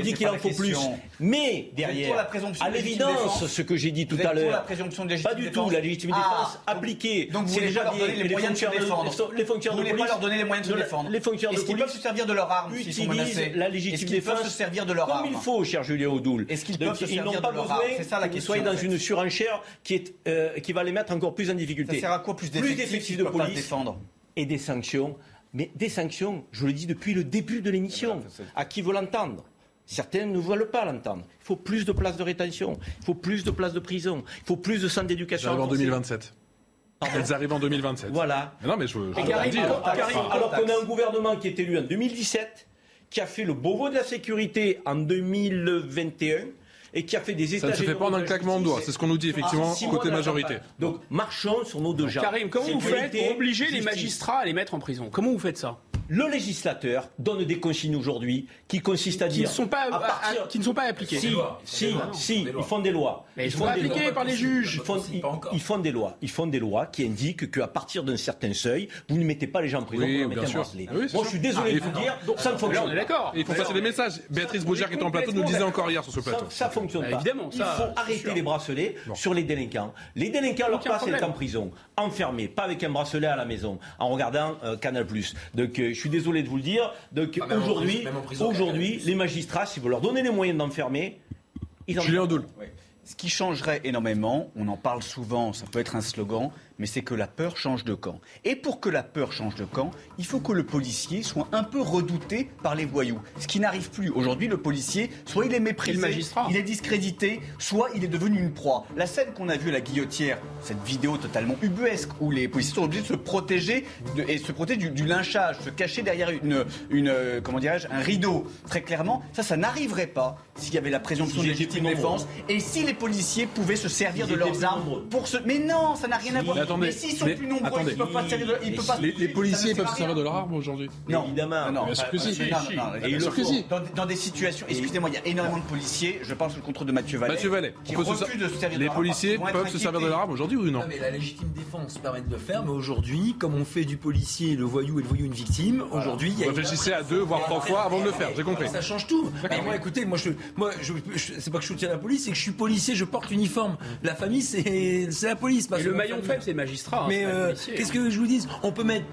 Speaker 3: dis qu'il en faut plus. Mais derrière, à l'évidence, ce que j'ai dit tout à l'heure, pas du tout. La légitime défense ah, appliquée.
Speaker 14: C'est déjà les fonctionnaires de police donner les moyens de se défendre.
Speaker 3: Les fonctionnaires
Speaker 14: Est-ce qu'ils peuvent se servir de leur arme s'ils sont menacés
Speaker 3: la légitime défense
Speaker 14: peuvent se servir de leur arme
Speaker 3: Comme il faut, cher Julien Audoul.
Speaker 14: Est-ce qu'ils peuvent se servir de leur arme
Speaker 3: C'est ça la question. Ils dans une surenchère qui, est, euh, qui va les mettre encore plus en difficulté.
Speaker 14: Ça sert à quoi plus d'effectifs de police défendre
Speaker 3: et des sanctions mais des sanctions, je le dis depuis le début de l'émission, à qui veut l'entendre? Certains ne veulent pas l'entendre. Il faut plus de places de rétention, il faut plus de places de prison, il faut plus de centres d'éducation.
Speaker 1: En 2027. Elles arrivent en 2027.
Speaker 3: Voilà.
Speaker 1: non, mais je,
Speaker 3: alors, qu'on a un gouvernement qui est élu en 2017, qui a fait le Beauvau de la sécurité en 2021 et qui a fait des états
Speaker 1: Ça ne se fait pas dans le claquement de doigts, c'est ce qu'on nous dit effectivement côté majorité.
Speaker 3: Donc marchons sur nos deux jambes.
Speaker 2: Karim, comment vous faites pour obliger les magistrats à les mettre en prison? Comment vous faites ça?
Speaker 3: Le législateur donne des consignes aujourd'hui qui consistent à dire.
Speaker 2: Qui ne sont pas, qui ne sont pas appliquées.
Speaker 3: Si, si, si, ils font des lois.
Speaker 2: Mais ils, sont appliqués par les juges.
Speaker 3: Ils font, ils, font, des lois. Ils font des lois qui indiquent qu'à partir d'un certain seuil, vous ne mettez pas les gens en prison
Speaker 1: oui,
Speaker 3: pour
Speaker 1: bien sûr.
Speaker 3: Ah Moi, je suis désolé de vous dire, ça ne fonctionne pas.
Speaker 2: On est d'accord.
Speaker 1: Il faut passer des messages. Béatrice Bougère qui est en plateau nous disait encore hier sur ce plateau.
Speaker 3: Ça, ne fonctionne pas. Évidemment, il faut arrêter les bracelets sur les délinquants. Les délinquants, leur place est en prison, enfermés, pas avec un bracelet à la maison, en regardant euh, Canal+. Donc, euh, je suis désolé de vous le dire. Donc ah, aujourd'hui, aujourd'hui, les magistrats, si vous leur donnez les moyens d'enfermer,
Speaker 1: ils en Julien
Speaker 14: Ce qui changerait énormément, on en parle souvent, ça peut être un slogan, mais c'est que la peur change de camp. Et pour que la peur change de camp, il faut que le policier soit un peu redouté par les voyous. Ce qui n'arrive plus. Aujourd'hui, le policier, soit il est méprisé, il est discrédité, soit il est devenu une proie. La scène qu'on a vue à la guillotière, cette vidéo totalement ubuesque, où les policiers sont obligés de se protéger et se protéger du, lynchage, se cacher derrière une, une euh, comment dirais-je, un rideau. Très clairement, ça, ça n'arriverait pas s'il y avait la présomption de légitime défense et si les policiers pouvaient se servir de leurs armes pour se. Mais non, ça n'a rien à voir. Mais, s'ils sont plus nombreux, ils ne peuvent pas se servir de. Ils peuvent pas...
Speaker 1: Les, policiers peuvent se servir de leurs armes aujourd'hui
Speaker 14: Non,
Speaker 3: évidemment.
Speaker 14: Non, si. Dans, des situations, excusez-moi, il y a énormément de policiers. Je parle sous le contrôle de Mathieu Vallet.
Speaker 1: Mathieu Vallet,
Speaker 14: qui refuse de se servir
Speaker 1: de Les policiers peuvent se servir de leurs armes aujourd'hui ou non?
Speaker 15: Mais la légitime défense permet de le faire. Mais aujourd'hui, comme on fait du policier le voyou et le voyou une victime, aujourd'hui, il y a.
Speaker 1: Réfléchissez à deux voire trois fois avant de le faire. J'ai compris.
Speaker 15: Ça change tout. Mais moi, écoutez, moi, je, moi, je, c'est pas que je soutiens la police, c'est que je suis policier, je porte uniforme. La famille, c'est la police.
Speaker 2: le maillon faible, c'est le magistrat. Hein,
Speaker 15: mais euh, qu'est-ce que je vous dis On peut mettre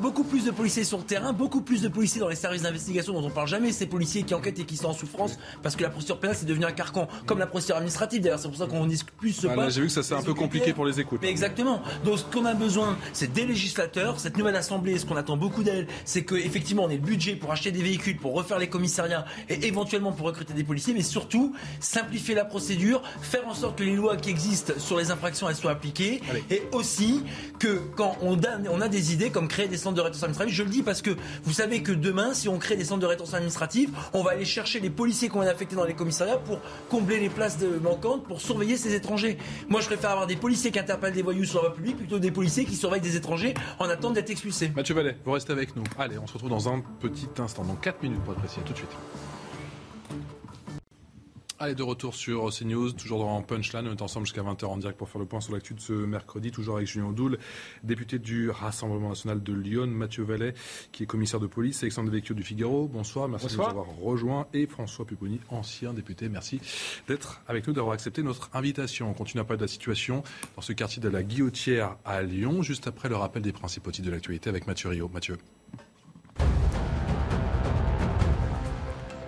Speaker 15: beaucoup plus de policiers sur le terrain, beaucoup plus de policiers dans les services d'investigation dont on parle jamais. Ces policiers qui enquêtent et qui sont en souffrance parce que la procédure pénale c'est devenu un carcan, comme la procédure administrative. D'ailleurs, c'est pour ça qu'on discute plus ce
Speaker 1: ah, J'ai vu que ça c'est un peu compliqué pour les écoutes.
Speaker 15: Mais exactement. Donc, ce qu'on a besoin, c'est des législateurs. Cette nouvelle assemblée, ce qu'on attend beaucoup d'elle, c'est qu'effectivement, on ait le budget pour acheter des véhicules, pour refaire les commissariats et éventuellement pour recruter des policiers, mais surtout simplifier la procédure, faire en sorte que les lois qui existent sur les infractions elles soient appliquées, et aussi que quand on a, des idées comme créer des centres de rétention administrative, je le dis parce que vous savez que demain, si on crée des centres de rétention administrative, on va aller chercher les policiers qu'on a affectés dans les commissariats pour combler les places manquantes, pour surveiller ces étrangers. Moi, je préfère avoir des policiers qui interpellent des voyous sur la voie publique plutôt des policiers qui surveillent des étrangers en attendant d'être expulsés.
Speaker 1: Mathieu Vallet, vous restez avec nous. Allez, on se retrouve dans un petit instant, dans 4 minutes pour être précis. tout de suite. Allez, de retour sur CNews, toujours dans Punchline. On est ensemble jusqu'à 20h en direct pour faire le point sur l'actu de ce mercredi, toujours avec Julien Doul, député du Rassemblement national de Lyon, Mathieu Vallet, qui est commissaire de police, Alexandre Devecchio du Figaro. Bonsoir, merci de nous avoir rejoints. Et François Pupponi, ancien député. Merci d'être avec nous, d'avoir accepté notre invitation. On continue à parler de la situation dans ce quartier de la Guillotière à Lyon, juste après le rappel des principaux titres de l'actualité avec Mathieu Rio. Mathieu.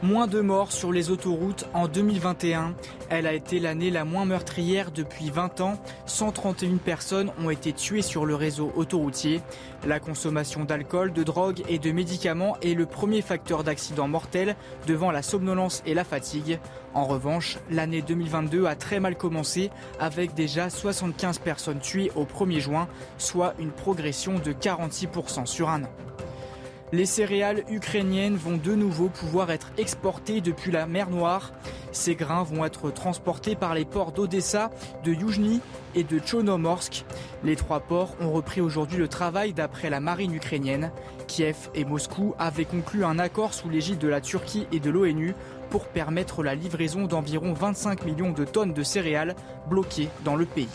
Speaker 5: Moins de morts sur les autoroutes en 2021. Elle a été l'année la moins meurtrière depuis 20 ans. 131 personnes ont été tuées sur le réseau autoroutier. La consommation d'alcool, de drogue et de médicaments est le premier facteur d'accident mortel devant la somnolence et la fatigue. En revanche, l'année 2022 a très mal commencé avec déjà 75 personnes tuées au 1er juin, soit une progression de 46% sur un an. Les céréales ukrainiennes vont de nouveau pouvoir être exportées depuis la mer Noire. Ces grains vont être transportés par les ports d'Odessa, de Yuzhny et de Tchonomorsk. Les trois ports ont repris aujourd'hui le travail d'après la marine ukrainienne. Kiev et Moscou avaient conclu un accord sous l'égide de la Turquie et de l'ONU pour permettre la livraison d'environ 25 millions de tonnes de céréales bloquées dans le pays.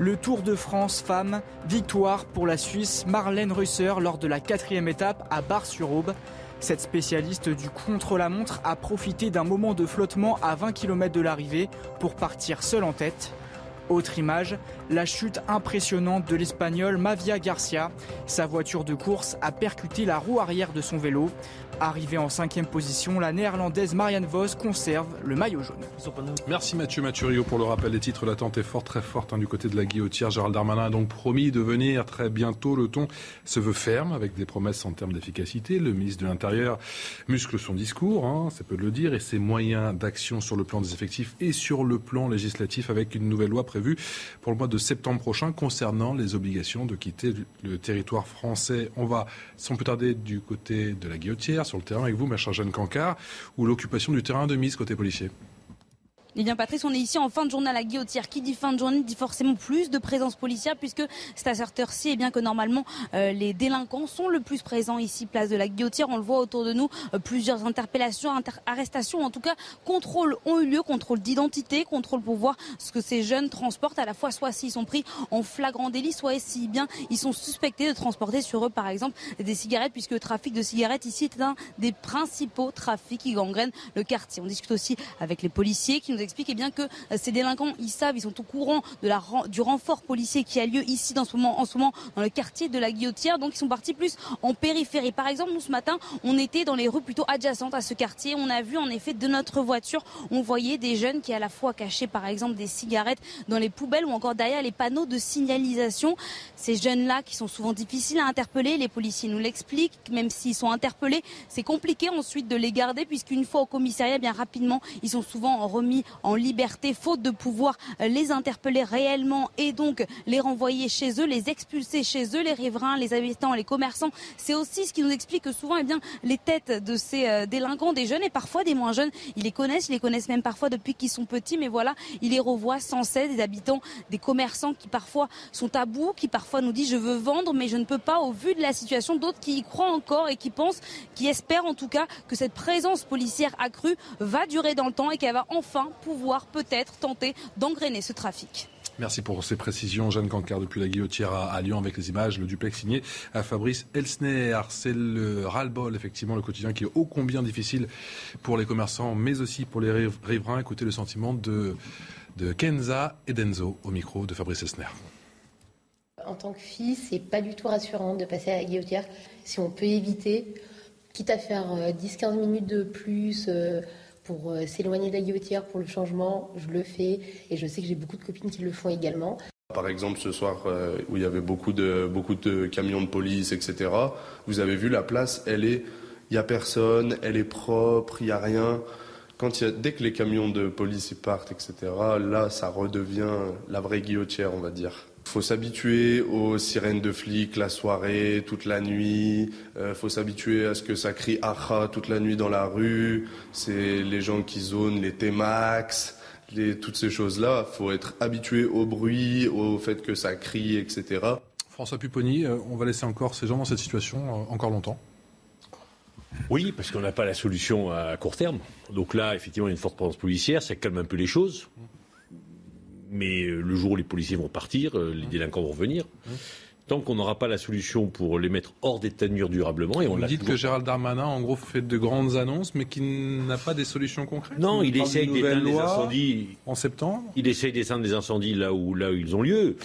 Speaker 5: Le Tour de France femmes, victoire pour la Suisse Marlène Russer lors de la quatrième étape à Bar-sur-Aube. Cette spécialiste du contre-la-montre a profité d'un moment de flottement à 20 km de l'arrivée pour partir seule en tête. Autre image, la chute impressionnante de l'Espagnol Mavia Garcia. Sa voiture de course a percuté la roue arrière de son vélo. Arrivée en cinquième position, la néerlandaise Marianne Vos conserve le maillot jaune.
Speaker 1: Merci Mathieu Mathurio pour le rappel des titres. L'attente est forte, très forte hein, du côté de la guillotière. Gérald Darmanin a donc promis de venir très bientôt. Le ton se veut ferme avec des promesses en termes d'efficacité. Le ministre de l'Intérieur muscle son discours, hein, c'est peu de le dire, et ses moyens d'action sur le plan des effectifs et sur le plan législatif avec une nouvelle loi prévue pour le mois de septembre prochain concernant les obligations de quitter le territoire français. On va sans plus tarder du côté de la guillotière sur le terrain avec vous, ma chère Jeanne Cancard, ou l'occupation du terrain de mise côté policier
Speaker 16: eh bien, Patrice, on est ici en fin de journée à la Guillotière. Qui dit fin de journée dit forcément plus de présence policière, puisque c'est à cette heure-ci, eh bien que normalement euh, les délinquants sont le plus présents ici, place de la Guillotière. On le voit autour de nous, euh, plusieurs interpellations, arrestations, en tout cas contrôles ont eu lieu, contrôle d'identité, contrôle pour voir ce que ces jeunes transportent, à la fois soit s'ils sont pris en flagrant délit, soit si bien ils sont suspectés de transporter sur eux, par exemple, des cigarettes, puisque le trafic de cigarettes ici est un des principaux trafics qui gangrènent le quartier. On discute aussi avec les policiers qui nous explique bien que ces délinquants, ils savent, ils sont au courant de la, du renfort policier qui a lieu ici dans ce moment, en ce moment dans le quartier de la Guillotière. Donc ils sont partis plus en périphérie. Par exemple, nous ce matin, on était dans les rues plutôt adjacentes à ce quartier. On a vu en effet de notre voiture, on voyait des jeunes qui à la fois cachaient par exemple des cigarettes dans les poubelles ou encore derrière les panneaux de signalisation. Ces jeunes-là qui sont souvent difficiles à interpeller, les policiers nous l'expliquent, même s'ils sont interpellés, c'est compliqué ensuite de les garder puisqu'une fois au commissariat, bien rapidement, ils sont souvent remis en liberté faute de pouvoir les interpeller réellement et donc les renvoyer chez eux, les expulser chez eux, les riverains, les habitants, les commerçants. C'est aussi ce qui nous explique que souvent, eh bien, les têtes de ces euh, délinquants, des jeunes et parfois des moins jeunes, ils les connaissent, ils les connaissent même parfois depuis qu'ils sont petits, mais voilà, ils les revoient sans cesse, des habitants, des commerçants qui parfois sont à bout, qui parfois nous disent je veux vendre, mais je ne peux pas au vu de la situation, d'autres qui y croient encore et qui pensent, qui espèrent en tout cas que cette présence policière accrue va durer dans le temps et qu'elle va enfin pouvoir peut-être tenter d'engrainer ce trafic.
Speaker 1: Merci pour ces précisions. Jeanne Cancard depuis la Guillotière à, Lyon avec les images, le duplex signé à Fabrice Elsner. C'est le ras-le-bol, effectivement, le quotidien qui est ô combien difficile pour les commerçants, mais aussi pour les riverains. Écoutez le sentiment de, de Kenza et Denzo au micro de Fabrice Elsner.
Speaker 11: En tant que fille, c'est pas du tout rassurant de passer à la guillotière. Si on peut éviter, quitte à faire 10-15 euh, minutes de plus, euh, pour euh, s'éloigner de la guillotière, pour le changement, je le fais et je sais que j'ai beaucoup de copines qui le font également.
Speaker 10: Par exemple, ce soir euh, où il y avait beaucoup de, beaucoup de camions de police, etc., vous avez vu la place, elle est, il n'y a personne, elle est propre, il n'y a rien. Quand y dès que les camions de police partent, etc., là, ça redevient la vraie guillotière, on va dire. Il faut s'habituer aux sirènes de flics la soirée, toute la nuit. Il euh, faut s'habituer à ce que ça crie aha toute la nuit dans la rue. C'est les gens qui zonent les T-Max, les, toutes ces choses-là. Il faut être habitué au bruit, au fait que ça crie, etc.
Speaker 1: François Pupponi, euh, on va laisser encore ces gens dans cette situation euh, encore longtemps
Speaker 17: oui, parce qu'on n'a pas la solution à court terme. Donc là, effectivement, il y a une forte présence policière, ça calme un peu les choses mais euh, le jour où les policiers vont partir, euh, les délinquants vont revenir. Tant qu'on n'aura pas la solution pour les mettre hors d'état de nuire durablement, et on
Speaker 1: Vous dites que Gérald Darmanin, en gros, fait de grandes annonces, mais qu'il n'a pas des solutions concrètes.
Speaker 17: Non, il, essaye d'éteindre les incendies
Speaker 1: en septembre.
Speaker 17: Il essaye d'éteindre des incendies là où là où ils ont lieu,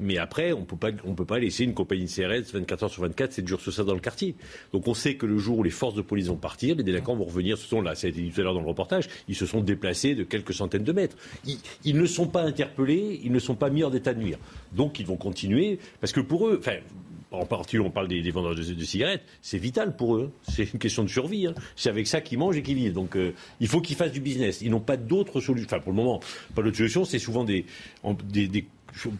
Speaker 17: mais après, on on peut pas laisser une compagnie de CRS 24 heures sur 24, 7 jours sur ça dans le quartier. Donc on sait que le jour où les forces de police vont partir, les délinquants vont revenir. Ce sont là, ça a été dit tout à l'heure dans le reportage, ils se sont déplacés de quelques centaines de mètres. Ils, ils ne sont pas interpellés, ils ne sont pas mis hors d'état de nuire. Donc ils vont continuer parce que pour eux, en particulier on parle des, vendeurs de, cigarettes, c'est vital pour eux. C'est une question de survie. Hein. C'est avec ça qu'ils mangent et qu'ils vivent. Donc euh, il faut qu'ils fassent du business. Ils n'ont pas d'autre solution. Enfin pour le moment, pas d'autre solution. C'est souvent des, des,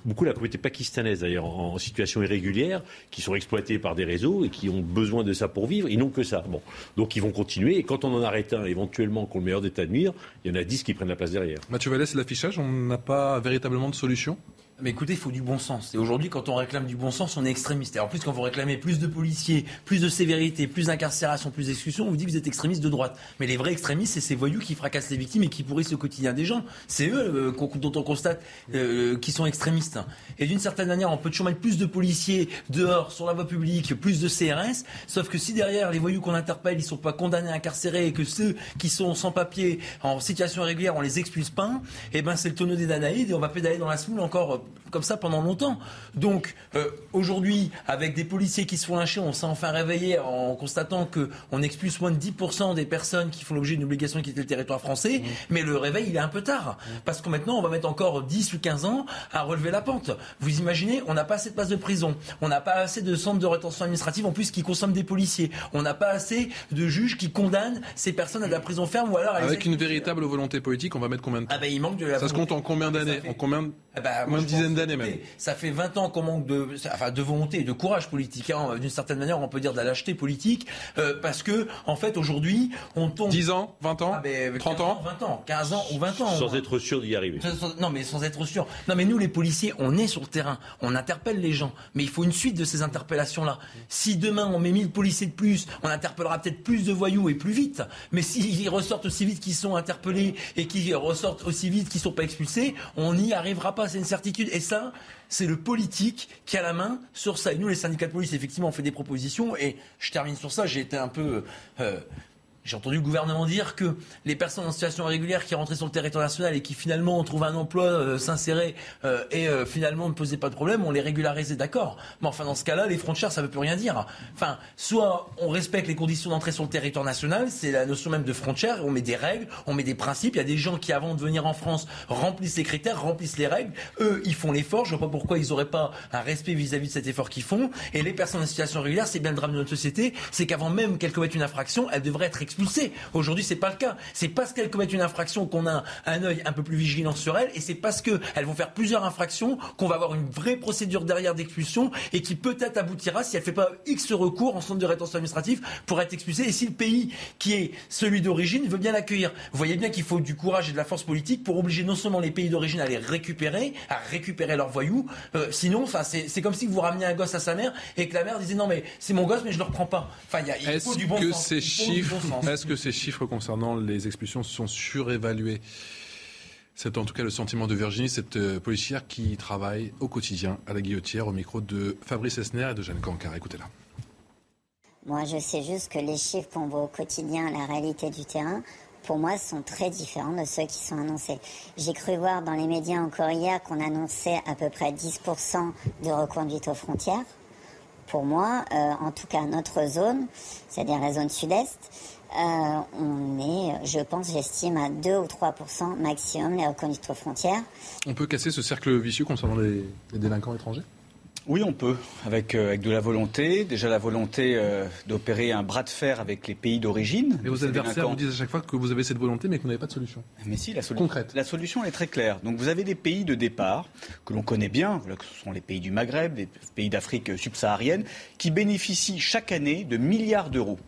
Speaker 17: beaucoup la communauté pakistanaise d'ailleurs en, situation irrégulière qui sont exploités par des réseaux et qui ont besoin de ça pour vivre. Ils n'ont que ça. Bon, donc ils vont continuer. Et quand on en arrête un, éventuellement, qu'on le meilleur d'état de nuire, il y en a dix qui prennent la place derrière.
Speaker 1: Mathieu Vallès, l'affichage, on n'a pas véritablement de solution?
Speaker 15: Mais écoutez, il faut du bon sens. Et aujourd'hui, quand on réclame du bon sens, on est extrémiste. Et en plus, quand vous réclamez plus de policiers, plus de sévérité, plus d'incarcération, plus d'exclusion, on vous dit que vous êtes extrémiste de droite. Mais les vrais extrémistes, c'est ces voyous qui fracassent les victimes et qui pourrissent le quotidien des gens. C'est eux euh, dont on constate euh, qui sont extrémistes. Et d'une certaine manière, on peut toujours mettre plus de policiers dehors, sur la voie publique, plus de CRS. Sauf que si derrière, les voyous qu'on interpelle, ils sont pas condamnés, incarcérés, et que ceux qui sont sans papier, en situation irrégulière, on les expulse pas, eh ben c'est le tonneau des Danaïdes et on va pédaler dans la semoule encore comme ça pendant longtemps. Donc euh, aujourd'hui, avec des policiers qui se font lyncher, on s'est enfin réveillé en constatant que on expulse moins de 10% des personnes qui font l'objet d'une obligation de quitter le territoire français. Mmh. Mais le réveil, il est un peu tard. Mmh. Parce que maintenant, on va mettre encore 10 ou 15 ans à relever la pente. Vous imaginez, on n'a pas assez de places de prison. On n'a pas assez de centres de rétention administrative en plus qui consomment des policiers. On n'a pas assez de juges qui condamnent ces personnes à de la prison ferme ou alors
Speaker 1: Avec une véritable volonté politique, on va mettre combien de temps?
Speaker 15: Ah ben, il manque de la
Speaker 1: Ça se compte en combien d'années En combien de... ah bah, d'années même
Speaker 15: ça fait 20 ans qu'on manque de, enfin, de volonté et de courage politique. Hein. D'une certaine manière, on peut dire de la lâcheté politique, euh, parce que, en fait, aujourd'hui, on tombe.
Speaker 1: 10 ans, 20 ans, 30 ans,
Speaker 15: 20 ans, 15 ans ou 20 ans.
Speaker 17: Sans être sûr d'y arriver.
Speaker 15: Non, mais sans être sûr. Non, mais nous, les policiers, on est sur le terrain, on interpelle les gens, mais il faut une suite de ces interpellations-là. Si demain on met 1000 policiers de plus, on interpellera peut-être plus de voyous et plus vite. Mais s'ils ressortent aussi vite qu'ils sont interpellés et qu'ils ressortent aussi vite qu'ils ne sont pas expulsés, on n'y arrivera pas. C'est une certitude. Et ça, c'est le politique qui a la main sur ça. Et nous, les syndicats de police, effectivement, on fait des propositions. Et je termine sur ça. J'ai été un peu. Euh, J'ai entendu le gouvernement dire que les personnes en situation irrégulière qui rentraient sur le territoire national et qui finalement ont trouvé un emploi, euh, s'inséraient euh, et euh, finalement ne posaient pas de problème, on les régularisait, d'accord. Mais enfin, dans ce cas-là, les frontières, ça ne veut plus rien dire. Enfin, soit on respecte les conditions d'entrée sur le territoire national, c'est la notion même de frontière, on met des règles, on met des principes. Il y a des gens qui, avant de venir en France, remplissent les critères, remplissent les règles. Eux, ils font l'effort. Je ne vois pas pourquoi ils n'auraient pas un respect vis-à-vis de cet effort qu'ils font. Et les personnes en situation irrégulière, c'est bien le drame de notre société, c'est qu'avant même qu'elles commettent une infraction, elles devraient être expulsées. Aujourd'hui, c'est pas le cas. C'est parce qu'elles commettent une infraction qu'on a un œil un peu plus vigilant sur elles, et c'est parce qu'elles vont faire plusieurs infractions qu'on va avoir une vraie procédure derrière d'expulsion et qui peut-être aboutira si elle fait pas X recours en centre de rétention administrative pour être expulsée. Et si le pays qui est celui d'origine veut bien l'accueillir, vous voyez bien qu'il faut du courage et de la force politique pour obliger non seulement les pays d'origine à les récupérer, à récupérer leurs voyous. Euh, sinon, enfin, c'est comme si vous rameniez un gosse à sa mère et que la mère disait non mais c'est mon gosse mais je le reprends pas. Enfin, il, y a, il faut du bon
Speaker 1: que
Speaker 15: sens.
Speaker 1: Ces
Speaker 15: Il faut du
Speaker 1: chiffres,
Speaker 15: bon sens.
Speaker 1: Est-ce que ces chiffres concernant les expulsions sont surévalués? C'est en tout cas le sentiment de Virginie, cette euh, policière qui travaille au quotidien à la guillotière au micro de Fabrice Esner et de Jeanne Cancard. Écoutez-la.
Speaker 7: Moi, je sais juste que les chiffres qu'on voit au quotidien, la réalité du terrain, pour moi, sont très différents de ceux qui sont annoncés. J'ai cru voir dans les médias encore hier qu'on annonçait à peu près 10% de reconduite aux frontières. Pour moi, euh, en tout cas, notre zone, c'est-à-dire la zone sud-est, euh, on est, je pense, j'estime à 2 ou 3% maximum les reconduites aux frontières.
Speaker 1: On peut casser ce cercle vicieux concernant les, les délinquants étrangers?
Speaker 14: Oui, on peut, avec, euh, avec de la volonté. Déjà, la volonté euh, d'opérer un bras de fer avec les pays d'origine.
Speaker 1: Et vos adversaires vous disent à chaque fois que vous avez cette volonté mais que vous n'avez pas de solution.
Speaker 14: Mais si, la solution, la solution elle est très claire. Donc vous avez des pays de départ que l'on connaît bien, voilà, que ce sont les pays du Maghreb, les pays d'Afrique subsaharienne, qui bénéficient chaque année de milliards d'euros.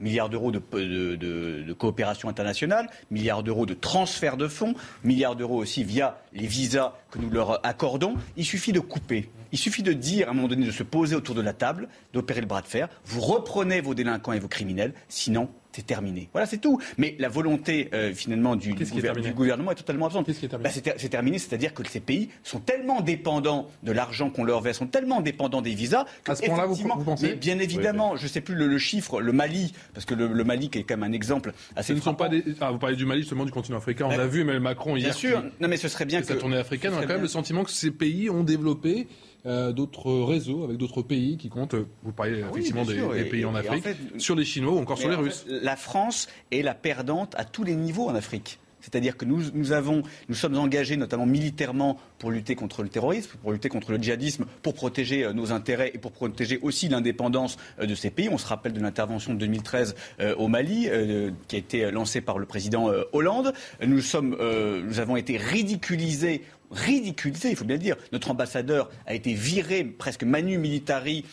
Speaker 14: Milliards d'euros de, coopération internationale, milliards d'euros de transfert de fonds, milliards d'euros aussi via les visas que nous leur accordons. Il suffit de couper. Il suffit de dire à un moment donné, de se poser autour de la table, d'opérer le bras de fer. Vous reprenez vos délinquants et vos criminels, sinon c'est terminé. Voilà, c'est tout. Mais la volonté euh, finalement du, gouver- gouvernement est totalement absente. Bah, c'est ter- c'est terminé, c'est-à-dire que ces pays sont tellement dépendants de l'argent qu'on leur verse, sont tellement dépendants des visas que
Speaker 1: À ce point-là, vous-
Speaker 14: effectivement-
Speaker 1: vous pensez
Speaker 14: Mais bien évidemment, je ne sais plus le, le chiffre, le Mali, parce que le, le Mali qui est quand même un exemple assez
Speaker 1: Ce ne sont pas des... ah, vous parlez du Mali, seulement du continent africain. On
Speaker 14: Bah,
Speaker 1: a vu Emmanuel Macron hier.
Speaker 14: Bien sûr.
Speaker 1: qui-
Speaker 14: Non, mais ce serait bien
Speaker 1: sa
Speaker 14: que-
Speaker 1: tournée africaine.
Speaker 14: ce
Speaker 1: On a quand même
Speaker 14: bien-
Speaker 1: le sentiment que ces pays ont développé euh, d'autres réseaux avec d'autres pays qui comptent. euh, Vous parlez
Speaker 14: Oui,
Speaker 1: effectivement des,
Speaker 14: sûr.
Speaker 1: des
Speaker 14: Et-
Speaker 1: pays en
Speaker 14: et en
Speaker 1: Afrique,
Speaker 14: fait-
Speaker 1: sur les Chinois ou encore sur les Russes.
Speaker 14: fait, la France est la perdante à tous les niveaux en Afrique. C'est-à-dire que nous, nous, sommes engagés, notamment militairement, pour lutter contre le terrorisme, pour lutter contre le djihadisme, pour protéger euh, nos intérêts et pour protéger aussi l'indépendance euh, de ces pays. On se rappelle de l'intervention de 2013 euh, au Mali, qui a été lancée par le président Hollande. Nous, avons été ridiculisés ridiculisé, il faut bien le dire. Notre ambassadeur a été viré presque manu militari,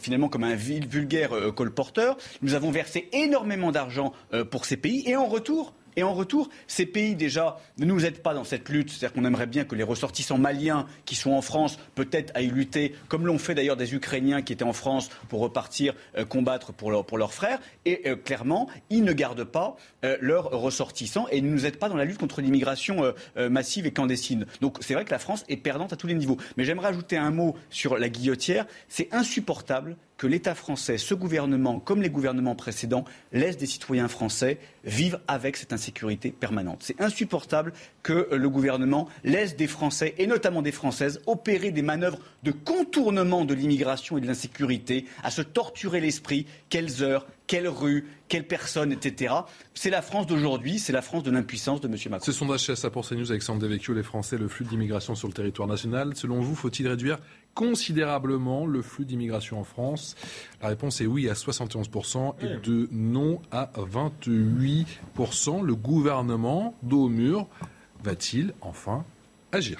Speaker 14: finalement comme un vulgaire colporteur. Nous avons versé énormément d'argent pour ces pays et en retour. Et en retour, ces pays déjà ne nous aident pas dans cette lutte. C'est-à-dire qu'on aimerait bien que les ressortissants maliens qui sont en France peut-être aillent lutter, comme l'ont fait d'ailleurs des Ukrainiens qui étaient en France pour repartir euh, combattre pour, leur- pour leurs frères. Et euh, clairement, ils ne gardent pas euh, leurs ressortissants et ne nous aident pas dans la lutte contre l'immigration massive et clandestine. Donc c'est vrai que la France est perdante à tous les niveaux. Mais j'aimerais ajouter un mot sur la guillotière. C'est insupportable que l'État français, ce gouvernement, comme les gouvernements précédents, laisse des citoyens français vivre avec cette insécurité permanente. C'est insupportable que euh, le gouvernement laisse des Français, et notamment des Françaises, opérer des manœuvres de contournement de l'immigration et de l'insécurité, à se torturer l'esprit, quelles heures, quelles rues, quelles personnes, etc. C'est la France d'aujourd'hui, c'est la France de l'impuissance de M. Macron.
Speaker 1: Ce sondage pour CNews, Alexandre Devecchio, les Français, le flux d'immigration sur le territoire national. Selon vous, faut-il réduire considérablement le flux d'immigration en France La réponse est oui à 71% et de non à 28%. Le gouvernement, dos au mur, va-t-il enfin agir?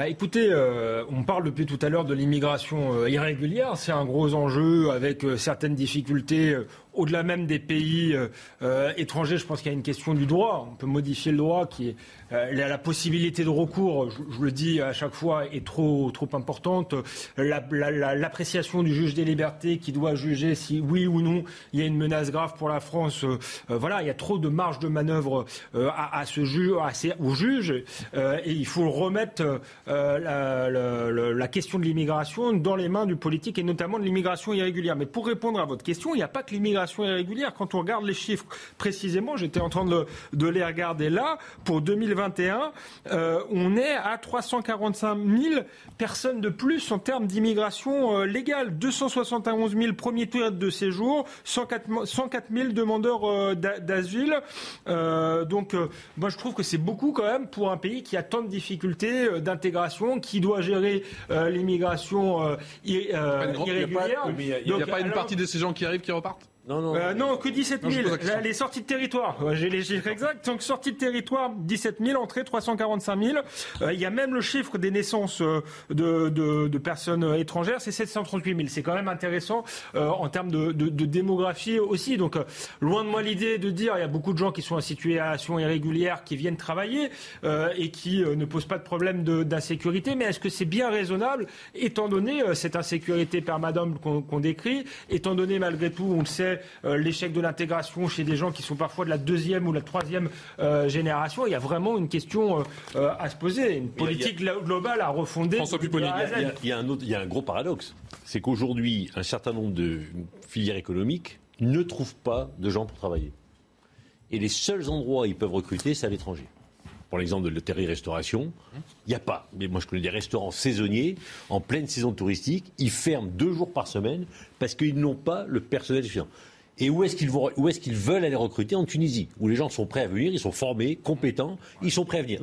Speaker 18: Bah, écoutez, euh, on parle depuis tout à l'heure de l'immigration euh, irrégulière. C'est un gros enjeu avec euh, certaines difficultés au-delà même des pays euh, euh, étrangers. Je pense qu'il y a une question du droit. On peut modifier le droit qui est euh, la, possibilité de recours. Je, le dis à chaque fois est trop trop importante. La- la- la- L'appréciation du juge des libertés qui doit juger si oui ou non il y a une menace grave pour la France. voilà, il y a trop de marge de manœuvre à, ce juge, au juge, et il faut remettre la question de l'immigration dans les mains du politique et notamment de l'immigration irrégulière. Mais pour répondre à votre question, il n'y a pas que l'immigration irrégulière. Quand on regarde les chiffres précisément, j'étais en train de, de, les regarder là, pour 2021, euh, on est à 345 000 personnes de plus en termes d'immigration euh, légale. 271 000 premiers tours de séjour, 104, 104 000 demandeurs euh, d'asile. Donc, moi, je trouve que c'est beaucoup quand même pour un pays qui a tant de difficultés d'intégration, qui doit gérer l'immigration ir- irrégulière.
Speaker 1: Il n'y a,
Speaker 18: Donc,
Speaker 1: pas une partie de ces gens qui arrivent qui repartent?
Speaker 17: Non, non.
Speaker 18: euh, non, que 17
Speaker 1: Non, je
Speaker 18: 000.
Speaker 1: pose la question.
Speaker 18: les sorties de territoire. Ouais, J'ai les chiffres exacts. Donc, sorties de territoire, 17 000. Entrées, 345 000. Euh, Il y a même le chiffre des naissances euh, de, de, de personnes étrangères, c'est 738 000. C'est quand même intéressant euh, en termes de, de, de démographie aussi. Donc, euh, loin de moi l'idée de dire il y a beaucoup de gens qui sont en situation irrégulière, qui viennent travailler euh, et qui euh, ne posent pas de problème de- d'insécurité. Mais est-ce que c'est bien raisonnable, étant donné euh, cette insécurité permanente qu'on qu'on décrit, étant donné malgré tout, on le sait, euh, l'échec de l'intégration chez des gens qui sont parfois de la deuxième ou la troisième euh, génération, il y a vraiment une question euh, à se poser, une politique glo- globale à refonder.
Speaker 1: François Pupponi.
Speaker 17: Il y a- il il y a un gros paradoxe. C'est qu'aujourd'hui, un certain nombre de filières économiques ne trouvent pas de gens pour travailler. Et les seuls endroits où ils peuvent recruter, c'est à l'étranger. Pour l'exemple de l'hôtellerie-restauration, n'y a pas. Mais moi, je connais des restaurants saisonniers, en pleine saison touristique, ils ferment deux jours par semaine parce qu'ils n'ont pas le personnel suffisant. Et où est-ce qu'ils veulent aller recruter? En Tunisie, où les gens sont prêts à venir, ils sont formés, compétents, ils sont prêts à venir.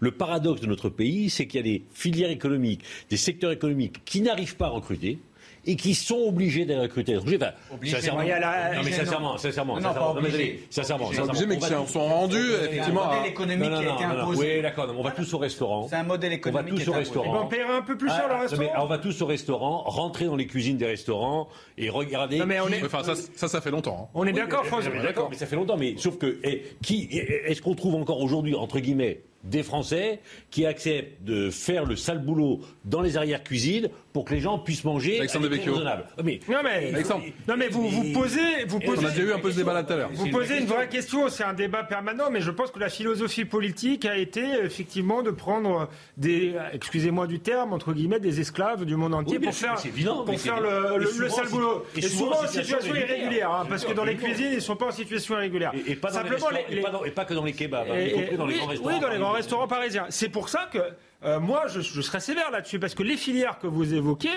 Speaker 17: Le paradoxe de notre pays, c'est qu'il y a des filières économiques, des secteurs économiques qui n'arrivent pas à recruter et qui sont obligés d'aller recruter à l'étranger. Enfin,
Speaker 14: Obligés,
Speaker 17: sincèrement,
Speaker 18: a la-
Speaker 17: non, mais
Speaker 18: non.
Speaker 17: sincèrement, sincèrement,
Speaker 14: Non, non,
Speaker 17: sincèrement,
Speaker 14: pas
Speaker 17: mais
Speaker 14: obligés.
Speaker 17: attendez, sincèrement,
Speaker 14: Pas
Speaker 17: sincèrement,
Speaker 1: obligés, mais
Speaker 17: on
Speaker 1: qui
Speaker 17: va
Speaker 1: en
Speaker 17: tous-
Speaker 1: sont rendus,
Speaker 14: C'est un
Speaker 1: effectivement.
Speaker 14: modèle économique
Speaker 17: non,
Speaker 14: qui a
Speaker 17: non,
Speaker 14: été
Speaker 17: non, non,
Speaker 14: imposé.
Speaker 17: Oui, d'accord. non, On va tous au restaurant.
Speaker 14: C'est un modèle
Speaker 17: On va
Speaker 14: économique
Speaker 17: tous au restaurant.
Speaker 18: Eh on paiera un peu plus cher
Speaker 17: Ah,
Speaker 18: le
Speaker 17: non, mais
Speaker 18: restaurant.
Speaker 17: on va tous au restaurant, rentrer dans les cuisines des restaurants et regarder.
Speaker 18: Non, mais on
Speaker 17: qui-
Speaker 18: est-
Speaker 1: Enfin, ça, ça, ça fait longtemps. hein.
Speaker 18: On est d'accord,
Speaker 17: mais-
Speaker 18: François.
Speaker 17: mais D'accord, mais ça fait longtemps. Mais sauf que, eh, qui, eh, est-ce qu'on trouve encore aujourd'hui, entre guillemets, des Français qui acceptent de faire le sale boulot dans les arrières-cuisines pour que les gens puissent manger
Speaker 1: Alexandre
Speaker 17: à raisonnables Mais,
Speaker 18: Non mais,
Speaker 1: Alexandre.
Speaker 18: non mais vous, vous posez, vous
Speaker 1: On
Speaker 18: posez,
Speaker 1: a déjà eu un peu ce débat là tout à l'heure.
Speaker 18: Vous posez une vraie question, c'est un débat permanent, mais je pense que la philosophie politique a été effectivement de prendre des, excusez-moi du terme, entre guillemets, des esclaves du monde entier
Speaker 17: Oui,
Speaker 18: pour
Speaker 17: sûr,
Speaker 18: faire,
Speaker 17: évident,
Speaker 18: pour faire le, le- le
Speaker 17: souvent,
Speaker 18: sale
Speaker 17: c'est-
Speaker 18: boulot.
Speaker 17: et
Speaker 18: Et
Speaker 17: souvent en
Speaker 18: situation irrégulière, hein, parce que dans les cuisines, ils ne sont pas en situation irrégulière.
Speaker 17: et, et pas dans les
Speaker 18: Simplement,
Speaker 17: restaurants-
Speaker 18: les-
Speaker 17: et pas dans- et pas que dans les kebabs, hein, y compris dans les grands restaurants.
Speaker 18: Restaurants parisiens. C'est pour ça que euh, moi, je, je serais sévère là-dessus, parce que les filières que vous évoquez,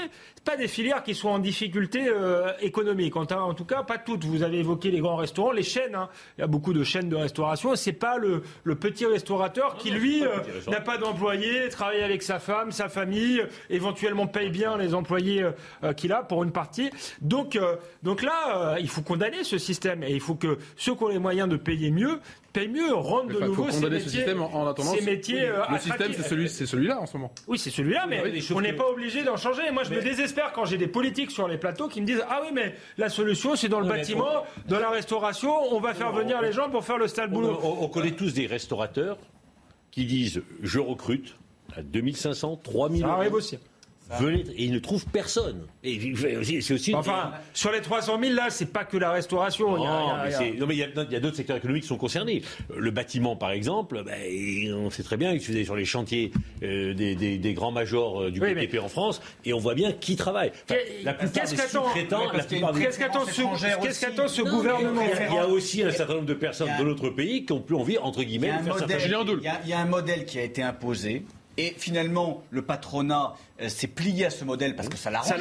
Speaker 18: pas des filières qui sont en difficulté euh, économique. En, en tout cas, pas toutes. Vous avez évoqué les grands restaurants, les chaînes. hein. Il y a beaucoup de chaînes de restauration. C'est pas le, le petit restaurateur qui, lui, euh, n'a pas d'employés, travaille avec sa femme, sa famille, éventuellement paye bien les employés qu'il a pour une partie. Donc, donc là, il faut condamner ce système et il faut que ceux qui ont les moyens de payer mieux payent mieux, rendent de
Speaker 1: Il faut
Speaker 18: nouveau ces
Speaker 1: ce
Speaker 18: métiers,
Speaker 1: système en, en attendant.
Speaker 18: ces métiers euh,
Speaker 1: le système,
Speaker 18: attractifs.
Speaker 1: c'est celui, c'est celui-là en ce moment.
Speaker 18: Oui, c'est celui-là, mais
Speaker 17: Oui,
Speaker 18: on n'est
Speaker 17: que-
Speaker 18: pas obligé d'en changer. Moi, je me désespère quand j'ai des politiques sur les plateaux qui me disent Ah oui, mais la solution, c'est dans le bâtiment, dans la restauration, on va faire venir les gens pour faire le sale
Speaker 17: On,
Speaker 18: boulot.
Speaker 17: on- on connaît tous des restaurateurs qui disent je recrute à 2500, 3000
Speaker 18: Ça
Speaker 17: euros.
Speaker 18: arrive aussi.
Speaker 17: Venez, et ils ne trouvent personne. Et c'est aussi.
Speaker 18: Enfin, sur les 300 000, là, c'est pas que la restauration. il y a-
Speaker 17: Non,
Speaker 18: il y a-
Speaker 17: mais
Speaker 18: il y a-
Speaker 17: c'est- non, mais il y a, il y a d'autres secteurs économiques qui sont concernés. Le bâtiment, par exemple, ben, on sait très bien que vous allez sur les chantiers euh, des, des- des grands majors euh, du
Speaker 18: Oui,
Speaker 17: BTP en France, et on voit bien qui travaille. Enfin, la plupart
Speaker 18: Qu'est-ce
Speaker 17: des
Speaker 18: qu'attend
Speaker 17: sous-traitants, la plupart des-
Speaker 18: Qu'est-ce qu'attend ce,
Speaker 14: Non,
Speaker 18: gouvernement
Speaker 17: Il y a aussi un certain nombre de personnes de notre pays qui ont plus envie, entre guillemets,
Speaker 14: a
Speaker 17: de faire certains
Speaker 14: il y a- un modèle qui a été imposé. Et finalement, le patronat s'est plié à ce modèle parce que ça l'arrange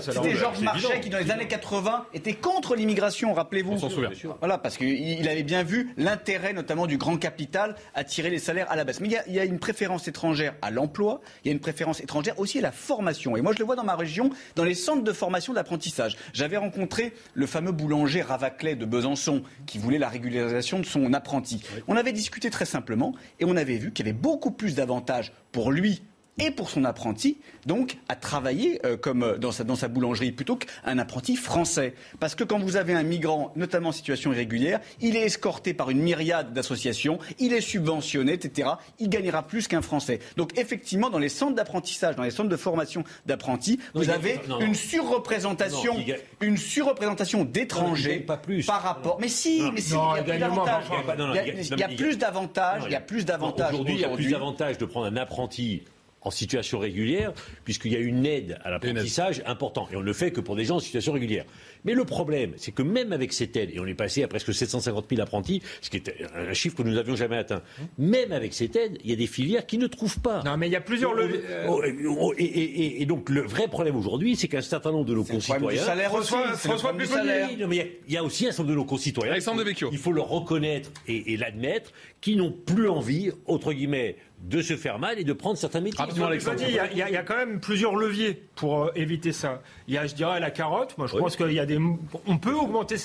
Speaker 14: C'était Georges Marchais
Speaker 17: évident.
Speaker 14: qui, dans les années 80, était contre l'immigration, rappelez-vous.
Speaker 1: On s'en souvient.
Speaker 14: Voilà, parce qu'il il avait bien vu l'intérêt, notamment du grand capital, à tirer les salaires à la baisse. Mais il y a, il y a une préférence étrangère à l'emploi, il y a une préférence étrangère aussi à la formation. Et moi, je le vois dans ma région, dans les centres de formation d'apprentissage. J'avais rencontré le fameux boulanger Ravaclet de Besançon, qui voulait la régularisation de son apprenti. On avait discuté très simplement, et on avait vu qu'il y avait beaucoup plus d'avantages pour lui et pour son apprenti, donc à travailler euh, comme euh, dans sa, dans sa boulangerie plutôt qu'un apprenti français. Parce que quand vous avez un migrant, notamment en situation irrégulière, il est escorté par une myriade d'associations, il est subventionné, etc. Il gagnera plus qu'un Français. Donc effectivement, dans les centres d'apprentissage, dans les centres de formation d'apprentis,
Speaker 17: Non,
Speaker 14: vous avez
Speaker 17: non, non.
Speaker 14: une surreprésentation,
Speaker 17: Non,
Speaker 14: une surreprésentation
Speaker 17: Non,
Speaker 14: d'étrangers
Speaker 17: gagne pas plus.
Speaker 14: par rapport. Mais si,
Speaker 17: Non,
Speaker 14: mais si,
Speaker 18: non,
Speaker 14: il y a plus d'avantages.
Speaker 18: non,
Speaker 17: il non, non,
Speaker 14: y a-
Speaker 17: non,
Speaker 14: plus d'avantages.
Speaker 17: Non,
Speaker 14: Il y a plus d'avantages.
Speaker 17: Aujourd'hui, il y a plus d'avantages de prendre un apprenti en situation régulière, puisqu'il y a une aide à l'apprentissage importante. Et on ne le fait que pour des gens en situation régulière. Mais le problème, c'est que même avec cette aide, et on est passé à presque 750 000 apprentis, ce qui est un chiffre que nous n'avions jamais atteint, même avec cette aide, il y a des filières qui ne trouvent pas.
Speaker 18: Non, mais il y a plusieurs leviers.
Speaker 17: Oh, oh, et, et- et donc le vrai problème aujourd'hui, c'est qu'un certain nombre de nos concitoyens.
Speaker 14: du salaire aussi,
Speaker 18: François-
Speaker 14: le salaire.
Speaker 17: Oui, non, mais il y a- il y, a aussi un certain nombre de nos concitoyens.
Speaker 1: Alexandre
Speaker 17: il faut-
Speaker 1: Devecchio.
Speaker 17: Il faut le reconnaître et, et l'admettre, qui n'ont plus envie, entre guillemets, de se faire mal et de prendre certains métiers.
Speaker 1: Rapidement,
Speaker 18: y a- il y a quand même plusieurs leviers pour euh, éviter ça. Il y a, je dirais, la carotte. Moi, je
Speaker 17: Oui.
Speaker 18: pense qu'il y a des. On peut augmenter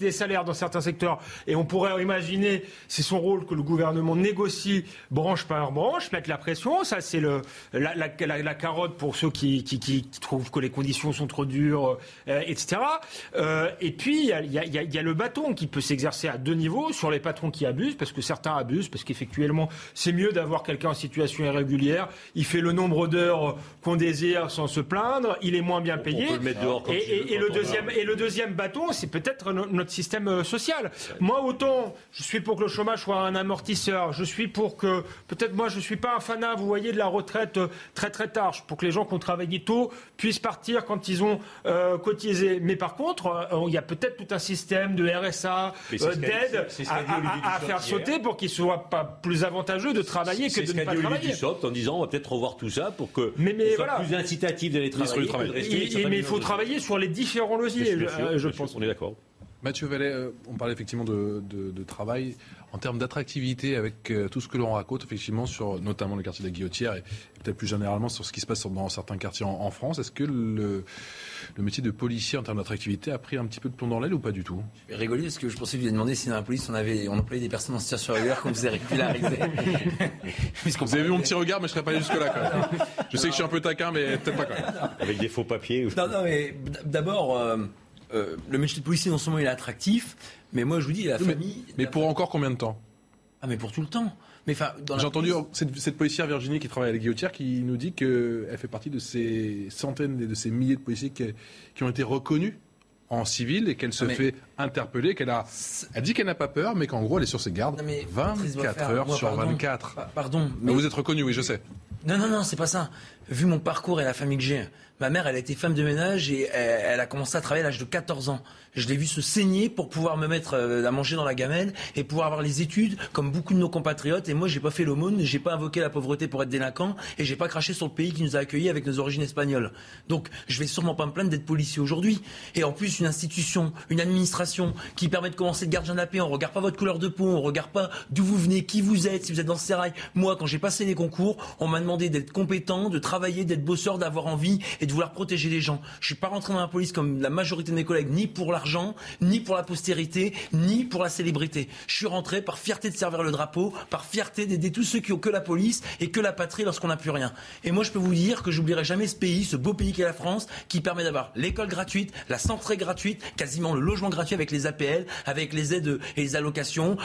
Speaker 18: des salaires dans certains secteurs et on pourrait imaginer, c'est son rôle que le gouvernement négocie branche par branche, mettre la pression. Ça, c'est le la, la- la- la carotte pour ceux qui, qui- qui trouvent que les conditions sont trop dures, euh, etc. Euh, et puis, il y, a, il y a- il y a- il y a le bâton qui peut s'exercer à deux niveaux sur les patrons qui abusent, parce que certains abusent, parce qu'effectivement, c'est mieux d'avoir quelqu'un en situation irrégulière. Il fait le nombre d'heures qu'on désire sans se plaindre. Il est moins bien payé.
Speaker 17: peut le mettre dehors quand
Speaker 18: et,
Speaker 17: il veut,
Speaker 18: et- et
Speaker 17: quand
Speaker 18: le deuxième, et le deuxième bâton, c'est peut-être no- notre système euh, social. Moi, autant je suis pour que le chômage soit un amortisseur. Je suis pour que peut-être moi, je suis pas un fanat, vous voyez, de la retraite euh, très très tard. Pour que les gens qui ont travaillé tôt puissent partir quand ils ont euh, cotisé. Mais par contre, euh, il y a peut-être tout un système de RSA,
Speaker 17: c'est
Speaker 18: euh, d'aide
Speaker 17: c'est
Speaker 18: à, faire
Speaker 17: hier.
Speaker 18: sauter pour qu'il soit pas plus avantageux de travailler que
Speaker 17: C'est
Speaker 18: de
Speaker 17: ce
Speaker 18: ne
Speaker 17: qu'a
Speaker 18: pas
Speaker 17: dit Olivier
Speaker 18: travailler.
Speaker 17: Dussopt en disant on va peut-être revoir tout ça pour que
Speaker 18: Mais- mais
Speaker 17: ce soit
Speaker 18: voilà.
Speaker 17: plus incitatif
Speaker 1: du Travail.
Speaker 18: Et- et- mais il faut travailler sur les différents leviers, euh, je
Speaker 17: sûr,
Speaker 18: pense.
Speaker 17: On est d'accord.
Speaker 1: Mathieu Vallet, euh, on parlait effectivement de, de- de travail en termes d'attractivité avec euh, tout ce que l'on raconte effectivement sur notamment le quartier de la Guillotière et, et peut-être plus généralement sur ce qui se passe dans certains quartiers en, en France. Est-ce que le, le métier de policier en termes d'attractivité a pris un petit peu de plomb dans l'aile ou pas du tout?
Speaker 15: Je vais rigoler parce que je pensais que vous alliez demander si dans la police on avait on employait des personnes en situation régulière qu'on faisait régulariser. <laughs>
Speaker 1: Vous avez vu mon petit regard, mais je serais pas allé jusque là. Quand même. Je sais que je suis un peu taquin, mais peut-être pas quand même.
Speaker 17: Avec des faux papiers.
Speaker 15: Non, non, mais d'abord, euh, euh, le métier de policier, non seulement il est attractif, mais moi je vous dis, la
Speaker 1: Oui, mais-
Speaker 15: famille.
Speaker 1: Mais pour encore combien de temps?
Speaker 15: Ah, mais pour tout le temps. Mais enfin,
Speaker 1: J'ai entendu
Speaker 15: police-
Speaker 1: cette, cette policière Virginie qui travaille à la Guillotière qui nous dit qu'elle fait partie de ces centaines et de ces milliers de policiers qui, qui ont été reconnus en civil et qu'elle se
Speaker 15: Ah, mais-
Speaker 1: fait interpeller, qu'elle a, elle dit qu'elle n'a pas peur, mais qu'en gros elle est sur ses gardes
Speaker 15: Non, mais Patrice
Speaker 1: 24
Speaker 15: Boisfer,
Speaker 1: heures
Speaker 15: moi,
Speaker 1: sur
Speaker 15: pardon.
Speaker 1: 24.
Speaker 15: Pa- Pardon,
Speaker 1: Mais
Speaker 15: mais
Speaker 1: vous êtes reconnu, oui, je sais.
Speaker 15: Non, non, non, c'est pas ça. Vu mon parcours et la famille que j'ai, ma mère, elle a été femme de ménage et elle, elle a commencé à travailler à l'âge de 14 ans. Je l'ai vu se saigner pour pouvoir me mettre euh, à manger dans la gamelle et pouvoir avoir les études comme beaucoup de nos compatriotes. Et moi, j'ai pas fait l'aumône, j'ai pas invoqué la pauvreté pour être délinquant et j'ai pas craché sur le pays qui nous a accueillis avec nos origines espagnoles. Donc, je vais sûrement pas me plaindre d'être policier aujourd'hui. Et en plus, une institution, une administration qui permet de commencer le gardien de la paix. On regarde pas votre couleur de peau, on regarde pas d'où vous venez, qui vous êtes, si vous êtes dans ce sérail. Moi, quand j'ai passé les concours, on m'a demandé d'être compétent, de travailler, d'être bosseur, d'avoir envie et de vouloir protéger les gens. Je suis pas rentré dans la police comme la majorité de mes collègues, ni pour l'argent, ni pour la postérité, ni pour la célébrité. Je suis rentré par fierté de servir le drapeau, par fierté d'aider tous ceux qui ont que la police et que la patrie lorsqu'on n'a plus rien. Et moi, je peux vous dire que j'oublierai jamais ce pays, ce beau pays qu'est la France, qui permet d'avoir l'école gratuite, la santé gratuite, quasiment le logement gratuit avec les APL, avec les aides et les allocations,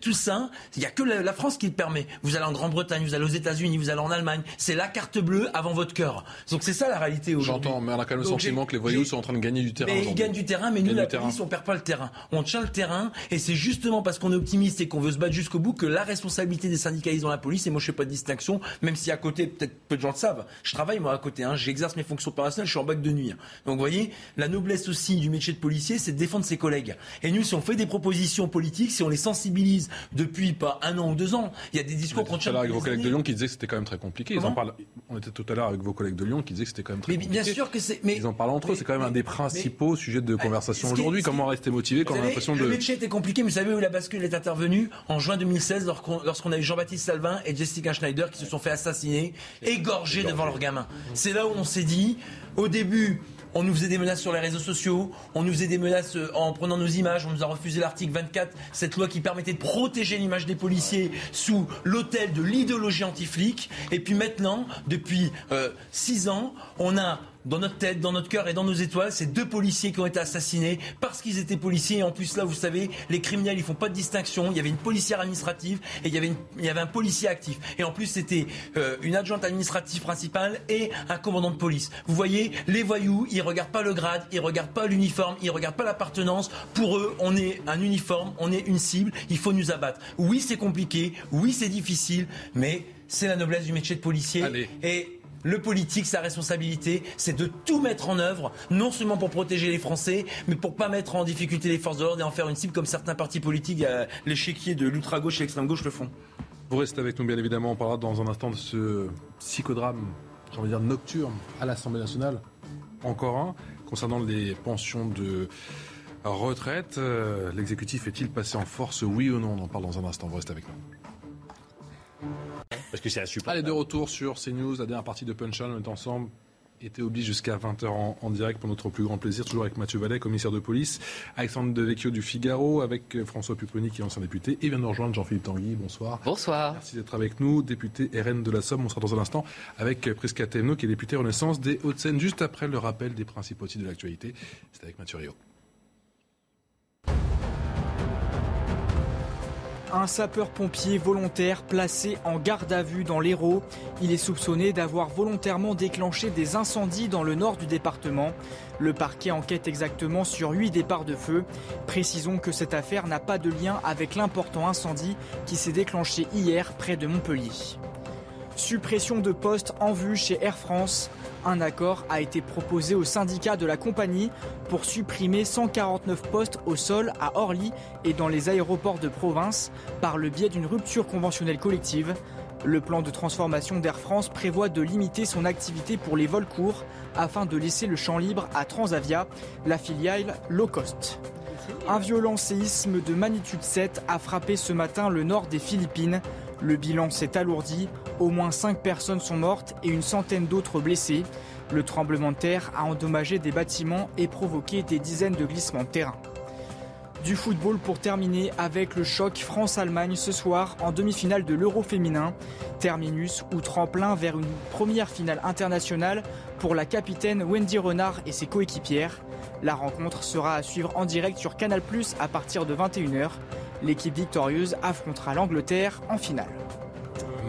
Speaker 15: tout ça, il n'y a que la, France qui le permet. Vous allez en Grande-Bretagne, vous allez aux États-Unis, vous allez en Allemagne. C'est la carte bleue avant votre cœur. Donc c'est ça la réalité aujourd'hui.
Speaker 1: J'entends, mais on a quand même le sentiment que les voyous sont en train de gagner du terrain.
Speaker 15: mais ils gagnent du terrain, mais nous, la
Speaker 1: du terrain.
Speaker 15: police, on perd pas le terrain. On tient le terrain, et c'est justement parce qu'on est optimiste et qu'on veut se battre jusqu'au bout que la responsabilité des syndicalistes dans la police, et moi je fais pas de distinction, même si à côté, peut-être peu de gens le savent, je travaille moi à côté, hein, j'exerce mes fonctions opérationnelles, je suis en bac de nuit. hein. Donc vous voyez, la noblesse aussi du métier de policier, c'est de défendre ses collègues. Et nous, si on fait des propositions politiques, si on les sensibilise depuis pas un an ou deux ans, il y a des discours qu'on
Speaker 1: tout à
Speaker 15: tient
Speaker 1: l'heure avec vos collègues de. Lyon qui disaient que c'était quand même très compliqué. Ils en
Speaker 15: Comment
Speaker 1: parlent. On était tout à l'heure avec vos collègues de Lyon qui disaient que c'était quand même très
Speaker 15: Mais
Speaker 1: compliqué.
Speaker 15: bien sûr que c'est. Mais
Speaker 1: Ils en parlent entre eux. C'est quand même un des principaux sujets de conversation aujourd'hui. Comment rester motivé quand on a l'impression
Speaker 15: Le
Speaker 1: de.
Speaker 15: métier était compliqué, mais vous savez où la bascule est intervenue En juin 2016, lorsqu'on a eu Jean-Baptiste Salvin et Jessica Schneider qui se sont fait assassiner, égorgés devant leurs gamins. C'est là où on s'est dit, au début, on nous faisait des menaces sur les réseaux sociaux, on nous faisait des menaces euh, en prenant nos images, on nous a refusé l'article 24, cette loi qui permettait de protéger l'image des policiers sous l'autel de l'idéologie anti-flic. Et puis maintenant, depuis euh, six ans, on a dans notre tête, dans notre cœur et dans nos étoiles, ces deux policiers qui ont été assassinés parce qu'ils étaient policiers. Et en plus, là, vous savez, les criminels, ils font pas de distinction. Il y avait une policière administrative et il y avait, une- il y avait un policier actif. Et en plus, c'était euh, une adjointe administrative principale et un commandant de police. Vous voyez, les voyous, ils regardent pas le grade, ils regardent pas l'uniforme, ils regardent pas l'appartenance. Pour eux, on est un uniforme, on est une cible. Il faut nous abattre. Oui, c'est compliqué. Oui, c'est difficile, mais c'est la noblesse du métier de policier.
Speaker 1: Allez.
Speaker 15: Et le politique, sa responsabilité, c'est de tout mettre en œuvre, non seulement pour protéger les Français, mais pour pas mettre en difficulté les forces de l'ordre et en faire une cible comme certains partis politiques, euh, l'échiquier de l'ultra-gauche et l'extrême-gauche le font.
Speaker 1: Vous restez avec nous, bien évidemment. On parlera dans un instant de ce psychodrame, j'ai envie dire nocturne, à l'Assemblée nationale. Encore un, concernant les pensions de retraite. Euh, l'exécutif est-il passé en force, oui ou non? On en parle dans un instant. Vous restez avec nous.
Speaker 17: Parce que c'est insupportable.
Speaker 1: Allez, de retour sur CNews, la dernière partie de Punchline. On est ensemble était obligé jusqu'à 20h en, direct pour notre plus grand plaisir, toujours avec Mathieu Vallet, commissaire de police, Alexandre Devecchio du Figaro, avec euh, François Pupponi qui est ancien député, et vient de rejoindre Jean-Philippe Tanguy. Bonsoir.
Speaker 19: Bonsoir.
Speaker 1: Merci d'être avec nous, député RN de la Somme. On sera dans un instant avec Prisca Temno, qui est député Renaissance des Hauts-de-Seine, juste après le rappel des principaux titres de l'actualité. C'est avec Mathieu Rio.
Speaker 5: Un sapeur-pompier volontaire placé en garde à vue dans l'Hérault. Il est soupçonné d'avoir volontairement déclenché des incendies dans le nord du département. Le parquet enquête exactement sur huit départs de feu. Précisons que cette affaire n'a pas de lien avec l'important incendie qui s'est déclenché hier près de Montpellier. Suppression de postes en vue chez Air France. Un accord a été proposé au syndicat de la compagnie pour supprimer 149 postes au sol à Orly et dans les aéroports de province par le biais d'une rupture conventionnelle collective. Le plan de transformation d'Air France prévoit de limiter son activité pour les vols courts afin de laisser le champ libre à Transavia, la filiale low cost. Un violent séisme de magnitude 7 a frappé ce matin le nord des Philippines. Le bilan s'est alourdi, au moins 5 personnes sont mortes et une centaine d'autres blessées. Le tremblement de terre a endommagé des bâtiments et provoqué des dizaines de glissements de terrain. Du football pour terminer avec le choc France-Allemagne ce soir en demi-finale de l'Euro féminin. Terminus ou tremplin vers une première finale internationale pour la capitaine Wendy Renard et ses coéquipières. La rencontre sera à suivre en direct sur Canal à partir de 21h. L'équipe victorieuse affrontera l'Angleterre en finale.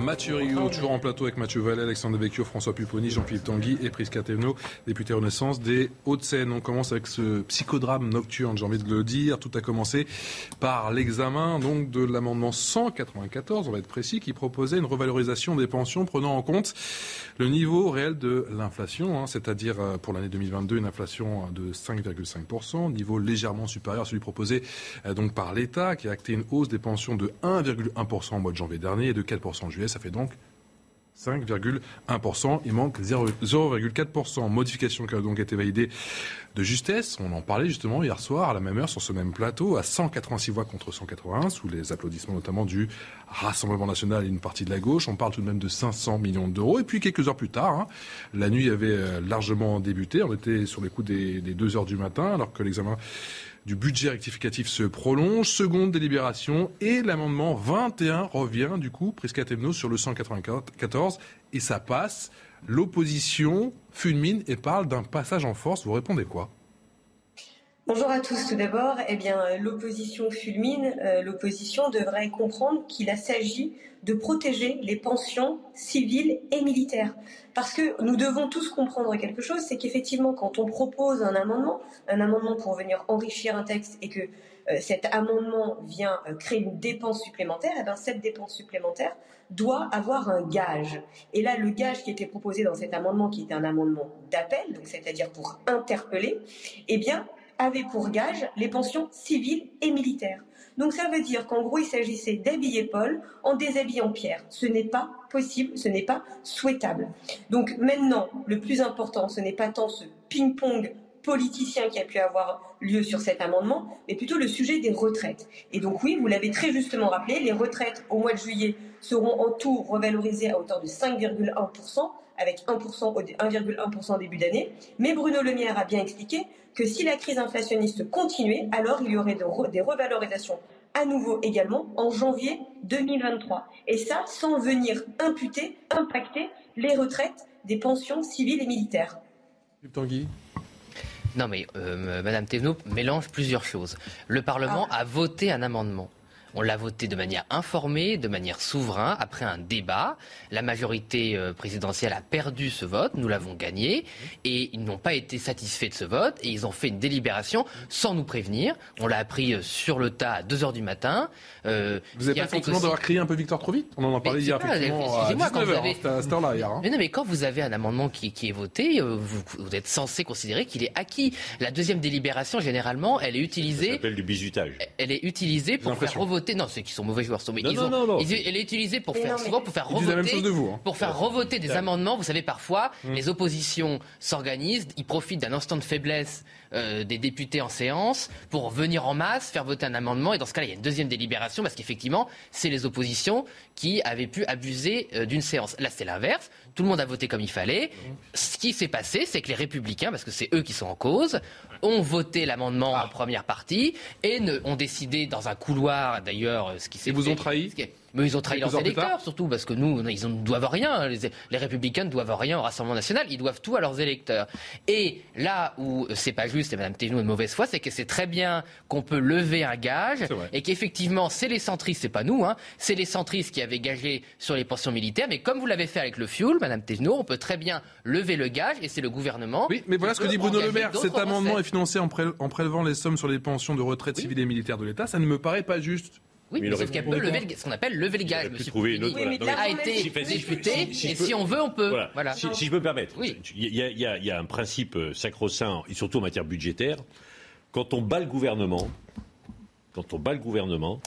Speaker 1: Mathieu Rio, toujours en plateau avec Mathieu Vallet, Alexandre Vecchio, François Pupponi, Jean-Philippe Tanguy et Prisca Tevno, député Renaissance des Hauts-de-Seine. On commence avec ce psychodrame nocturne, j'ai envie de le dire. Tout a commencé par l'examen donc de l'amendement 194, on va être précis, qui proposait une revalorisation des pensions prenant en compte le niveau réel de l'inflation, hein, c'est-à-dire euh, pour l'année 2022 une inflation de 5,5%, niveau légèrement supérieur à celui proposé euh, donc par l'État, qui a acté une hausse des pensions de 1,1% au mois de janvier dernier et de 4% en juillet ça fait donc 5,1%. Il manque 0,4%. Modification qui a donc été validée de justesse. On en parlait justement hier soir à la même heure sur ce même plateau, à 186 voix contre 181, sous les applaudissements notamment du Rassemblement national et une partie de la gauche. On parle tout de même de 500 millions d'euros. Et puis quelques heures plus tard, hein, la nuit avait euh, largement débuté. On était sur les coups des, des 2 heures du matin, alors que l'examen du budget rectificatif se prolonge. Seconde délibération et l'amendement 21 revient du coup, presque sur le 194 et ça passe. L'opposition fulmine et parle d'un passage en force. Vous répondez quoi?
Speaker 20: Bonjour à tous. Tout d'abord, eh bien, l'opposition fulmine. Euh, l'opposition devrait comprendre qu'il s'agit de protéger les pensions civiles et militaires. Parce que nous devons tous comprendre quelque chose, c'est qu'effectivement, quand on propose un amendement, un amendement pour venir enrichir un texte et que euh, cet amendement vient euh, créer une dépense supplémentaire, eh bien cette dépense supplémentaire doit avoir un gage. Et là, le gage qui était proposé dans cet amendement, qui était un amendement d'appel, donc c'est-à-dire pour interpeller, eh bien, avait pour gage les pensions civiles et militaires. Donc ça veut dire qu'en gros, il s'agissait d'habiller Paul en déshabillant Pierre. Ce n'est pas possible, ce n'est pas souhaitable. Donc maintenant, le plus important, ce n'est pas tant ce ping-pong politicien qui a pu avoir lieu sur cet amendement, mais plutôt le sujet des retraites. Et donc oui, vous l'avez très justement rappelé, les retraites au mois de juillet seront en tout revalorisées à hauteur de 5,1%, avec 1,1% début d'année. Mais Bruno Le Maire a bien expliqué que si la crise inflationniste continuait, alors il y aurait des revalorisations à nouveau également en janvier 2023. Et ça sans venir imputer, impacter les retraites des pensions civiles et militaires.
Speaker 1: Tanguy
Speaker 19: non mais euh, Madame Thévenot mélange plusieurs choses. Le Parlement ah. a voté un amendement On l'a voté de manière informée, de manière souveraine, après un débat. La majorité euh, présidentielle a perdu ce vote, nous l'avons gagné, et ils n'ont pas été satisfaits de ce vote, et ils ont fait une délibération sans nous prévenir. On l'a appris euh, sur le tas à 2h du matin.
Speaker 1: Euh, vous n'avez pas le sentiment d'avoir crié un peu victoire trop vite? On en a parlé hier, effectivement, à 19h, à cette heure-là, hier. Hein.
Speaker 19: Mais non, mais quand vous avez un amendement qui, qui est voté, vous, vous, êtes censé considérer qu'il est acquis. La deuxième délibération, généralement, elle est utilisée... Ça
Speaker 17: s'appelle du bizutage.
Speaker 19: Elle est utilisée pour faire revoter... Non, ceux qui sont mauvais joueurs sont... Non, ils non, non, non, Elle est utilisée pour faire, souvent pour faire revoter... De vous, hein. Pour faire revoter des amendements. Vous savez, parfois, mm. les oppositions s'organisent, ils profitent d'un instant de faiblesse euh, des députés en séance pour venir en masse, faire voter un amendement. Et dans ce cas-là, il y a une deuxième délibération parce qu'effectivement, c'est les oppositions qui avaient pu abuser euh, d'une séance. Là, c'est l'inverse. Tout le monde a voté comme il fallait. Ce qui s'est passé, c'est que les républicains, parce que c'est eux qui sont en cause, ont voté l'amendement en première partie et ne, ont décidé dans un couloir, d'ailleurs, ce qui s'est.
Speaker 1: Et vous ont trahi
Speaker 19: mais ils ont trahi leurs électeurs, surtout, parce que nous, ils ne doivent rien. Les, républicains ne doivent rien au Rassemblement national, ils doivent tout à leurs électeurs. Et là où c'est pas juste, et Mme Thévenoud est de mauvaise foi, c'est que c'est très bien qu'on peut lever un gage, et qu'effectivement, c'est les centristes, c'est pas nous, hein, c'est les centristes qui avaient gagé sur les pensions militaires, mais comme vous l'avez fait avec le fuel, Mme Thévenoud, on peut très bien lever le gage, et c'est le gouvernement.
Speaker 1: Oui, mais voilà ce que dit Bruno Le Maire. Cet amendement est financé en, prélevant les sommes sur les pensions de retraite civile et militaire de l'État. Ça ne me paraît pas juste.
Speaker 19: Oui, mais, sauf qu'elle peut lever ce qu'on appelle lever le gage.
Speaker 17: Monsieur trouver une autre,
Speaker 19: a été discuté, et si on veut, on peut.
Speaker 17: Voilà. Si, je peux me permettre, il y, a un principe euh, sacro-saint, et surtout en matière budgétaire. Quand on bat le gouvernement, quand on bat le gouvernement,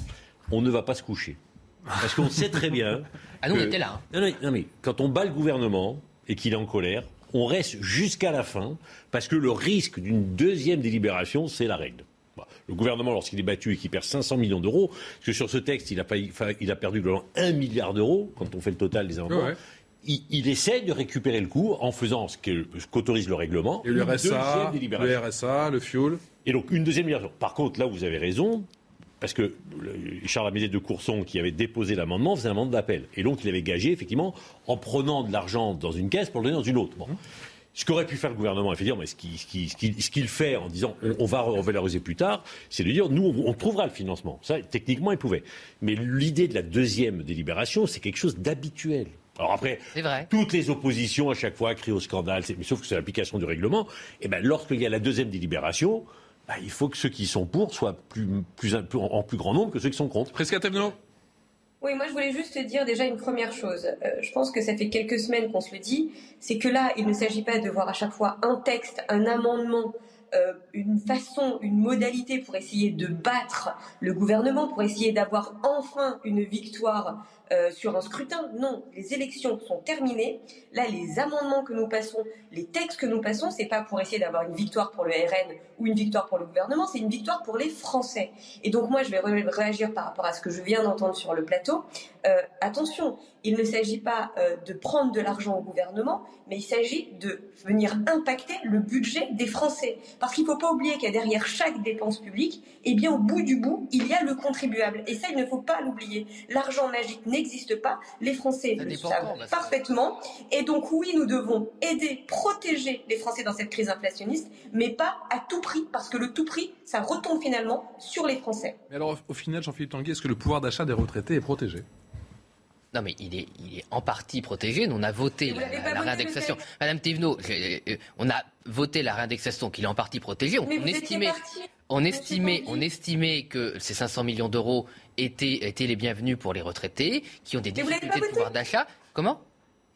Speaker 17: on ne va pas se coucher. Parce qu'on sait très bien. <laughs>
Speaker 19: ah, nous, on était là.
Speaker 17: Hein. non, mais quand on bat le gouvernement et qu'il est en colère, on reste jusqu'à la fin, parce que le risque d'une deuxième délibération, c'est la règle le gouvernement, lorsqu'il est battu et qu'il perd 500 millions d'euros, parce que sur ce texte, il a, il a perdu 1 milliard d'euros, quand on fait le total des amendements. Il, essaie de récupérer le coup en faisant ce qu'autorise le règlement.
Speaker 1: Et le RSA, le RSA, le fuel.
Speaker 17: Et donc une deuxième délibération. Par contre, là, vous avez raison, parce que Charles Amédée de Courson, qui avait déposé l'amendement, faisait un amendement d'appel. Et donc, il avait gagé, effectivement, en prenant de l'argent dans une caisse pour le donner dans une autre. Bon. Ce qu'aurait pu faire le gouvernement, effectivement, mais ce qu'il fait en disant on, va revaloriser plus tard, c'est de dire nous, on, trouvera le financement. Ça, techniquement, il pouvait. Mais l'idée de la deuxième délibération, c'est quelque chose d'habituel. Alors après, toutes les oppositions à chaque fois crient au scandale, mais sauf que c'est l'application du règlement. Et ben lorsqu'il y a la deuxième délibération, ben, il faut que ceux qui sont pour soient plus, plus, en plus grand nombre que ceux qui sont contre.
Speaker 1: Presque
Speaker 20: oui, moi je voulais juste dire déjà une première chose. Euh, je pense que ça fait quelques semaines qu'on se le dit, c'est que là, il ne s'agit pas de voir à chaque fois un texte, un amendement, euh, une façon, une modalité pour essayer de battre le gouvernement, pour essayer d'avoir enfin une victoire euh, sur un scrutin. Non, les élections sont terminées. Là, les amendements que nous passons, les textes que nous passons, c'est pas pour essayer d'avoir une victoire pour le RN ou une victoire pour le gouvernement, c'est une victoire pour les Français. Et donc moi, je vais réagir par rapport à ce que je viens d'entendre sur le plateau. Euh, attention, il ne s'agit pas euh, de prendre de l'argent au gouvernement, mais il s'agit de venir impacter le budget des Français. Parce qu'il ne faut pas oublier qu'il y a derrière chaque dépense publique, eh bien au bout du bout, il y a le contribuable. Et ça, il ne faut pas l'oublier. L'argent magique n'existe pas. Les Français le savent parfaitement. Et donc oui, nous devons aider, protéger les Français dans cette crise inflationniste, mais pas à tout prix, parce que le tout prix, ça retombe finalement sur les Français.
Speaker 1: Mais alors, au final, Jean-Philippe Tanguy, est-ce que le pouvoir d'achat des retraités est protégé?
Speaker 19: Non, mais il est, il est en partie protégé. Nous, on a voté la, réindexation. Madame Thévenot, euh, on a voté la réindexation qu'il est en partie protégé. On, estimait, on, estimait, on estimait que ces 500 millions d'euros étaient, étaient les bienvenus pour les retraités qui ont des difficultés de pouvoir d'achat. Comment?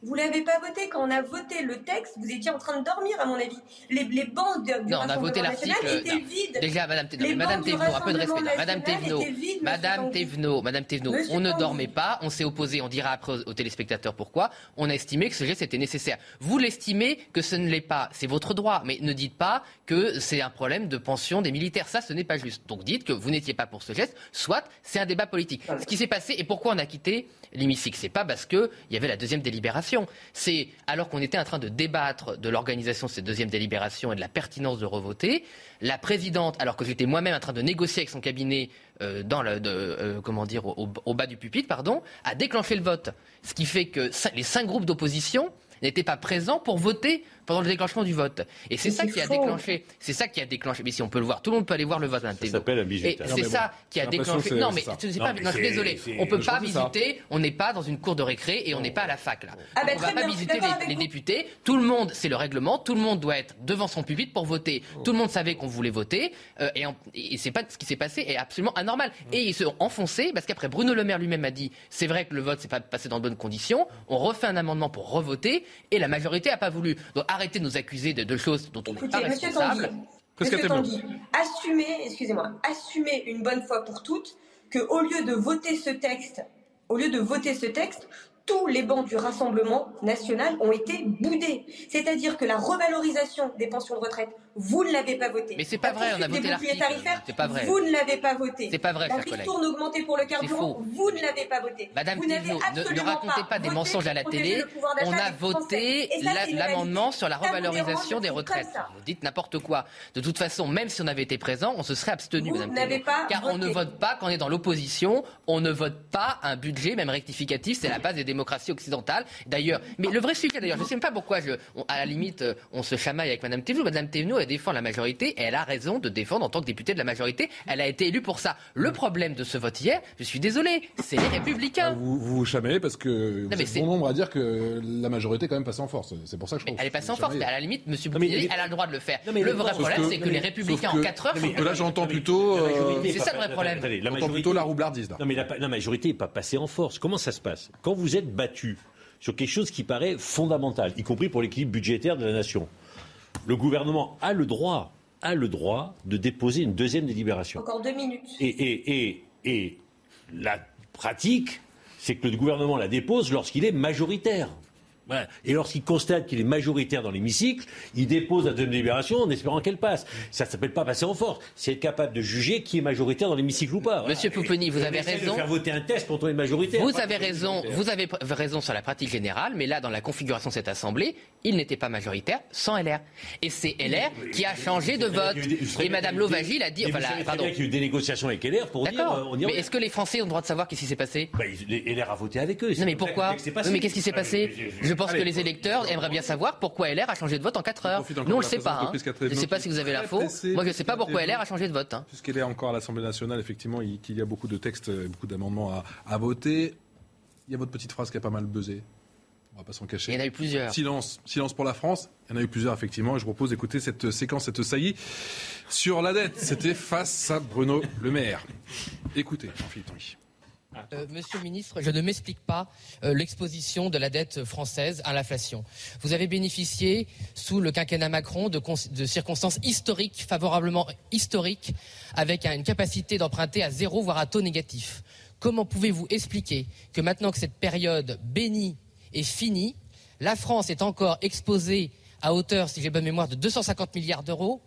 Speaker 20: Vous l'avez pas voté quand on a voté le texte. Vous étiez en train de dormir, à mon avis. Les, les bancs de,
Speaker 19: non, on a voté l'article. étaient vides. Déjà, Madame, Thévenot, Madame Thévenot, un peu de respect. Madame Thévenot, Madame Thévenot, Madame Thévenot, on ne dormait pas, on s'est opposé. On dira après aux, téléspectateurs pourquoi. On a estimé que ce geste était nécessaire. Vous l'estimez que ce ne l'est pas. C'est votre droit, mais ne dites pas que c'est un problème de pension des militaires. Ça, ce n'est pas juste. Donc dites que vous n'étiez pas pour ce geste. Soit c'est un débat politique. Ce qui s'est passé et pourquoi on a quitté l'hémicycle, c'est pas parce qu'il y avait la deuxième délibération c'est alors qu'on était en train de débattre de l'organisation de cette deuxième délibération et de la pertinence de revoter, la présidente, alors que j'étais moi-même en train de négocier avec son cabinet euh, dans le, euh, au, bas du pupitre, pardon, a déclenché le vote. Ce qui fait que les cinq groupes d'opposition n'étaient pas présents pour voter pendant le déclenchement du vote. Et c'est ça qui a déclenché. C'est ça qui a déclenché. Mais si on peut le voir, tout le monde peut aller voir le vote. Ça
Speaker 17: s'appelle un
Speaker 19: Et c'est ça qui a déclenché. Non, mais c'est pas. je suis désolé. On peut pas visiter. On n'est pas dans une cour de récré et on n'est pas à la fac là.
Speaker 20: Ah ben,
Speaker 19: on va pas visiter les, députés. Tout le monde, c'est le règlement. Tout le monde doit être devant son pupitre pour voter. Tout le monde savait qu'on voulait voter euh, et, et c'est pas ce qui s'est passé est absolument anormal. Et ils se sont enfoncés parce qu'après Bruno Le Maire lui-même a dit c'est vrai que le vote s'est pas passé dans de bonnes conditions. On refait un amendement pour revoter et la majorité a pas voulu. Donc arrêtez de nous accuser de, choses dont on n'est pas responsable.
Speaker 20: Monsieur Tanguy, assumez, excusez-moi, assumez une bonne fois pour toutes que au lieu de voter ce texte, au lieu de voter ce texte, tous les bancs du Rassemblement national ont été boudés. C'est-à-dire que la revalorisation des pensions de retraite, vous ne l'avez pas voté.
Speaker 19: Mais c'est pas vrai, on a voté. C'est pas vrai.
Speaker 20: Vous ne l'avez pas voté.
Speaker 19: C'est pas vrai,
Speaker 20: La ristourne augmentée pour le carburant, vous ne l'avez pas voté.
Speaker 19: Madame
Speaker 20: vous
Speaker 19: Thévenot, ne, ne, racontez pas, des mensonges à la télé. On a voté l'amendement sur la revalorisation des retraites. Vous dites n'importe quoi. De toute façon, même si on avait été présent, on se serait abstenu, Madame Thévenot. Car on ne vote pas quand on est dans l'opposition. On ne vote pas un budget, même rectificatif. C'est la base des démocraties occidentales. D'ailleurs, mais le vrai sujet, d'ailleurs, je ne sais même pas pourquoi, je, à la limite, euh, on se chamaille avec Madame Thévenot. Madame Thévenot, elle défend la majorité et elle a raison de défendre en tant que députée de la majorité. Elle a été élue pour ça. Le problème de ce vote hier, je suis désolé, c'est les Républicains.
Speaker 1: Vous vous, chamaillez parce que vous êtes bon nombre à dire que la majorité est quand même passée en force. C'est pour ça que je
Speaker 19: Elle est passée en force, mais à la limite, M. Boutinier, elle a le droit de le faire. le vrai problème, c'est que les Républicains en 4 heures.
Speaker 1: que là, j'entends plutôt.
Speaker 19: C'est ça le vrai problème.
Speaker 1: J'entends plutôt la roublardise.
Speaker 17: Non, mais la majorité n'est pas passée en force. Comment ça se passe? Quand vous êtes battu sur quelque chose qui paraît fondamental, y compris pour l'équilibre budgétaire de la nation. Le gouvernement a le droit, a le droit de déposer une deuxième délibération.
Speaker 20: Encore deux minutes.
Speaker 17: Et, et, et, et la pratique, c'est que le gouvernement la dépose lorsqu'il est majoritaire. Et lorsqu'il constate qu'il est majoritaire dans l'hémicycle, il dépose la deuxième délibération en espérant qu'elle passe. Ça ne s'appelle pas passer en force. C'est être capable de juger qui est majoritaire dans l'hémicycle ou pas.
Speaker 19: Monsieur Pouponi, vous avez raison.
Speaker 17: De faire voter un test majoritaire.
Speaker 19: Vous avez raison. Vous avez raison sur la pratique générale, mais là, dans la configuration de cette assemblée, il n'était pas majoritaire sans LR. Et c'est LR qui a changé de vote. Et Madame Lauvagie a dit.
Speaker 17: Enfin, pardon. Y a eu des négociations avec LR pour dire.
Speaker 19: On mais est-ce que les Français ont le droit de savoir qu'est-ce qui s'est passé?
Speaker 17: Bah, LR a voté avec eux.
Speaker 19: Non, mais pourquoi Mais qu'est-ce qui s'est passé Je pense que les électeurs aimeraient bien savoir pourquoi LR a changé de vote en 4 heures. Nous, on ne le sait pas. Hein. Je ne sais pas si vous avez l'info. Moi, je ne sais pas pourquoi LR a changé de vote. Hein.
Speaker 1: Puisqu'elle est encore à l'Assemblée nationale, effectivement, qu'il y a beaucoup de textes, beaucoup d'amendements à voter. Il y a votre petite phrase qui a pas mal buzzé. On va pas s'en cacher.
Speaker 19: Il y en a eu plusieurs.
Speaker 1: Silence, silence pour la France. Il y en a eu plusieurs, effectivement. Et je propose d'écouter cette séquence, cette saillie sur la dette. C'était face à Bruno Le Maire. Écoutez, Jean-Philippe.
Speaker 19: Euh, monsieur le ministre, je ne m'explique pas euh, l'exposition de la dette française à l'inflation. Vous avez bénéficié, sous le quinquennat Macron, de, circonstances historiques, favorablement historiques, avec une capacité d'emprunter à zéro, voire à taux négatif. Comment pouvez-vous expliquer que maintenant que cette période bénie est finie, la France est encore exposée à hauteur, si j'ai bonne mémoire, de 250 milliards d'euros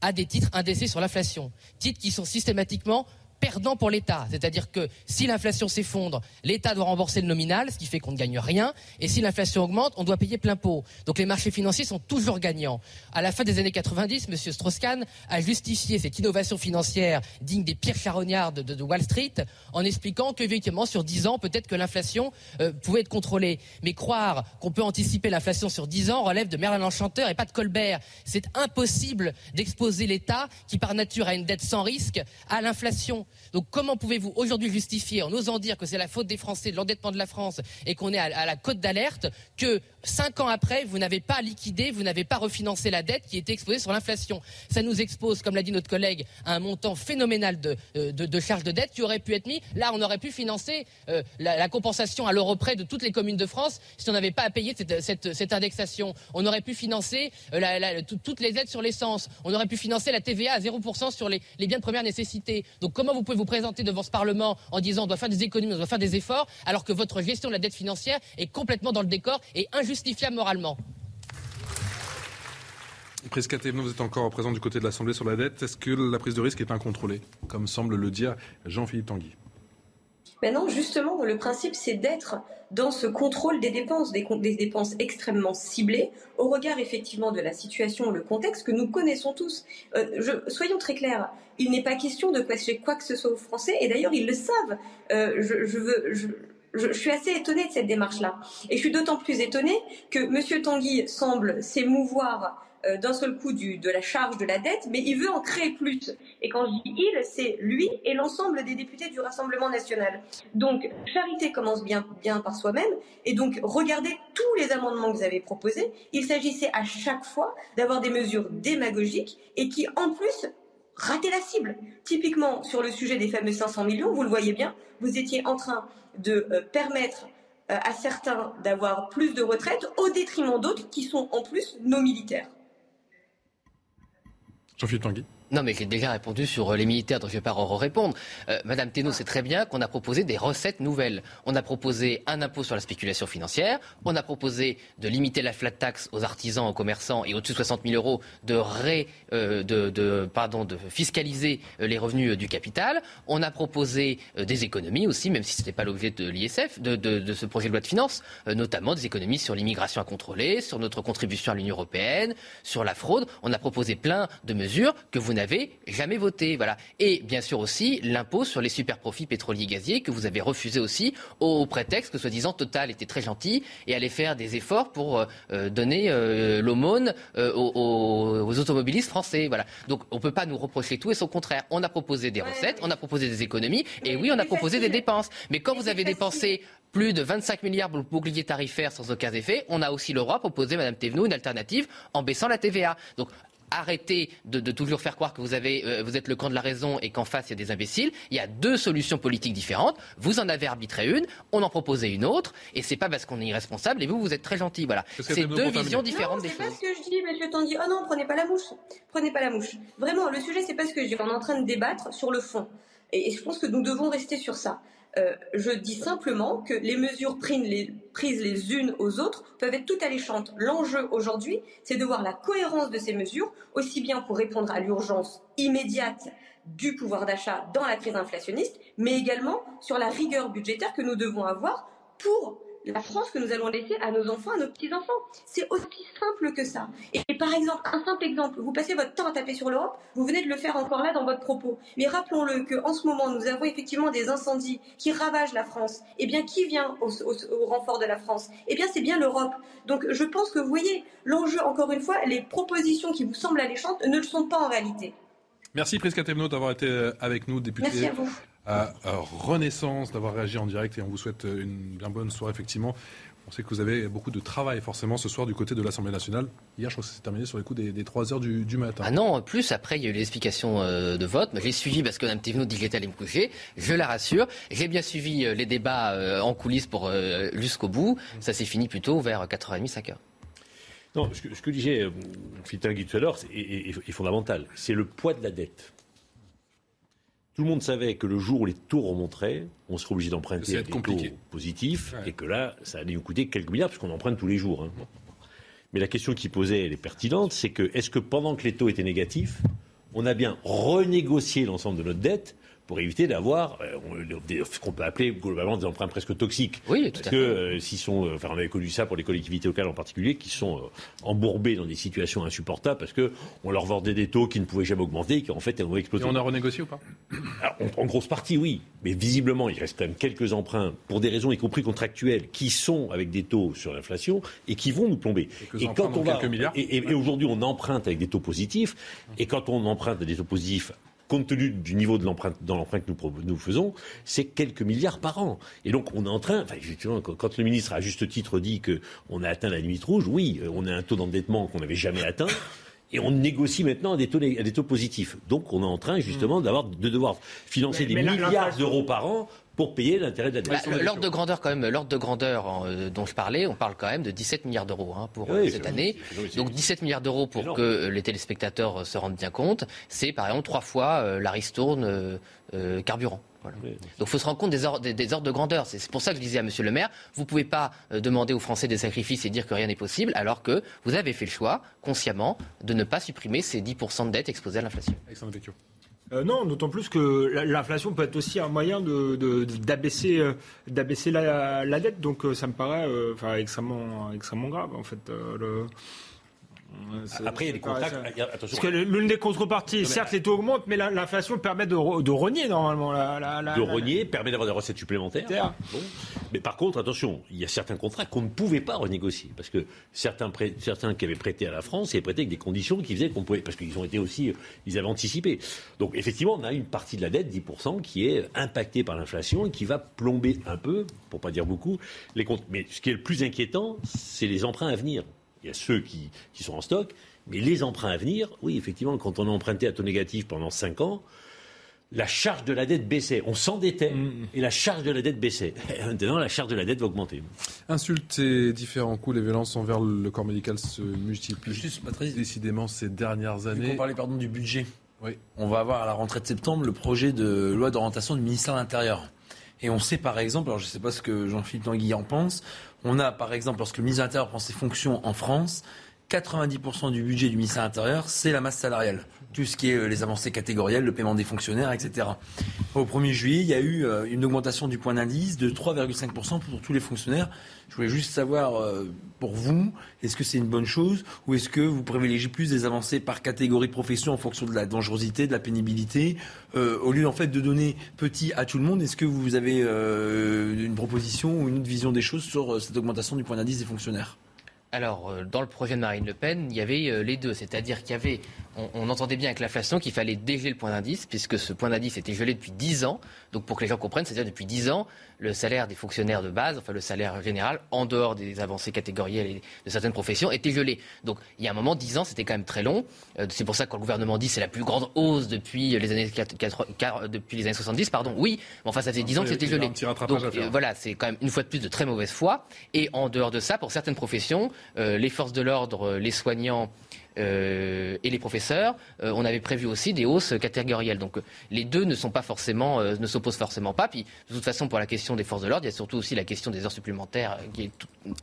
Speaker 19: à des titres indexés sur l'inflation? Titres qui sont systématiquement perdant pour l'État. C'est-à-dire que si l'inflation s'effondre, l'État doit rembourser le nominal, ce qui fait qu'on ne gagne rien. Et si l'inflation augmente, on doit payer plein pot. Donc les marchés financiers sont toujours gagnants. À la fin des années 90, M. Strauss-Kahn a justifié cette innovation financière digne des pires charognards de, Wall Street en expliquant que, effectivement, sur 10 ans, peut-être que l'inflation euh, pouvait être contrôlée. Mais croire qu'on peut anticiper l'inflation sur 10 ans relève de Merlin l'Enchanteur et pas de Colbert. C'est impossible d'exposer l'État, qui par nature a une dette sans risque, à l'inflation. Donc comment pouvez-vous aujourd'hui justifier, en osant dire que c'est la faute des Français, de l'endettement de la France, et qu'on est à, la côte d'alerte, que cinq ans après, vous n'avez pas liquidé, vous n'avez pas refinancé la dette qui était exposée sur l'inflation Ça nous expose, comme l'a dit notre collègue, à un montant phénoménal de, euh, charges de dette qui aurait pu être mis. Là, on aurait pu financer euh, la, compensation à l'euro près de toutes les communes de France si on n'avait pas à payer cette, indexation. On aurait pu financer euh, toutes les aides sur l'essence. On aurait pu financer la TVA à 0% sur les, biens de première nécessité. Donc comment vous pouvez vous présenter devant ce Parlement en disant on doit faire des économies, on doit faire des efforts, alors que votre gestion de la dette financière est complètement dans le décor et injustifiable moralement
Speaker 1: Prisca vous êtes encore présent du côté de l'Assemblée sur la dette. Est-ce que la prise de risque est incontrôlée, comme semble le dire Jean-Philippe Tanguy?
Speaker 20: Ben non, justement, le principe, c'est d'être dans ce contrôle des dépenses, des, dépenses extrêmement ciblées, au regard effectivement de la situation, le contexte que nous connaissons tous. Euh, soyons très clairs, il n'est pas question de passer quoi que ce soit aux Français, et d'ailleurs ils le savent. Euh, je, veux, je, suis assez étonnée de cette démarche-là. Et je suis d'autant plus étonnée que M. Tanguy semble s'émouvoir euh, d'un seul coup de la charge de la dette, mais il veut en créer plus. Et quand je dis il, c'est lui et l'ensemble des députés du Rassemblement national. Donc, charité commence bien, bien par soi-même. Et donc, regardez tous les amendements que vous avez proposés. Il s'agissait à chaque fois d'avoir des mesures démagogiques et qui, en plus, rataient la cible. Typiquement, sur le sujet des fameux 500 millions, vous le voyez bien, vous étiez en train de euh, permettre euh, à certains d'avoir plus de retraites au détriment d'autres qui sont en plus nos militaires.
Speaker 1: Jean-Philippe Tanguy.
Speaker 19: Non, mais j'ai déjà répondu sur euh, les militaires, donc je ne vais pas répondre. Euh, Madame Thénault sait très bien qu'on a proposé des recettes nouvelles. On a proposé un impôt sur la spéculation financière. On a proposé de limiter la flat tax aux artisans, aux commerçants et au-dessus de 60 000 euros de, ré, euh, de, pardon, de fiscaliser les revenus du capital. On a proposé des économies aussi, même si ce n'était pas l'objet de l'ISF, de, de, ce projet de loi de finances, notamment des économies sur l'immigration à contrôler, sur notre contribution à l'Union européenne, sur la fraude. On a proposé plein de mesures que vous n'avez jamais voté. Voilà. Et bien sûr aussi l'impôt sur les super profits pétroliers gaziers que vous avez refusé aussi au prétexte que soi-disant Total était très gentil et allait faire des efforts pour euh, donner euh, l'aumône euh, aux, automobilistes français. Voilà. Donc on ne peut pas nous reprocher tout et son contraire. On a proposé des recettes, on a proposé des économies et oui, on a proposé des dépenses. Mais quand vous avez dépensé plus de 25 milliards pour le bouclier tarifaire sans aucun effet, on a aussi le droit de proposer, Madame Thévenot, une alternative en baissant la TVA. Donc arrêtez de, toujours faire croire que vous, avez, euh, vous êtes le camp de la raison et qu'en face il y a des imbéciles. Il y a deux solutions politiques différentes. Vous en avez arbitré une, on en proposait une autre, et c'est pas parce qu'on est irresponsable et vous vous êtes très gentil. Voilà, c'est deux visions différentes des choses.
Speaker 20: C'est pas ce que je dis, Monsieur Tandy. Oh non, prenez pas la mouche, prenez pas la mouche. Vraiment, le sujet c'est pas ce que je dis. On est en train de débattre sur le fond, et je pense que nous devons rester sur ça. Euh, je dis simplement que les mesures prises les, unes aux autres peuvent être tout alléchantes. L'enjeu aujourd'hui, c'est de voir la cohérence de ces mesures, aussi bien pour répondre à l'urgence immédiate du pouvoir d'achat dans la crise inflationniste, mais également sur la rigueur budgétaire que nous devons avoir pour la France que nous allons laisser à nos enfants, à nos petits-enfants. C'est aussi simple que ça. Et, par exemple, un simple exemple, vous passez votre temps à taper sur l'Europe, vous venez de le faire encore là dans votre propos. Mais rappelons-le qu'en ce moment, nous avons effectivement des incendies qui ravagent la France. Eh bien, qui vient au, renfort de la France? Eh bien, c'est bien l'Europe. Donc, je pense que vous voyez, l'enjeu, encore une fois, les propositions qui vous semblent alléchantes ne le sont pas en réalité.
Speaker 1: Merci Prisca d'avoir été euh, avec nous, député
Speaker 20: Merci à vous
Speaker 1: à Renaissance d'avoir réagi en direct et on vous souhaite une bien bonne soirée effectivement. On sait que vous avez beaucoup de travail forcément ce soir du côté de l'Assemblée nationale. Hier, je crois que c'est terminé sur les coups des, 3 heures du, matin.
Speaker 19: Ah non, plus après, il y a eu l'explication euh, de vote. J'ai suivi parce que Mme Thévenot dit que j'étais allé me coucher. Je la rassure. J'ai bien suivi euh, les débats euh, en coulisses pour jusqu'au bout. Ça s'est fini plutôt vers 4h30, 5h.
Speaker 17: Non, ce que, ce que disait Philippe tout à l'heure est fondamental. C'est le poids de la dette. Tout le monde savait que le jour où les taux remonteraient, on serait obligé d'emprunter des taux positifs et que là, ça allait nous coûter quelques milliards puisqu'on emprunte tous les jours. Hein. Mais la question qui posait, elle est pertinente, c'est que est-ce que pendant que les taux étaient négatifs, on a bien renégocié l'ensemble de notre dette pour éviter d'avoir euh, ce qu'on peut appeler globalement des emprunts presque toxiques.
Speaker 19: Oui,
Speaker 17: tout Parce que euh, s'ils sont, euh, enfin on avait connu ça pour les collectivités locales en particulier, qui sont embourbées dans des situations insupportables parce que on leur vendait des taux qui ne pouvaient jamais augmenter, et qui en fait ont explosé.
Speaker 1: Et on a renégocié ou pas?
Speaker 17: En, grosse partie, oui, mais visiblement il reste quand même quelques emprunts pour des raisons y compris contractuelles qui sont avec des taux sur l'inflation et qui vont nous plomber.
Speaker 1: Et, quand on va,
Speaker 17: et, et aujourd'hui on emprunte avec des taux positifs, et quand on emprunte à des taux positifs compte tenu du niveau de l'empreinte dans l'empreinte que nous, nous faisons, c'est quelques milliards par an. Et donc on est en train, enfin, quand le ministre à juste titre dit qu'on a atteint la limite rouge, oui, euh, on a un taux d'endettement qu'on n'avait jamais atteint. <coughs> Et on négocie maintenant à des taux, à des taux positifs. Donc on est en train justement d'avoir, de devoir financer des milliards d'euros par an pour payer l'intérêt de la dette.
Speaker 19: Bah, l'ordre de grandeur, quand même, l'ordre de grandeur euh, dont je parlais, on parle quand même de 17 milliards d'euros hein, pour euh, cette année. Donc 17 milliards d'euros pour que euh, les téléspectateurs se rendent bien compte, c'est par exemple trois fois la ristourne carburant. Donc il faut se rendre compte des, ordres, des, ordres de grandeur. C'est pour ça que je disais à Monsieur le maire, vous ne pouvez pas demander aux Français des sacrifices et dire que rien n'est possible, alors que vous avez fait le choix, consciemment, de ne pas supprimer ces 10% de dette exposées à l'inflation.
Speaker 18: Euh, non, d'autant plus que l'inflation peut être aussi un moyen d'abaisser de, d'abaisser la, dette. Donc euh, ça me paraît euh, extrêmement, extrêmement grave en fait.
Speaker 17: Après, il y a des contrats.
Speaker 18: Parce que l'une des contreparties, certes, les taux augmentent, mais l'inflation permet de, renier normalement. La,
Speaker 17: de renier permet d'avoir des recettes supplémentaires. Mais par contre, attention, il y a certains contrats qu'on ne pouvait pas renégocier. Parce que certains, certains qui avaient prêté à la France, ils avaient prêté avec des conditions qui faisaient qu'on pouvait. Parce qu'ils ont été aussi. Ils avaient anticipé. Donc, effectivement, on a une partie de la dette, 10%, qui est impactée par l'inflation et qui va plomber un peu, pour pas dire beaucoup, les comptes. Mais ce qui est le plus inquiétant, c'est les emprunts à venir. Il y a ceux qui, sont en stock, mais les emprunts à venir, oui, effectivement, quand on a emprunté à taux négatif pendant 5 ans, la charge de la dette baissait. On s'endettait mm, mm. et la charge de la dette baissait. <laughs> maintenant, la charge de la dette va augmenter.
Speaker 1: Insultes et différents coups, les violences envers le corps médical se multiplient Juste, décidément ces dernières années.
Speaker 15: On parlait pardon du budget. Oui. On va avoir à la rentrée de septembre le projet de loi d'orientation du ministère de l'Intérieur. Et on sait par exemple, alors je ne sais pas ce que Jean-Philippe Tanguy en pense, on a par exemple, lorsque le ministre de l'Intérieur prend ses fonctions en France, 90% du budget du ministère de l'Intérieur, c'est la masse salariale. Tout ce qui est euh, les avancées catégorielles, le paiement des fonctionnaires, etc. Au 1er juillet, il y a eu euh, une augmentation du point d'indice de 3,5% pour tous les fonctionnaires. Je voulais juste savoir, euh, pour vous, est-ce que c'est une bonne chose ou est-ce que vous privilégiez plus des avancées par catégorie profession en fonction de la dangerosité, de la pénibilité, au lieu en fait de donner petit à tout le monde? Est-ce que vous avez une proposition ou une autre vision des choses sur cette augmentation du point d'indice des fonctionnaires?
Speaker 19: Alors, dans le projet de Marine Le Pen, il y avait les deux. C'est-à-dire qu'il y avait on, entendait bien avec l'inflation qu'il fallait dégeler le point d'indice, puisque ce point d'indice était gelé depuis 10 ans. Donc pour que les gens comprennent, c'est-à-dire depuis 10 ans, le salaire des fonctionnaires de base, enfin le salaire général, en dehors des avancées catégorielles et de certaines professions, était gelé. Donc il y a un moment, 10 ans, c'était quand même très long. Euh, c'est pour ça que quand le gouvernement dit c'est la plus grande hausse depuis les années, depuis les années 70, pardon, oui, mais enfin ça fait 10 ans que c'était gelé. Donc euh, voilà, c'est quand même une fois de plus de très mauvaise foi. Et en dehors de ça, pour certaines professions, euh, les forces de l'ordre, les soignants, euh, et les professeurs, euh, on avait prévu aussi des hausses catégorielles. Donc les deux ne sont pas forcément, euh, ne s'opposent forcément pas. Puis de toute façon, pour la question des forces de l'ordre, il y a surtout aussi la question des heures supplémentaires qui,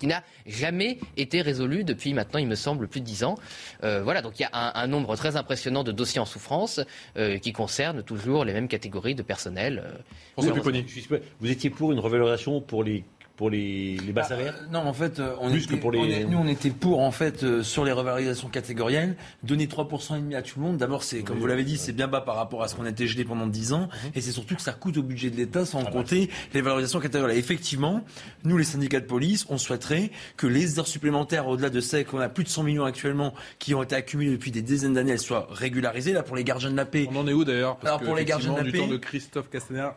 Speaker 19: n'a jamais été résolue depuis maintenant, il me semble, plus de dix ans. voilà, donc il y a un, un, nombre très impressionnant de dossiers en souffrance qui concernent toujours les mêmes catégories de personnel.
Speaker 17: Vous étiez pour une revalorisation pour les pour les, les bas bah, salaires
Speaker 15: Non, en fait, euh, on était, pour les... nous, on était pour, en fait, euh, sur les revalorisations catégorielles, donner 3% et demi à tout le monde. D'abord, c'est, comme vous l'avez dit, c'est bien bas par rapport à ce qu'on a été gelé pendant 10 ans. Mhm. Et c'est surtout que ça coûte au budget de l'État sans compter les valorisations catégorielles. effectivement, nous, les syndicats de police, on souhaiterait que les heures supplémentaires, au-delà de celles qu'on a plus de 100 millions actuellement, qui ont été accumulées depuis des dizaines d'années, elles soient régularisées. Là, pour les gardiens de la paix.
Speaker 1: On en est où d'ailleurs?
Speaker 15: Alors, pour les gardiens de la paix.
Speaker 1: de Christophe Castaner,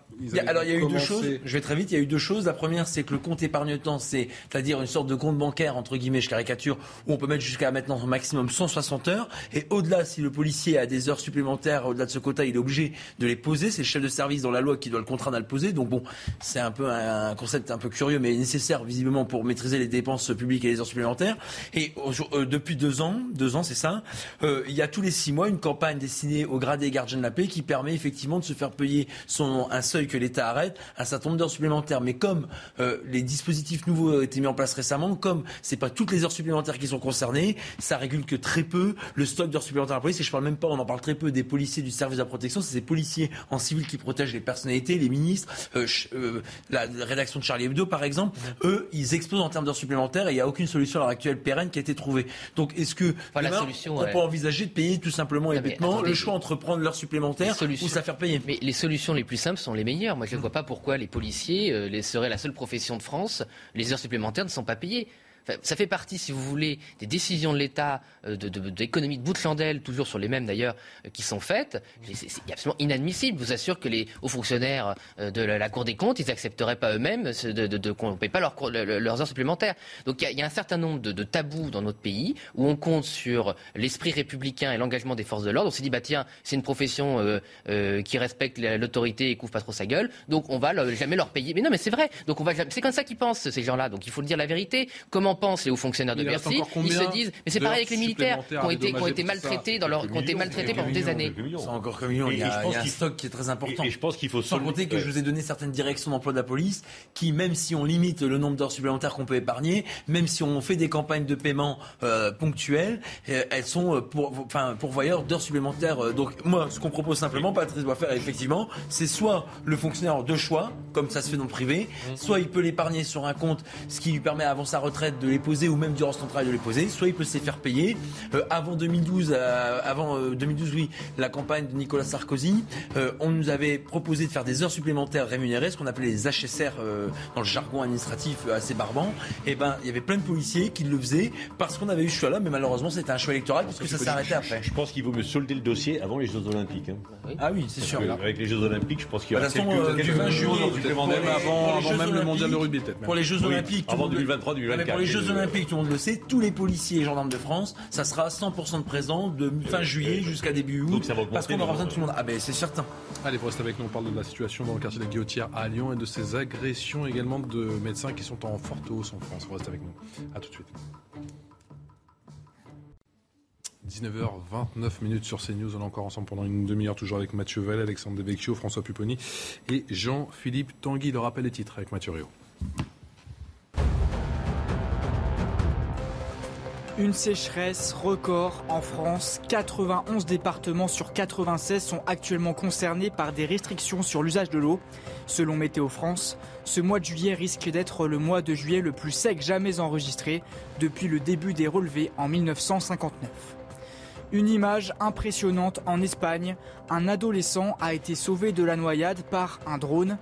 Speaker 15: alors, il y a eu deux choses. Je vais très vite. Il y a eu deux choses. La première, c'est que le compte épargne-temps c'est-à-dire une sorte de compte bancaire, entre guillemets, je caricature, où on peut mettre jusqu'à maintenant au maximum 160 heures. Et au-delà, si le policier a des heures supplémentaires, au-delà de ce quota, il est obligé de les poser. C'est le chef de service dans la loi qui doit le contraindre à le poser. Donc bon, c'est un peu un concept un peu curieux, mais nécessaire visiblement pour maîtriser les dépenses publiques et les heures supplémentaires. Et euh, depuis deux ans, deux ans, c'est ça, euh, il y a tous les six mois une campagne destinée aux gradés gardiens de la paix qui permet effectivement de se faire payer son, un seuil que l'État arrête, un certain nombre d'heures supplémentaires. Mais comme euh, les dispositifs nouveaux a été mis en place récemment, comme c'est pas toutes les heures supplémentaires qui sont concernées, ça régule que très peu le stock d'heures supplémentaires à la police. Et je parle même pas, on en parle très peu des policiers du service de la protection, c'est ces policiers en civil qui protègent les personnalités, les ministres, euh, euh, la rédaction de Charlie Hebdo par exemple. Eux, ils explosent en termes d'heures supplémentaires et il n'y a aucune solution à l'heure actuelle pérenne qui a été trouvée. Donc est-ce que
Speaker 19: la solution,
Speaker 15: on peut envisager de payer tout simplement et bêtement le choix entre prendre l'heure supplémentaire ou ça faire payer?
Speaker 19: Mais les solutions les plus simples sont les meilleures. Moi, je ne vois pas pourquoi les policiers euh, les seraient la seule profession de France. Les heures supplémentaires ne sont pas payés ça fait partie, si vous voulez, des décisions de l'État, euh, d'économie de, de, bout de chandelle, toujours sur les mêmes d'ailleurs, euh, qui sont faites. C'est absolument inadmissible. Je vous assure que les hauts fonctionnaires euh, de la, Cour des comptes, ils n'accepteraient pas eux-mêmes de, qu'on ne paye pas leurs heures supplémentaires. Donc il y, a, un certain nombre de, tabous dans notre pays où on compte sur l'esprit républicain et l'engagement des forces de l'ordre. On s'est dit, bah tiens, c'est une profession qui respecte l'autorité et couvre pas trop sa gueule, donc on va jamais leur payer. Mais non, mais c'est vrai. Donc on va, c'est comme ça qu'ils pensent ces gens-là. Donc il faut le dire la vérité. Comment pensent les hauts fonctionnaires de Bercy, ils se disent, mais c'est pareil avec les militaires qui ont été, qui ont été maltraités dans leur, qui ont été maltraités pendant des années.
Speaker 15: C'est encore comme millions. Il y a, un stock qui est très important. Et je pense qu'il faut sans compter que je vous ai donné certaines directions d'emploi de la police qui, même si on limite le nombre d'heures supplémentaires qu'on peut épargner, même si on fait des campagnes de paiement euh, ponctuelles, euh, elles sont euh, pour, enfin, pourvoyeurs d'heures supplémentaires. Donc moi, ce qu'on propose simplement, Patrice doit faire effectivement, c'est soit le fonctionnaire de choix, comme ça se fait dans le privé, soit il peut l'épargner sur un compte, ce qui lui permet avant sa retraite permettre de les poser ou même durant son travail de les poser, soit il peut se les faire payer. Euh, avant 2012, euh, avant 2012, oui, la campagne de Nicolas Sarkozy, on nous avait proposé de faire des heures supplémentaires rémunérées, ce qu'on appelait les HSR dans le jargon administratif assez barbant. Et eh ben, il y avait plein de policiers qui le faisaient parce qu'on avait eu ce choix-là, mais malheureusement, c'était un choix électoral parce que ça s'est arrêté après.
Speaker 17: Je pense qu'il vaut mieux solder le dossier avant les Jeux Olympiques. Hein.
Speaker 15: Ah oui, c'est sûr.
Speaker 17: Avec les Jeux Olympiques, je pense qu'il y aura
Speaker 1: quelques, euh, du 20 juillet, avant, même le mondial de rugby peut-être.
Speaker 15: Pour les Jeux Olympiques,
Speaker 17: avant 2023, 2024.
Speaker 15: Jeux Olympiques, tout le monde le sait, tous les policiers et gendarmes de France, ça sera 100% de présence de fin juillet jusqu'à début août, parce qu'on aura besoin de tout le monde. Ah ben c'est certain.
Speaker 1: Allez, vous restez avec nous. On parle de la situation dans le quartier de la Guillotière à Lyon et de ces agressions également de médecins qui sont en forte hausse en France. Vous restez avec nous. À tout de suite. 19h29 minutes sur CNews. On est encore ensemble pendant une demi-heure, toujours avec Mathieu Vallée, Alexandre Devecchio, François Pupponi et Jean-Philippe Tanguy. Le rappel des titres avec Mathieu Rio.
Speaker 5: Une sécheresse record en France. 91 départements sur 96 sont actuellement concernés par des restrictions sur l'usage de l'eau. Selon Météo France, ce mois de juillet risque d'être le mois de juillet le plus sec jamais enregistré depuis le début des relevés en 1959. Une image impressionnante en Espagne. Un adolescent a été sauvé de la noyade par un drone.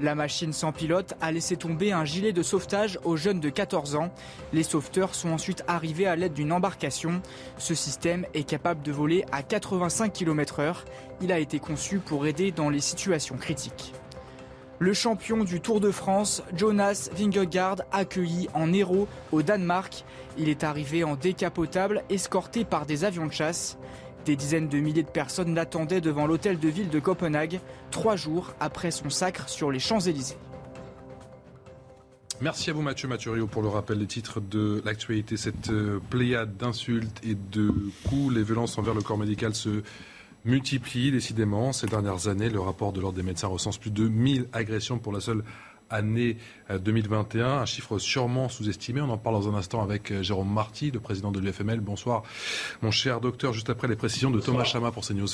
Speaker 5: La machine sans pilote a laissé tomber un gilet de sauvetage aux jeunes de 14 ans. Les sauveteurs sont ensuite arrivés à l'aide d'une embarcation. Ce système est capable de voler à 85 km/h. Il a été conçu pour aider dans les situations critiques. Le champion du Tour de France, Jonas Vingegaard, accueilli en héros au Danemark. Il est arrivé en décapotable, escorté par des avions de chasse. Des dizaines de milliers de personnes l'attendaient devant l'hôtel de ville de Copenhague, trois jours après son sacre sur les Champs-Élysées.
Speaker 1: Merci à vous Mathieu Mathurio pour le rappel des titres de l'actualité. Cette euh, pléiade d'insultes et de coups, les violences envers le corps médical se multiplient décidément. Ces dernières années, le rapport de l'Ordre des médecins recense plus de 1000 agressions pour la seule année 2021, euh, un chiffre sûrement sous-estimé. On en parle dans un instant avec euh, Jérôme Marty, le président de l'UFML. Bonsoir, mon cher docteur, juste après les précisions de Thomas Chama pour CNews.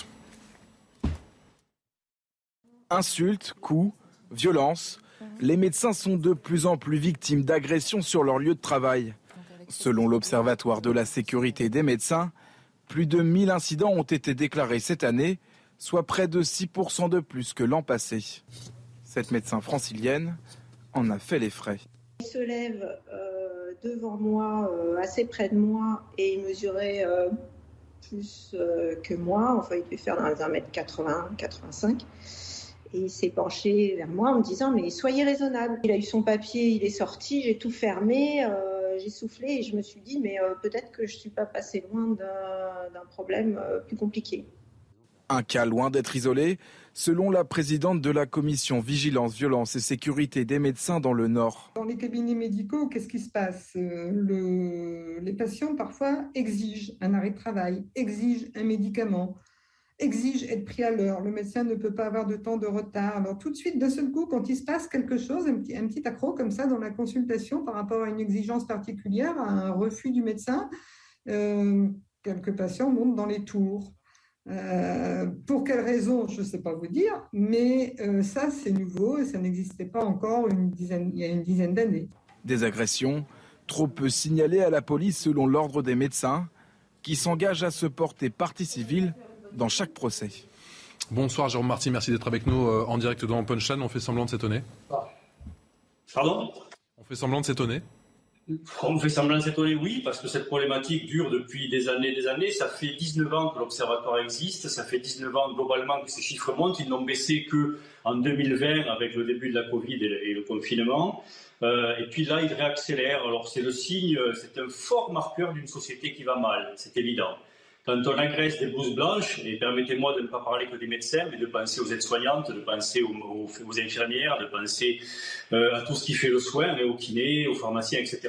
Speaker 21: Insultes, coups, violences, les médecins sont de plus en plus victimes d'agressions sur leur lieu de travail. Selon l'Observatoire de la sécurité des médecins, plus de 1000 incidents ont été déclarés cette année, soit près de 6% de plus que l'an passé. Cette médecin francilienne en a fait les frais.
Speaker 22: Il se lève euh, devant moi, euh, assez près de moi, et il mesurait euh, plus que moi. Enfin, il devait faire dans les 1m80, 85. Et il s'est penché vers moi en me disant Mais soyez raisonnable. Il a eu son papier, il est sorti, j'ai tout fermé j'ai soufflé et je me suis dit, mais peut-être que je ne suis pas passé loin d'un problème plus compliqué.
Speaker 21: Un cas loin d'être isolé, selon la présidente de la commission Vigilance, Violence et Sécurité des médecins dans le Nord.
Speaker 23: Dans les cabinets médicaux, qu'est-ce qui se passe? Euh, Les patients parfois exigent un arrêt de travail, exigent un médicament, exige être pris à l'heure. Le médecin ne peut pas avoir de temps de retard. Alors tout de suite, d'un seul coup, quand il se passe quelque chose, un petit, un petit accro comme ça dans la consultation par rapport à une exigence particulière, à un refus du médecin, euh, quelques patients montent dans les tours. Euh, pour quelles raisons, je ne sais pas vous dire, mais euh, ça, c'est nouveau et ça n'existait pas encore une dizaine, il y a une dizaine d'années.
Speaker 21: Des agressions trop peu signalées à la police selon l'ordre des médecins, qui s'engagent à se porter partie civile dans chaque procès.
Speaker 1: Bonsoir Jérôme Marty, merci d'être avec nous euh, en direct dans Punchline. On fait semblant de s'étonner.
Speaker 24: Pardon?
Speaker 1: On fait semblant de s'étonner
Speaker 24: on fait semblant de s'étonner, oui, parce que cette problématique dure depuis des années des années. Ça fait 19 ans que l'Observatoire existe, ça fait 19 ans globalement que ces chiffres montent. Ils n'ont baissé que en 2020 avec le début de la Covid et le, confinement. Euh, et puis là, ils réaccélèrent. Alors c'est le signe, c'est un fort marqueur d'une société qui va mal, c'est évident. Quand on agresse des blouses blanches, et permettez-moi de ne pas parler que des médecins, mais de penser aux aides-soignantes, de penser aux, infirmières, de penser euh, à tout ce qui fait le soin, aux kinés, aux pharmaciens, etc.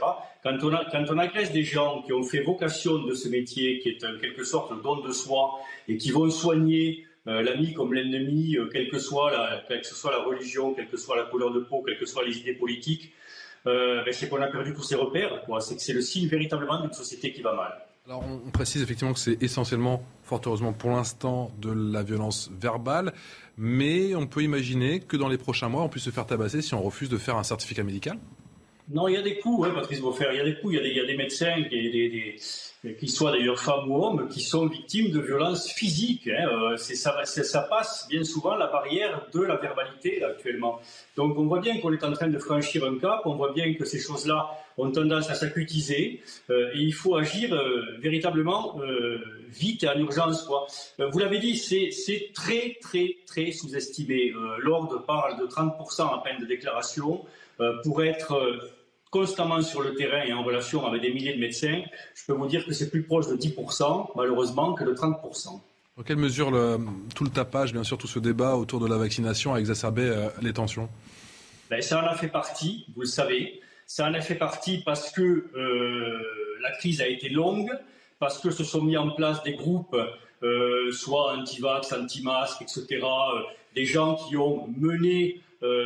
Speaker 24: Quand on, agresse des gens qui ont fait vocation de ce métier, qui est en quelque sorte le don de soi, et qui vont soigner euh, l'ami comme l'ennemi, euh, quelle, que soit la, quelle que soit la religion, quelle que soit la couleur de peau, quelles que soient les idées politiques, ben, c'est qu'on a perdu tous ses repères. C'est que c'est le signe véritablement d'une société qui va mal.
Speaker 1: Alors on, précise effectivement que c'est essentiellement, fort heureusement pour l'instant, de la violence verbale, mais on peut imaginer que dans les prochains mois, on puisse se faire tabasser si on refuse de faire un certificat médical.
Speaker 24: Non, il y a des coups, hein, Patrice Beaufer, il y a des coups, il y a des, il y a médecins, des, qui soient d'ailleurs femmes ou hommes, qui sont victimes de violences physiques. Hein. Euh, ça, passe bien souvent la barrière de la verbalité actuellement. Donc on voit bien qu'on est en train de franchir un cap, on voit bien que ces choses-là ont tendance à s'acutiser, euh, et il faut agir euh, véritablement vite et en urgence. Vous l'avez dit, c'est très très très sous-estimé. L'ordre parle de 30% à peine de déclaration pour être constamment sur le terrain et en relation avec des milliers de médecins, je peux vous dire que c'est plus proche de 10%, malheureusement, que de 30%.
Speaker 1: Dans quelle mesure le, tout le tapage, bien sûr, tout ce débat autour de la vaccination a exacerbé euh, les tensions?
Speaker 24: Ben, Ça en a fait partie, vous le savez. Ça en a fait partie parce que euh, la crise a été longue, parce que se sont mis en place des groupes, euh, soit anti-vax, anti-masques, etc., des gens qui ont mené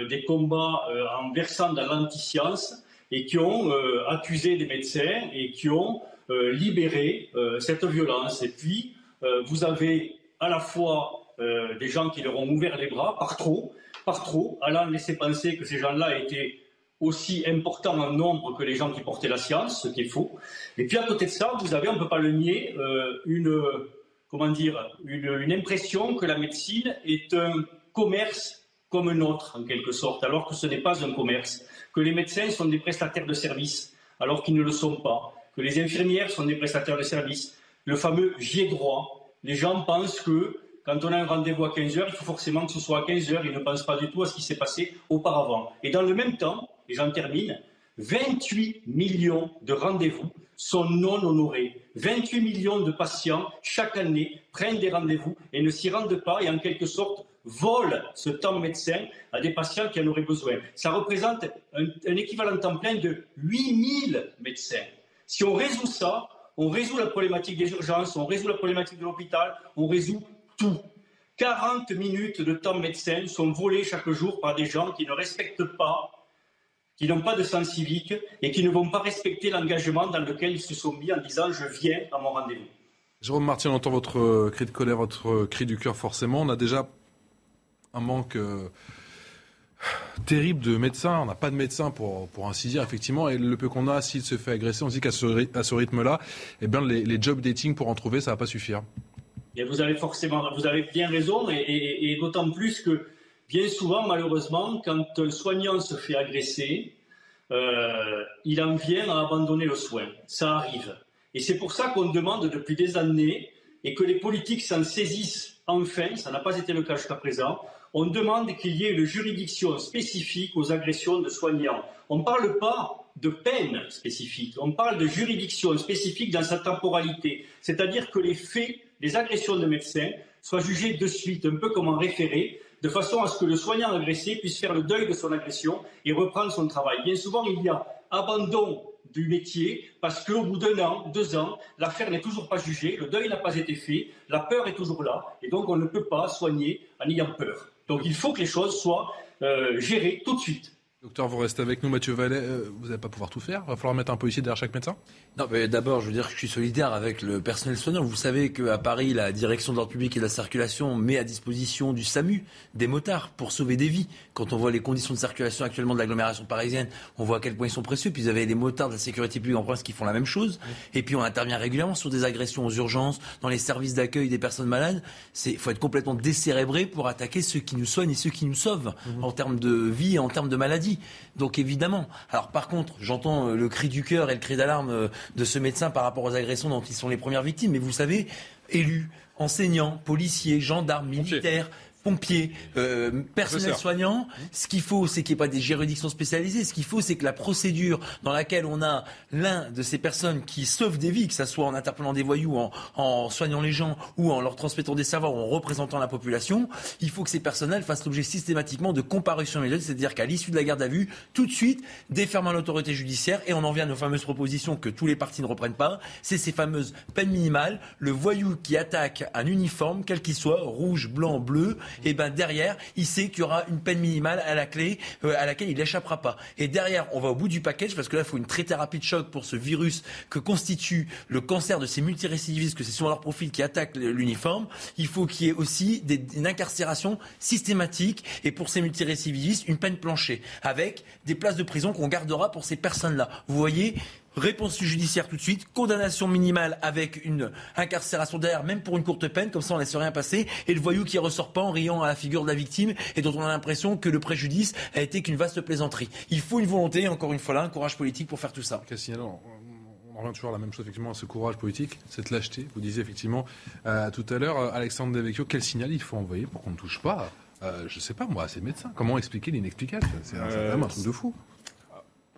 Speaker 24: des combats en versant dans l'anti-science et qui ont euh, accusé des médecins et qui ont euh, libéré euh, cette violence. Et puis, vous avez à la fois des gens qui leur ont ouvert les bras par trop, par trop, allant laisser penser que ces gens-là étaient aussi importants en nombre que les gens qui portaient la science, ce qui est faux. Et puis à côté de ça, vous avez, on ne peut pas le nier, une, comment dire, une, une, impression que la médecine est un commerce comme un autre, en quelque sorte, alors que ce n'est pas un commerce que les médecins sont des prestataires de services, alors qu'ils ne le sont pas, que les infirmières sont des prestataires de services. Le fameux j'ai droit. Les gens pensent que quand on a un rendez-vous à 15 heures, il faut forcément que ce soit à 15 heures. Ils ne pensent pas du tout à ce qui s'est passé auparavant. Et dans le même temps, et j'en termine, 28 millions de rendez-vous sont non honorés. 28 millions de patients, chaque année, prennent des rendez-vous et ne s'y rendent pas et en quelque sorte volent ce temps médecin à des patients qui en auraient besoin. Ça représente un, équivalent temps plein de 8000 médecins. Si on résout ça, on résout la problématique des urgences, on résout la problématique de l'hôpital, on résout tout. 40 minutes de temps médecin sont volées chaque jour par des gens qui ne respectent pas, qui n'ont pas de sens civique et qui ne vont pas respecter l'engagement dans lequel ils se sont mis en disant je viens à mon rendez-vous.
Speaker 1: Jérôme Martin, on entend votre cri de colère, votre cri du cœur forcément. On a déjà un manque euh, terrible de médecins. On n'a pas de médecins pour, pour ainsi dire, effectivement. Et le peu qu'on a, s'il se fait agresser, on se dit qu'à ce, à ce rythme-là, eh bien, les, job dating pour en trouver, ça va pas suffire.
Speaker 24: Et vous avez forcément, vous avez bien raison, et, d'autant plus que bien souvent, malheureusement, quand un soignant se fait agresser, euh, il en vient à abandonner le soin. Ça arrive. Et c'est pour ça qu'on demande depuis des années, et que les politiques s'en saisissent enfin, ça n'a pas été le cas jusqu'à présent, on demande qu'il y ait une juridiction spécifique aux agressions de soignants. On ne parle pas de peine spécifique, on parle de juridiction spécifique dans sa temporalité, c'est-à-dire que les faits, les agressions de médecins soient jugés de suite, un peu comme en référé, de façon à ce que le soignant agressé puisse faire le deuil de son agression et reprendre son travail. Bien souvent, il y a abandon du métier parce qu'au bout d'un an, deux ans, l'affaire n'est toujours pas jugée, le deuil n'a pas été fait, la peur est toujours là et donc on ne peut pas soigner en ayant peur. Donc il faut que les choses soient euh, gérées tout de suite.
Speaker 1: Docteur, vous restez avec nous, Mathieu Vallet. Euh, vous n'allez pas pouvoir tout faire. Il va falloir mettre un policier derrière chaque médecin
Speaker 15: Non, mais d'abord, je veux dire que je suis solidaire avec le personnel soignant. Vous savez qu'à Paris, la direction de l'ordre public et de la circulation met à disposition du SAMU des motards pour sauver des vies. Quand on voit les conditions de circulation actuellement de l'agglomération parisienne, on voit à quel point ils sont précieux. Puis vous avez des motards de la sécurité publique en province qui font la même chose. Et puis on intervient régulièrement sur des agressions aux urgences, dans les services d'accueil des personnes malades. Il faut être complètement décérébré pour attaquer ceux qui nous soignent et ceux qui nous sauvent mmh. en termes de vie et en termes de maladie. Donc évidemment. Alors par contre, j'entends euh, le cri du cœur et le cri d'alarme euh, de ce médecin par rapport aux agressions dont ils sont les premières victimes. Mais vous savez, élus, enseignants, policiers, gendarmes, militaires, pompiers, euh, personnel soignant. Ce qu'il faut, c'est qu'il n'y ait pas des juridictions spécialisées. Ce qu'il faut, c'est que la procédure dans laquelle on a l'un de ces personnes qui sauvent des vies, que ce soit en interpellant des voyous, en, en, soignant les gens ou en leur transmettant des savoirs ou en représentant la population, il faut que ces personnels fassent l'objet systématiquement de comparution immédiate, c'est-à-dire qu'à l'issue de la garde à vue, tout de suite, déferment l'autorité judiciaire et on en vient à nos fameuses propositions que tous les partis ne reprennent pas. C'est ces fameuses peines minimales. Le voyou qui attaque un uniforme, quel qu'il soit, rouge, blanc, bleu, et ben derrière, il sait qu'il y aura une peine minimale à la clé, euh, à laquelle il n'échappera pas. Et derrière, on va au bout du package parce que là, il faut une très thérapie de choc pour ce virus que constitue le cancer de ces multirécidivistes, que c'est souvent leur profil qui attaque l'uniforme. Il faut qu'il y ait aussi des, une incarcération systématique et pour ces multirécidivistes, une peine planchée avec des places de prison qu'on gardera pour ces personnes-là. Vous voyez, réponse judiciaire tout de suite, condamnation minimale avec une incarcération derrière, même pour une courte peine, comme ça on ne laisse rien passer, et le voyou qui ressort pas en riant à la figure de la victime et dont on a l'impression que le préjudice a été qu'une vaste plaisanterie. Il faut une volonté, encore une fois là, un courage politique pour faire tout ça.
Speaker 1: on revient toujours à la même chose, effectivement, à ce courage politique, cette lâcheté. Vous disiez effectivement euh, tout à l'heure, euh, Alexandre Devecchio, quel signal il faut envoyer pour qu'on ne touche pas, euh, je ne sais pas moi, à ces médecins? Comment expliquer l'inexplicable? C'est un, un truc de fou.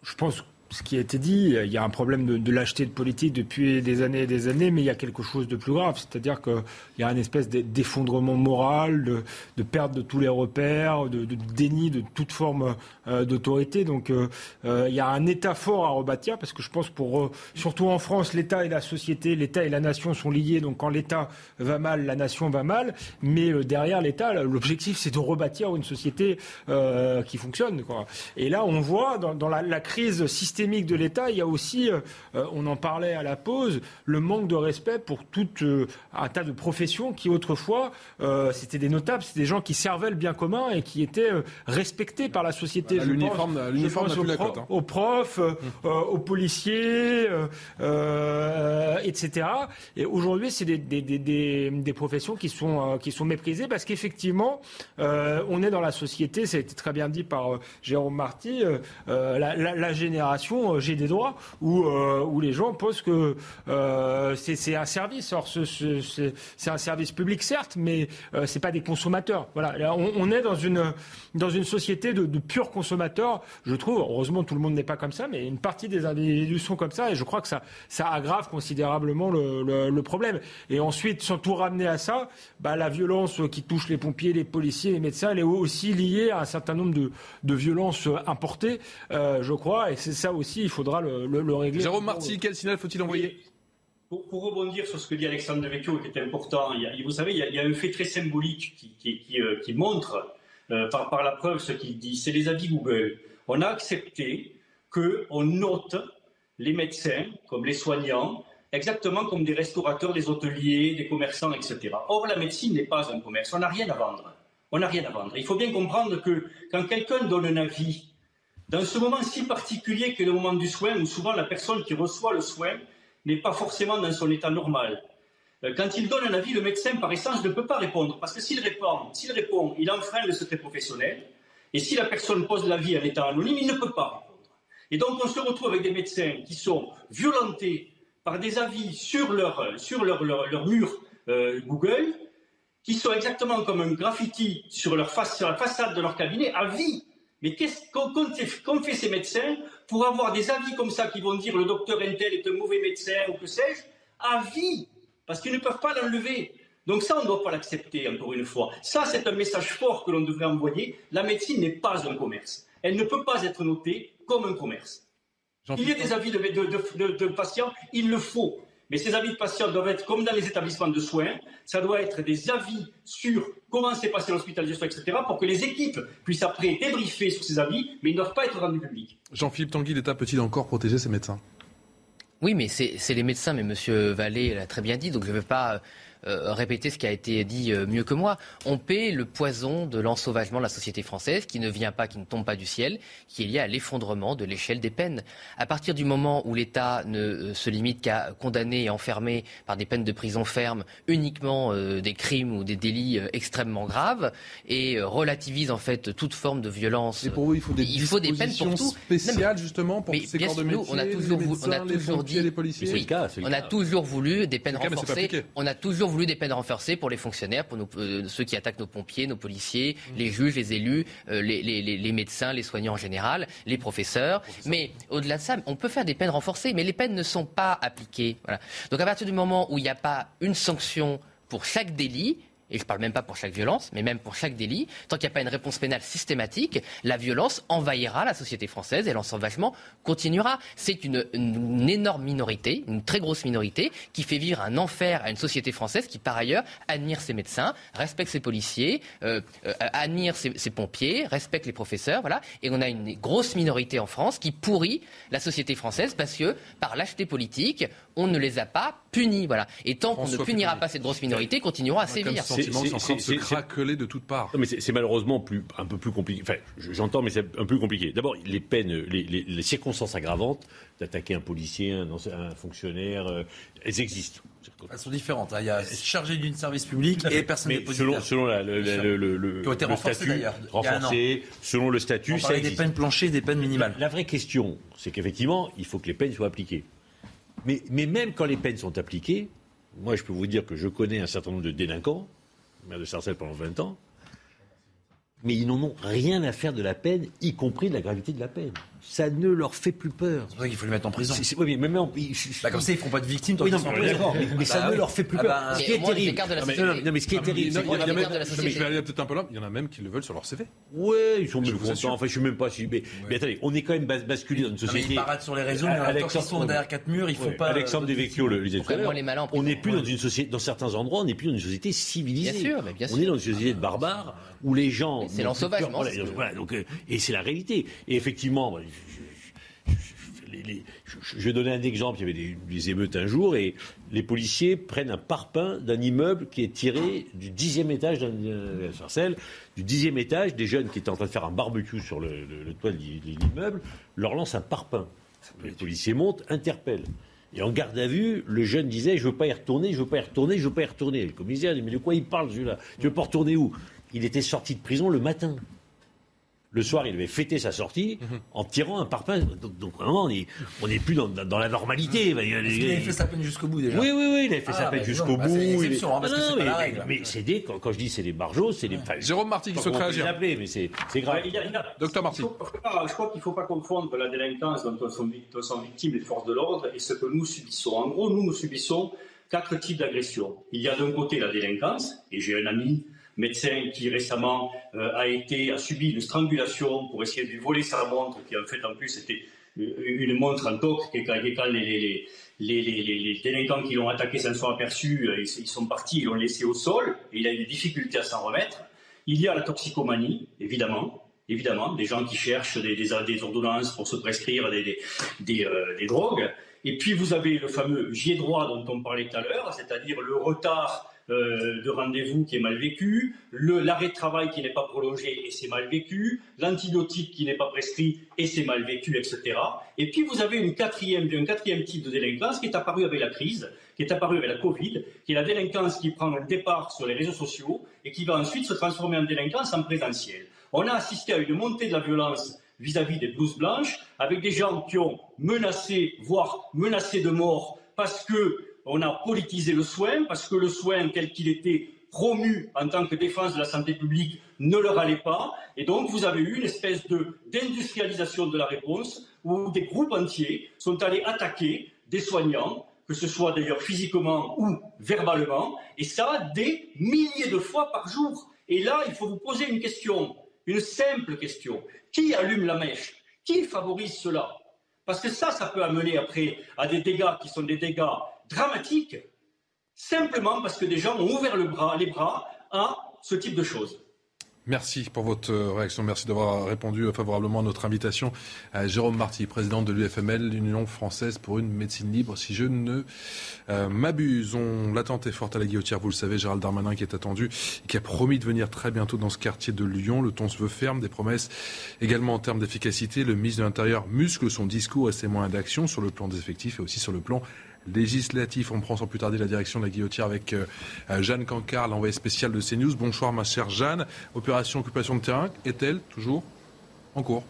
Speaker 18: Je pense ce qui a été dit, il y a un problème de, lâcheté de politique depuis des années et des années, mais il y a quelque chose de plus grave, c'est-à-dire qu'il y a une espèce d'effondrement moral, de, perte de tous les repères, de, déni de toute forme euh, d'autorité. Donc euh, euh, il y a un État fort à rebâtir, parce que je pense pour, surtout en France, l'État et la société, l'État et la nation sont liés, donc quand l'État va mal, la nation va mal, mais derrière l'État, l'objectif c'est de rebâtir une société qui fonctionne. Et là, on voit dans, dans la, la crise systémique de l'État, il y a aussi, euh, euh, on en parlait à la pause, le manque de respect pour tout euh, un tas de professions qui autrefois, c'était des notables, c'était des gens qui servaient le bien commun et qui étaient respectés par la société.
Speaker 1: L'uniforme n'a
Speaker 18: plus Aux profs, mmh. aux policiers, etc. Et aujourd'hui, c'est des, des, des, des, professions qui sont, qui sont méprisées parce qu'effectivement, on est dans la société, ça a été très bien dit par Jérôme Marty, la, la, la génération euh, j'ai des droits, où, euh, où les gens posent que euh, c'est un service. Or, c'est un service public, certes, mais c'est pas des consommateurs. Voilà, on, est dans une, dans une société de, de purs consommateurs, je trouve. Heureusement, tout le monde n'est pas comme ça, mais une partie des individus sont comme ça, et je crois que ça, ça aggrave considérablement le, le, problème. Et ensuite, sans tout ramener à ça, bah, la violence qui touche les pompiers, les policiers, les médecins, elle est aussi liée à un certain nombre de, de violences importées, je crois, et c'est ça aussi aussi, il faudra le, régler.
Speaker 1: Jérôme Marty, quel signal faut-il envoyer?
Speaker 24: Pour, rebondir sur ce que dit Alexandre Devecchio, qui est important, il vous savez, il y, a, un fait très symbolique qui, euh, montre euh, par, par, la preuve ce qu'il dit, c'est les avis Google. On a accepté qu'on note les médecins comme les soignants, exactement comme des restaurateurs, des hôteliers, des commerçants, etc. Or, la médecine n'est pas un commerce, on n'a rien à vendre. On n'a rien à vendre. Il faut bien comprendre que quand quelqu'un donne un avis dans ce moment si particulier qu'est le moment du soin, où souvent la personne qui reçoit le soin n'est pas forcément dans son état normal, euh, quand il donne un avis, le médecin, par essence, ne peut pas répondre. Parce que s'il répond, s'il répond, il enfreint le secret professionnel. Et si la personne pose l'avis en état anonyme, il ne peut pas répondre. Et donc, on se retrouve avec des médecins qui sont violentés par des avis sur leur, sur leur, leur, mur euh, Google, qui sont exactement comme un graffiti sur, leur face, sur la façade de leur cabinet, à vie. Mais qu'est-ce qu'ont fait ces médecins pour avoir des avis comme ça qui vont dire le docteur Entel est un mauvais médecin ou que sais-je? À vie Parce qu'ils ne peuvent pas l'enlever. Donc ça, on ne doit pas l'accepter, encore une fois. Ça, c'est un message fort que l'on devrait envoyer. La médecine n'est pas un commerce. Elle ne peut pas être notée comme un commerce. Il y a des avis de, de patients, il le faut. Mais ces avis de patients doivent être comme dans les établissements de soins, ça doit être des avis sur comment s'est passé l'hospitalisation, etc., pour que les équipes puissent après débriefer sur ces avis, mais ils ne doivent pas être rendus publics.
Speaker 1: Jean-Philippe Tanguy, l'État peut-il encore protéger ses médecins?
Speaker 19: Oui, mais c'est les médecins, mais M. Vallée l'a très bien dit, donc je ne veux pas euh, répéter ce qui a été dit euh, mieux que moi. On paie le poison de l'ensauvagement de la société française, qui ne vient pas, qui ne tombe pas du ciel, qui est lié à l'effondrement de l'échelle des peines. À partir du moment où l'État ne euh, se limite qu'à condamner et enfermer par des peines de prison ferme uniquement des crimes ou des délits extrêmement graves et relativise en fait toute forme de violence.
Speaker 1: Et pour vous, il faut des, il faut des peines pour tout. spéciales justement pour ces corps de métier,
Speaker 19: on a toujours,
Speaker 1: les médecins,
Speaker 19: on a toujours
Speaker 1: les dit,
Speaker 19: les
Speaker 1: policiers.
Speaker 19: on a toujours voulu des peines renforcées. On a toujours voulu des peines renforcées pour les fonctionnaires, pour euh, ceux qui attaquent nos pompiers, nos policiers, mmh. les juges, les élus, euh, les, médecins, les soignants en général, les professeurs. Mais au-delà de ça, on peut faire des peines renforcées, mais les peines ne sont pas appliquées. Donc à partir du moment où il n'y a pas une sanction pour chaque délit, et je ne parle même pas pour chaque violence, mais même pour chaque délit, tant qu'il n'y a pas une réponse pénale systématique, la violence envahira la société française et l'ensauvagement continuera. C'est une, énorme minorité, une très grosse minorité, qui fait vivre un enfer à une société française qui, par ailleurs, admire ses médecins, respecte ses policiers, euh, euh, admire ses, ses, pompiers, respecte les professeurs, voilà. Et on a une grosse minorité en France qui pourrit la société française parce que, par lâcheté politique, on ne les a pas punis, voilà. Et tant qu'on ne punira pas cette grosse minorité, continueront à sévir.
Speaker 1: C'est se craqueler de toutes parts.
Speaker 17: Non, mais c'est malheureusement plus, un peu plus compliqué. Enfin, j'entends, mais c'est un peu compliqué. D'abord, les peines, les, les, les, circonstances aggravantes d'attaquer un policier, un, un fonctionnaire, euh, elles existent.
Speaker 15: Elles sont différentes. Hein. Il y a chargé d'une service public et personne
Speaker 17: mais selon, selon la, le, le, le, le,
Speaker 15: qui ont été renforcés d'ailleurs.
Speaker 17: Renforcé, selon le statut.
Speaker 15: On
Speaker 17: ça
Speaker 15: des peines planchées, des peines minimales.
Speaker 17: La, la vraie question, c'est qu'effectivement, il faut que les peines soient appliquées. Mais, même quand les peines sont appliquées, moi je peux vous dire que je connais un certain nombre de délinquants, maire de Sarcelles pendant 20 ans, mais ils n'en ont rien à faire de la peine, y compris de la gravité de la peine. Ça ne leur fait plus peur.
Speaker 15: C'est pour ça qu'il faut les mettre en prison.
Speaker 17: C'est, oui, mais même en,
Speaker 15: bah, comme ça, ils ne feront pas de victimes.
Speaker 17: Oui, non, mais, d'accord, mais, mais ça
Speaker 15: bah,
Speaker 17: ne
Speaker 15: oui.
Speaker 17: leur fait plus
Speaker 15: Ah
Speaker 17: peur.
Speaker 15: bah,
Speaker 17: ce qui est terrible. Non, mais, mais ce qui est
Speaker 1: Ah,
Speaker 17: terrible,
Speaker 1: mais
Speaker 17: c'est
Speaker 1: il mais je vais aller peut-être un peu là. Il y en a même qui le veulent sur leur CV.
Speaker 17: Ouais, ils sont même contents. Enfin, je suis même pas si. Mais, mais attendez, on est quand même bas- basculé dans une
Speaker 15: mais
Speaker 17: société.
Speaker 15: ils paradent sur les réseaux, mais s'ils sont derrière quatre murs, ils font
Speaker 17: Ouais.
Speaker 15: pas.
Speaker 17: Alexandre Devecchio le disait tout à l'heure. On n'est plus dans une société, dans certains endroits, on n'est plus dans une société civilisée.
Speaker 19: Bien sûr, mais bien
Speaker 17: on
Speaker 19: sûr.
Speaker 17: est dans une société de barbares où les gens.
Speaker 19: C'est l'ensauvagement,
Speaker 17: voilà, donc, euh, et c'est la réalité. Et effectivement, bah, je- je- vais donner un exemple. Il y avait des, émeutes un jour et les policiers prennent un parpaing d'un immeuble qui est tiré du dixième étage d'un euh, du dixième étage. Des jeunes qui étaient en train de faire un barbecue sur le, toit de l'immeuble leur lancent un parpaing. Les policiers montent, interpellent. Et en garde à vue, le jeune disait Je veux pas y retourner, je veux pas y retourner, je veux pas y retourner. Le commissaire dit Mais de quoi il parle celui-là Tu veux pas retourner où Il était sorti de prison le matin. Le soir, il avait fêté sa sortie en tirant un parpaing. Donc, donc, vraiment, on n'est plus dans, dans- dans la normalité. Il
Speaker 15: Parce
Speaker 17: les-
Speaker 15: qu'il avait fait sa peine jusqu'au bout déjà.
Speaker 17: oui, oui, oui, il avait fait
Speaker 15: Ah,
Speaker 17: sa peine
Speaker 15: bah,
Speaker 17: jusqu'au
Speaker 15: non, bah,
Speaker 17: bout.
Speaker 15: c'est
Speaker 17: il est-
Speaker 15: l'exception, hein, parce que
Speaker 17: non,
Speaker 15: c'est pas
Speaker 17: mais,
Speaker 15: la règle.
Speaker 17: mais c'est des, quand, quand je dis c'est des barjots, c'est des.
Speaker 1: Jérôme Marty qui
Speaker 17: je sais
Speaker 1: souhaiterait
Speaker 17: pas comment on peut
Speaker 1: agir.
Speaker 17: les appeler, mais c'est grave.
Speaker 24: Il y a- il y a-
Speaker 1: Docteur Marty.
Speaker 24: Il je crois qu'il ne faut pas confondre la délinquance dont sont, dont sont victimes les forces de l'ordre et ce que nous subissons. En gros, nous, nous subissons quatre types d'agressions. Il y a d'un côté la délinquance, et j'ai un ami médecin qui récemment euh, a été a subi une strangulation pour essayer de lui voler sa montre, qui en fait en plus était euh, une montre en toc, et quand, et quand les, les, les, les, délinquants qui l'ont attaqué s'en sont aperçus, euh, ils, ils sont partis, ils l'ont laissé au sol, et il a eu des difficultés à s'en remettre. Il y a la toxicomanie, évidemment, évidemment, des gens qui cherchent des, des, ordonnances pour se prescrire des, des, euh, des drogues. Et puis vous avez le fameux jet droit dont on parlait tout à l'heure, c'est-à-dire le retard euh, de rendez-vous qui est mal vécu, le- l'arrêt de travail qui n'est pas prolongé et c'est mal vécu, l'antibiotique qui n'est pas prescrit et c'est mal vécu, etc. Et puis vous avez une quatrième, un quatrième type de délinquance qui est apparu avec la crise, qui est apparu avec la Covid, qui est la délinquance qui prend un départ sur les réseaux sociaux et qui va ensuite se transformer en délinquance en présentiel. On a assisté à une montée de la violence vis-à-vis des blouses blanches, avec des gens qui ont menacé, voire menacé de mort, parce que on a politisé le soin, parce que le soin tel qu'il était promu en tant que défense de la santé publique ne leur allait pas. Et donc, vous avez eu une espèce de d'industrialisation de la réponse où des groupes entiers sont allés attaquer des soignants, que ce soit d'ailleurs physiquement ou verbalement, et ça des milliers de fois par jour. Et là, il faut vous poser une question, une simple question. Qui allume la mèche? Qui favorise cela? Parce que ça, ça peut amener après à des dégâts qui sont des dégâts dramatiques, simplement parce que des gens ont ouvert le bras, les bras à ce type de choses.
Speaker 1: Merci pour votre euh, réaction. Merci d'avoir répondu favorablement à notre invitation. à Jérôme Marty, président de l'UFML, l'Union française pour une médecine libre, si je ne euh, m'abuse. On L'attente est forte à la guillotière, vous le savez. Gérald Darmanin qui est attendu et qui a promis de venir très bientôt dans ce quartier de Lyon. Le ton se veut ferme, des promesses également en termes d'efficacité. Le ministre de l'Intérieur muscle son discours et ses moyens d'action sur le plan des effectifs et aussi sur le plan législatif. On prend sans plus tarder la direction de la guillotière avec euh, Jeanne Cancard, l'envoyée spéciale de CNews. Bonsoir ma chère Jeanne. Opération occupation de terrain est-elle toujours en cours?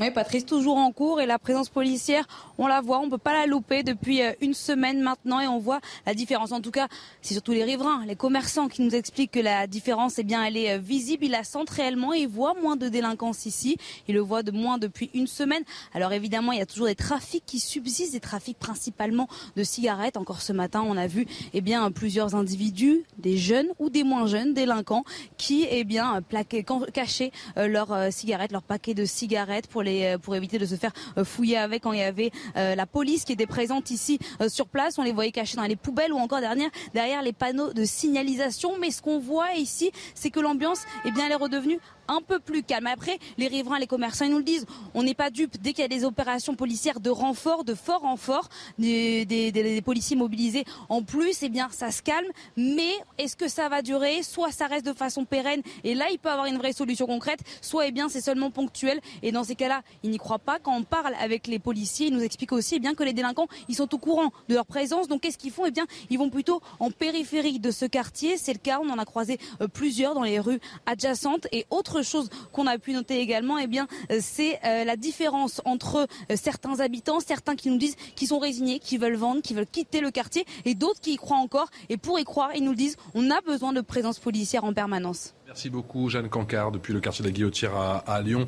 Speaker 16: Oui, Patrice, toujours en cours et la présence policière, on la voit, on ne peut pas la louper depuis euh, une semaine maintenant et on voit la différence. En tout cas, c'est surtout les riverains, les commerçants qui nous expliquent que la différence, eh bien, elle est euh, visible. Ils la sentent réellement et ils voient moins de délinquance ici. Ils le voient de moins depuis une semaine. Alors évidemment, il y a toujours des trafics qui subsistent, des trafics principalement de cigarettes. Encore ce matin, on a vu eh bien, plusieurs individus, des jeunes ou des moins jeunes délinquants, qui eh bien, plaquaient, cachaient euh, leurs cigarettes, leurs paquets de cigarettes pour les euh, pour éviter de se faire euh, fouiller avec quand il y avait euh, la police qui était présente ici sur place. On les voyait cachés dans les poubelles ou encore derrière, derrière les panneaux de signalisation. Mais ce qu'on voit ici, c'est que l'ambiance, eh bien, elle est redevenue un peu plus calme. Après, les riverains, les commerçants, ils nous le disent. On n'est pas dupes. Dès qu'il y a des opérations policières de renfort, de fort renfort, des, des, policiers mobilisés en plus, eh bien, ça se calme. Mais est-ce que ça va durer? Soit ça reste de façon pérenne, et là, il peut avoir une vraie solution concrète. Soit, eh bien, c'est seulement ponctuel. Et dans ces cas-là, ils n'y croient pas. Quand on parle avec les policiers, ils nous expliquent aussi eh bien, que les délinquants, ils sont au courant de leur présence. Donc, qu'est-ce qu'ils font? Eh bien, ils vont plutôt en périphérie de ce quartier. C'est le cas. On en a croisé euh, plusieurs dans les rues adjacentes. Et autre chose qu'on a pu noter également, eh bien, euh, c'est euh, la différence entre euh, certains habitants, certains qui nous disent qu'ils sont résignés, qui veulent vendre, qui veulent quitter le quartier, et d'autres qui y croient encore. Et pour y croire, ils nous disent, on a besoin de présence policière en permanence.
Speaker 1: Merci beaucoup, Jeanne Cancard, depuis le quartier de la Guillotière à, Lyon,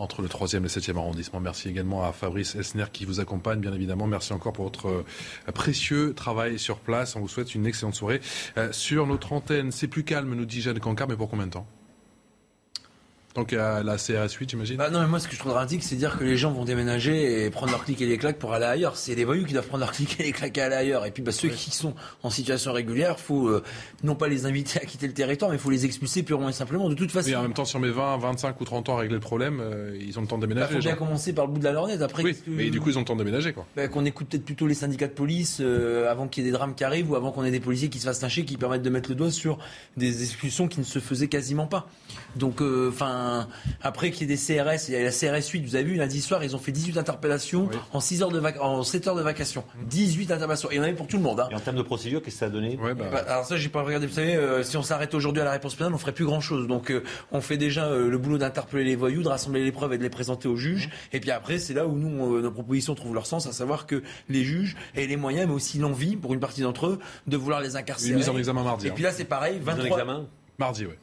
Speaker 1: entre le 3e et le 7e arrondissement. Merci également à Fabrice Esner qui vous accompagne, bien évidemment. Merci encore pour votre précieux travail sur place. On vous souhaite une excellente soirée. sur notre antenne, c'est plus calme, nous dit Jeanne Cancard, mais pour combien de temps? Donc à la CRS 8, j'imagine
Speaker 15: bah Non, mais moi, ce que je trouve dramatique, c'est dire que les gens vont déménager et prendre leur clic et les claques pour aller ailleurs. C'est les voyous qui doivent prendre leur clic et les claques et aller ailleurs. Et puis, bah, ceux qui sont en situation régulière, faut euh, non pas les inviter à quitter le territoire, mais il faut les expulser purement et simplement. De toute façon.
Speaker 1: Et en même temps, on met 20, 25 ou 30 ans à régler le problème, euh, ils ont le temps de déménager.
Speaker 15: Il bah, faut bien commencer par le bout de la lorgnette. Après,
Speaker 1: oui, mais du coup, ils ont le temps de déménager, quoi.
Speaker 15: Bah, qu'on écoute peut-être plutôt les syndicats de police euh, avant qu'il y ait des drames qui arrivent ou avant qu'on ait des policiers qui se fassent lyncher, qui permettent de mettre le doigt sur des expulsions qui ne se faisaient quasiment pas. Donc, enfin, après après qu'il y ait des CRS, il y a la CRS 8, vous avez vu, lundi soir, ils ont fait 18 interpellations en, 6 heures de en 7 heures de vacation. 18 interpellations. Et il y en avait pour tout le monde. Hein.
Speaker 17: Et en termes de procédure, qu'est-ce que ça a donné
Speaker 15: bah. Bah, Alors ça, j'ai pas regardé. Vous savez, euh, si on s'arrête aujourd'hui à la réponse pénale, on ferait plus grand-chose. Donc euh, on fait déjà euh, le boulot d'interpeller les voyous, de rassembler les preuves et de les présenter aux juges. Et puis après, c'est là où nous, nos propositions trouvent leur sens, à savoir que les juges aient les moyens, mais aussi l'envie, pour une partie d'entre eux, de vouloir les incarcérer.
Speaker 1: Une mise en examen mardi.
Speaker 15: Et puis là, c'est pareil. 23...
Speaker 1: examen Mardi, oui.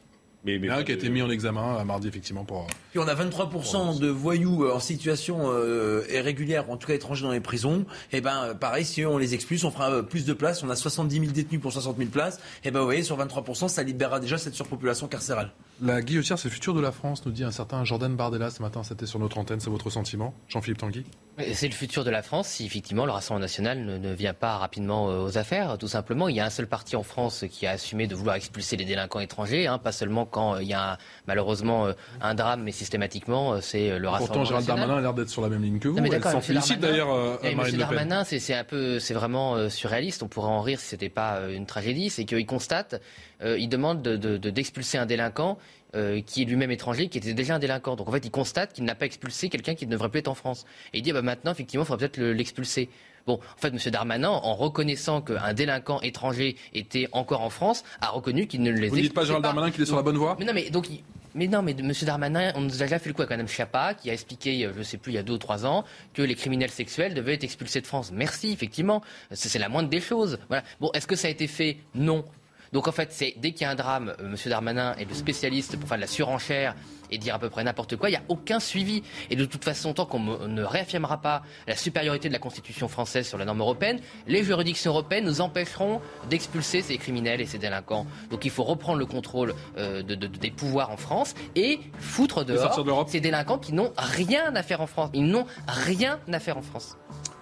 Speaker 1: Mais, mais qui a été mis en examen à mardi, effectivement. Pour,
Speaker 15: Puis on a 23% de voyous euh, en situation euh, irrégulière, en tout cas étrangers dans les prisons. Et eh ben euh, pareil, si on les expulse, on fera plus de places. On a 70 000 détenus pour 60 000 places. Et eh ben vous voyez, sur 23%, ça libérera déjà cette surpopulation carcérale.
Speaker 1: La guillotière, c'est le futur de la France, nous dit un certain Jordan Bardella ce matin. C'était sur notre antenne, c'est votre sentiment Jean-Philippe Tanguy
Speaker 19: C'est le futur de la France si effectivement le Rassemblement national ne, vient pas rapidement euh, aux affaires. Tout simplement, il y a un seul parti en France qui a assumé de vouloir expulser les délinquants étrangers, hein, pas sellement quand euh, il y a malheureusement euh, un drame, mais systématiquement c'est le Rassemblement
Speaker 1: Pourtant, Gérald Darmanin a l'air d'être sur la même ligne que vous. Elle s'en félicite d'ailleurs
Speaker 19: à Marine Le Pen. Darmanin, c'est un peu, c'est vraiment surréaliste. On pourrait en rire si c'était pas une tragédie. C'est qu'il constate, il demande d'expulser de, un délinquant euh, qui est lui-même étranger, qui était déjà un délinquant. Donc en fait, il constate qu'il n'a pas expulsé quelqu'un qui ne devrait plus être en France. Et il dit, bah, maintenant, effectivement, il faudrait peut-être l'expulser. Bon, en fait, M. Darmanin, en reconnaissant qu'un délinquant étranger était encore en France, a reconnu qu'il ne les
Speaker 1: Vous ne dites pas, Gérald Darmanin, qu'il est sur la bonne voie
Speaker 19: Mais non, mais donc, mais non, mais M. Darmanin, on nous a déjà fait le coup avec Mme Schiappa, qui a expliqué, euh, je ne sais plus, il y a deux ou trois ans, que les criminels sexuels devaient être expulsés de France. Merci, effectivement. C'est la moindre des choses. Voilà. Bon, est-ce que ça a été fait? Non. Donc en fait, c'est dès qu'il y a un drame, euh, M. Darmanin est le spécialiste pour faire de la surenchère et dire à peu près n'importe quoi, il n'y a aucun suivi. Et de toute façon, tant qu'on ne réaffirmera pas la supériorité de la Constitution française sur la norme européenne, les juridictions européennes nous empêcheront d'expulser ces criminels et ces délinquants. Donc il faut reprendre le contrôle euh, des pouvoirs en France et foutre dehors ces délinquants qui n'ont rien à faire en France. Ils n'ont rien à faire en France.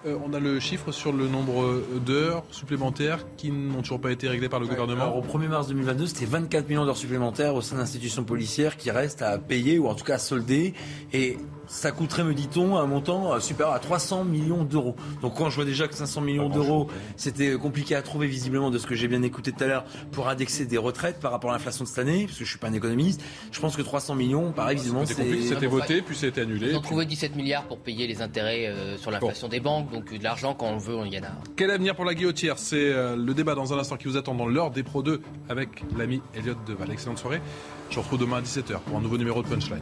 Speaker 1: Euh, on a le chiffre sur le nombre d'heures supplémentaires qui n'ont toujours pas été réglées par le gouvernement.
Speaker 15: au 1er mars 2022, c'était 24 millions d'heures supplémentaires au sein d'institutions policières qui restent à payer ou en tout cas à solder. Et ça coûterait, me dit-on, un montant euh, supérieur à 300 millions d'euros. Donc quand je vois déjà que 500 millions d'euros, c'était compliqué à trouver visiblement de ce que j'ai bien écouté tout à l'heure pour indexer des retraites par rapport à l'inflation de cette année, parce que je suis pas un économiste, je pense que 300 millions, pareil, visiblement,
Speaker 1: C'était voté, puis c'était annulé.
Speaker 19: Ils ont trouvé 17 milliards pour payer les intérêts euh, sur l'inflation des banques, donc de l'argent quand on veut, il y en a.
Speaker 1: Quel avenir pour la guillotière? C'est euh, le débat dans un instant qui vous attend dans l'heure des Pro 2 avec l'ami Elliot Deval. Excellente soirée. Je vous retrouve demain à 17h pour un nouveau numéro de Punchline.